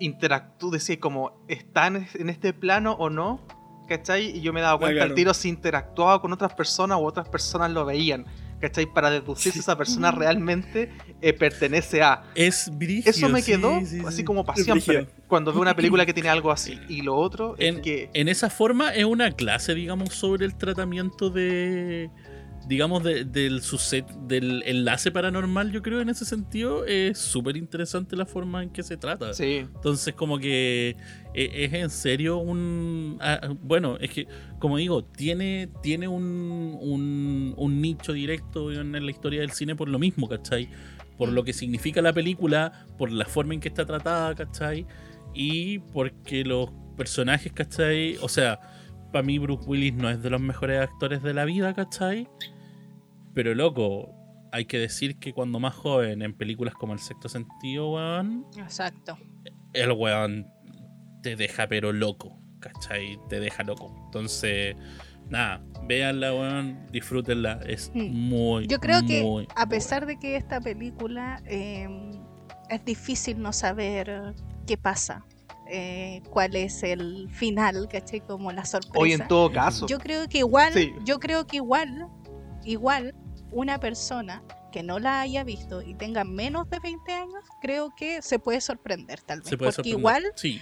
interactúa, decía como, ¿está en, este plano o no? ¿Cachai? Y yo me daba cuenta claro. al tiro si interactuaba con otras personas o otras personas lo veían. ¿Cachai? Para deducir si esa persona realmente eh, pertenece a... Es brígido. Eso me quedó sí, así sí. como para Es siempre. brígido. Cuando veo una película que tiene algo así. Y lo otro es En, que. en esa forma es una clase, digamos, sobre el tratamiento de, digamos, de- del, del enlace paranormal, yo creo, en ese sentido, es súper interesante la forma en que se trata. Sí. Entonces, como que e- es en serio un. ah, Bueno, es que, como digo, tiene, tiene un, un, un nicho directo en la historia del cine por lo mismo, ¿cachai? Por lo que significa la película, por la forma en que está tratada, ¿cachai? Y porque los personajes, ¿cachai? O sea, para mí Bruce Willis no es de los mejores actores de la vida, ¿cachai? Pero loco, hay que decir que cuando más joven, en películas como El Sexto Sentido, weón, Exacto. el weón te deja pero loco, ¿cachai? Te deja loco. Entonces, nada, véanla, weón, disfrútenla. Es Mm. muy, Yo creo que muy a pesar de que esta película eh, es difícil no saber qué pasa, eh, cuál es el final, ¿cachai? Como la sorpresa. Hoy en todo caso. Yo creo que igual, Sí. yo creo que igual, igual, una persona que no la haya visto y tenga menos de 20 años, creo que se puede sorprender tal vez. se puede porque sorprender. igual Sí,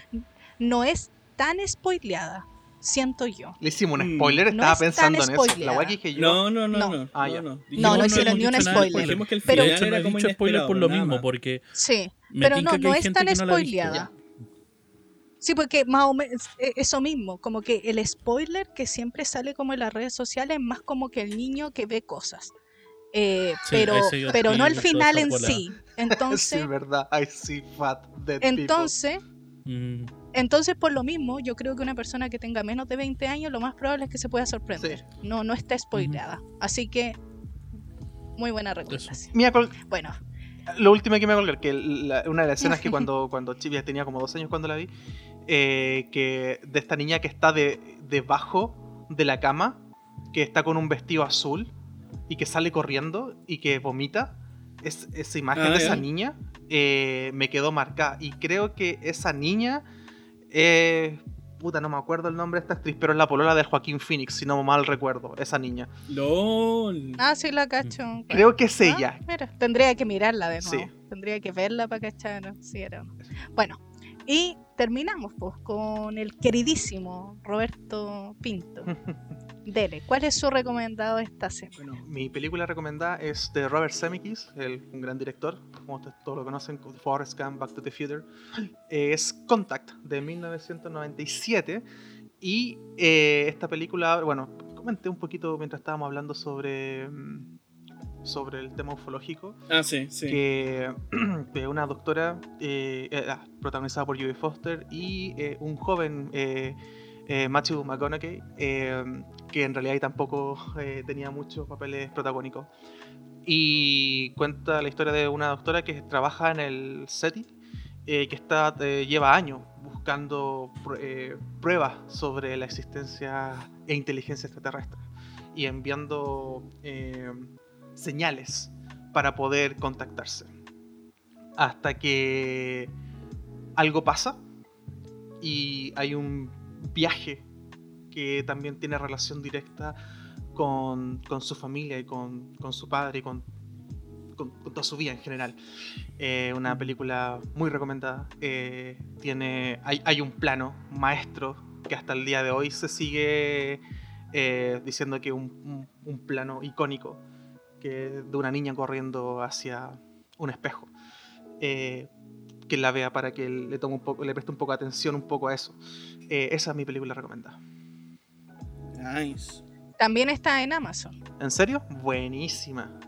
no es tan spoileada, siento yo. Le hicimos un Mm. spoiler, No estaba es tan pensando en eso. La spoileada. weá que dije yo. No, no, no, No. no. Ah, no, no. No, hicieron ni un spoiler. Dijimos que el Pero- final era como spoiler por lo mismo, porque Sí, me pero no, que no es tan spoileada. Sí, porque más o menos eh, eso mismo, como que el spoiler que siempre sale como en las redes sociales es más como que el niño que ve cosas. Eh, Sí, pero pero sí no el final en sí. sí, Entonces, es verdad. I see fat dead entonces, mm, entonces por lo mismo, yo creo que una persona que tenga menos de 20 años, lo más probable es que se pueda sorprender. No, no está spoileada. Así que muy buena recomendación. Mira, Bueno, lo último que me voy a colgar, que la- una de las escenas que cuando, cuando Chivia tenía como dos años cuando la vi, eh, que de esta niña que está de, debajo de la cama, que está con un vestido azul y que sale corriendo y que vomita, es, esa imagen Ah, de esa niña eh, me quedó marcada. Y creo que esa niña, eh, puta, no me acuerdo el nombre de esta actriz, pero es la polola de Joaquín Phoenix, si no mal recuerdo, esa niña. LOL. ah, sí la cacho. Creo que es Ah, ella. mira, tendría que mirarla de Sí. nuevo. Tendría que verla para cachar si era. Bueno, y terminamos pues con el queridísimo Roberto Pinto. Dele, ¿cuál es su recomendado esta semana? Bueno, mi película recomendada es de Robert Zemeckis, el- un gran director, como ustedes todos lo conocen, con Forrest Gump, Back to the Future. Eh, es Contact, de 1997. Y eh, esta película, bueno, comenté un poquito mientras estábamos hablando sobre, mm, sobre el tema ufológico, Ah, sí, sí. que de una doctora eh, eh, ah, protagonizada por Judy Foster y eh, un joven eh, eh, Matthew McConaughey eh, que en realidad tampoco eh, tenía muchos papeles protagónicos y cuenta la historia de una doctora que trabaja en el SETI eh, que está eh, lleva años buscando pr- pruebas sobre la existencia e inteligencia extraterrestre y enviando señales para poder contactarse. Hasta que algo pasa y hay un viaje que también tiene relación directa con, con su familia y con, con su padre y con, toda su vida en general. Eh, una película muy recomendada. Eh, tiene, hay, hay un plano maestro que hasta el día de hoy se sigue eh, diciendo que un, un- un plano icónico que de una niña corriendo hacia un espejo. Que la vea para que le tome un poco, le preste un poco de atención un poco a eso. Esa es mi película recomendada. Nice. También está en Amazon. ¿En serio? Buenísima.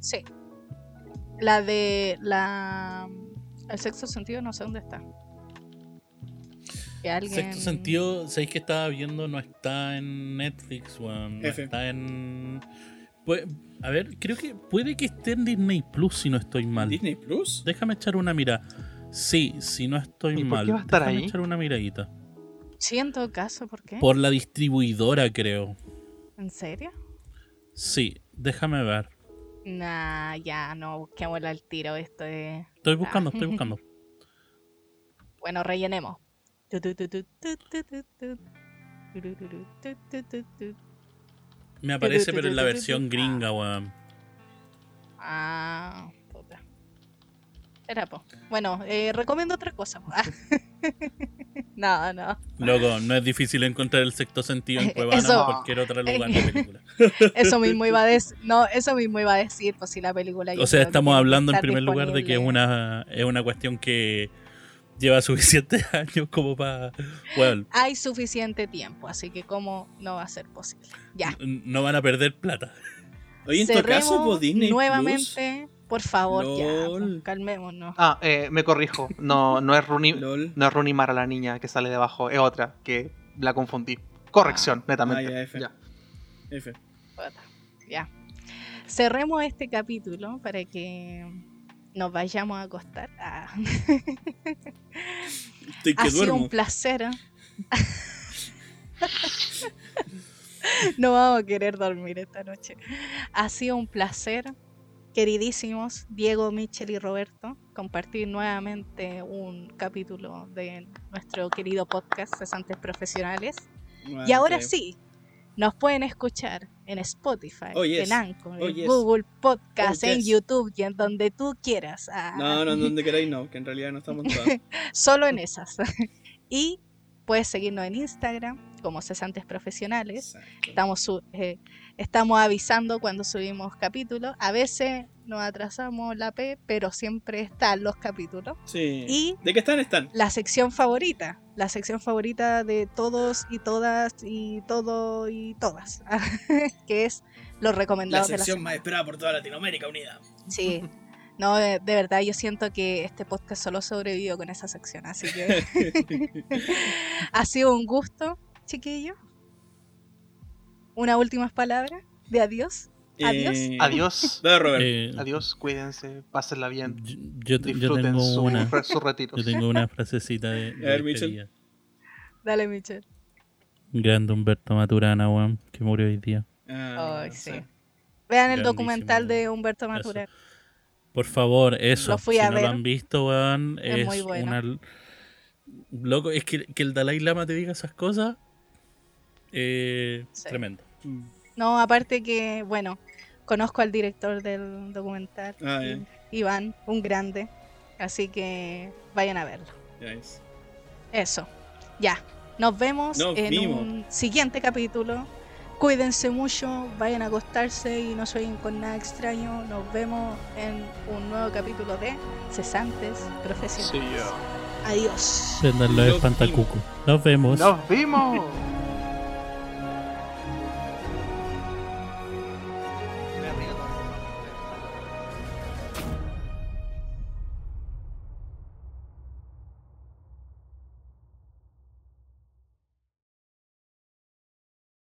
Sí. La de la el sexto sentido no sé dónde está. Que alguien Sexto sentido, ¿sabéis que estaba viendo? No está en Netflix, weón. No F. está en. Pues, a ver, creo que puede que esté en Disney Plus si no estoy mal. Disney Plus. Déjame echar una mira. Sí, si no estoy ¿Y por mal. qué va a estar Déjame ahí? echar una miradita. Sí, en todo caso, ¿por qué? Por la distribuidora, creo. ¿En serio? Sí, déjame ver. Nah, ya no busquémosla al tiro. Esto es. Estoy buscando, Ah. estoy buscando. Bueno, rellenemos. Me aparece, pero en la versión gringa, weón. Ah, puta. Era po. Bueno, eh, recomiendo otra cosa. No, no. Loco, no es difícil encontrar el sexto sentido en Cuevana Eso- o cualquier otro lugar de película. Eso mismo iba a decir. No, eso mismo iba a decir, pues si la película. O sea, estamos hablando en primer lugar de que es una, es una cuestión que lleva suficientes años como para... Bueno, Hay suficiente tiempo, así que cómo no va a ser posible. Ya. no van a perder plata. Oye, en todo caso, Cerremos pues Disney Plus- nuevamente, por favor, ya, LOL. pues, calmémonos. Ah, eh, me corrijo. No, no es Rooney, no es Rooney Mara la niña que sale debajo, es otra, que la confundí. Corrección, netamente. Ah, ya, F. Ya. F. Ya. Cerremos este capítulo para que nos vayamos a acostar. Ah. Estoy que ha sido duermo. un placer. no vamos a querer dormir esta noche. Ha sido un placer, queridísimos Diego, Michel y Roberto, compartir nuevamente un capítulo de nuestro querido podcast Cesantes Profesionales. Y ahora sí, nos pueden escuchar en Spotify, Oh, yes. en Anchor, Oh, en yes. Google Podcast, Oh, en. YouTube y en donde tú quieras. Ah, No, no, donde queráis no, que en realidad no estamos todas. Solo en esas. y puedes seguirnos en Instagram como Cesantes Profesionales. Exacto. Estamos, eh, estamos avisando cuando subimos capítulos. A veces nos atrasamos la P, pero siempre están los capítulos. Sí. Y ¿De qué están? Están. la sección favorita, la sección favorita de todos y todas y todo y todas, que es los La recomendados de la sección más esperada por toda Latinoamérica unida. Sí. No, de, de verdad, yo siento que este podcast solo sobrevivió con esa sección, así que ha sido un gusto, chiquillo. Una última palabra de adiós. Adiós. Eh, Adiós. Dale, Robert. Eh, Adiós, cuídense, pásenla bien. Yo, yo tengo su, una, yo tengo una frasecita de, de A ver, Mitchell. despedida. Dale, Michelle. Grande Humberto Maturana, weón, que murió hoy día. Ah, Ay, sí. Vean el documental de. Humberto Eso. Maturana. Por favor, eso. Lo fui si a no ver. lo han visto, weón, Es es, muy bueno. una... Loco, es que, que el Dalai Lama te diga esas cosas, eh, Sí. tremendo. No, aparte que, bueno, conozco al director del documental, Ah. Iván, un grande, así que vayan a verlo. Eso, ya. Nos vemos Nos en vimos. un siguiente capítulo. Cuídense mucho, vayan a acostarse y no sueñen con nada extraño. Nos vemos en un nuevo capítulo de Cesantes Profesionales. Sí. Adiós. Prendan los Nos espantacucos. Nos vemos. Nos vimos.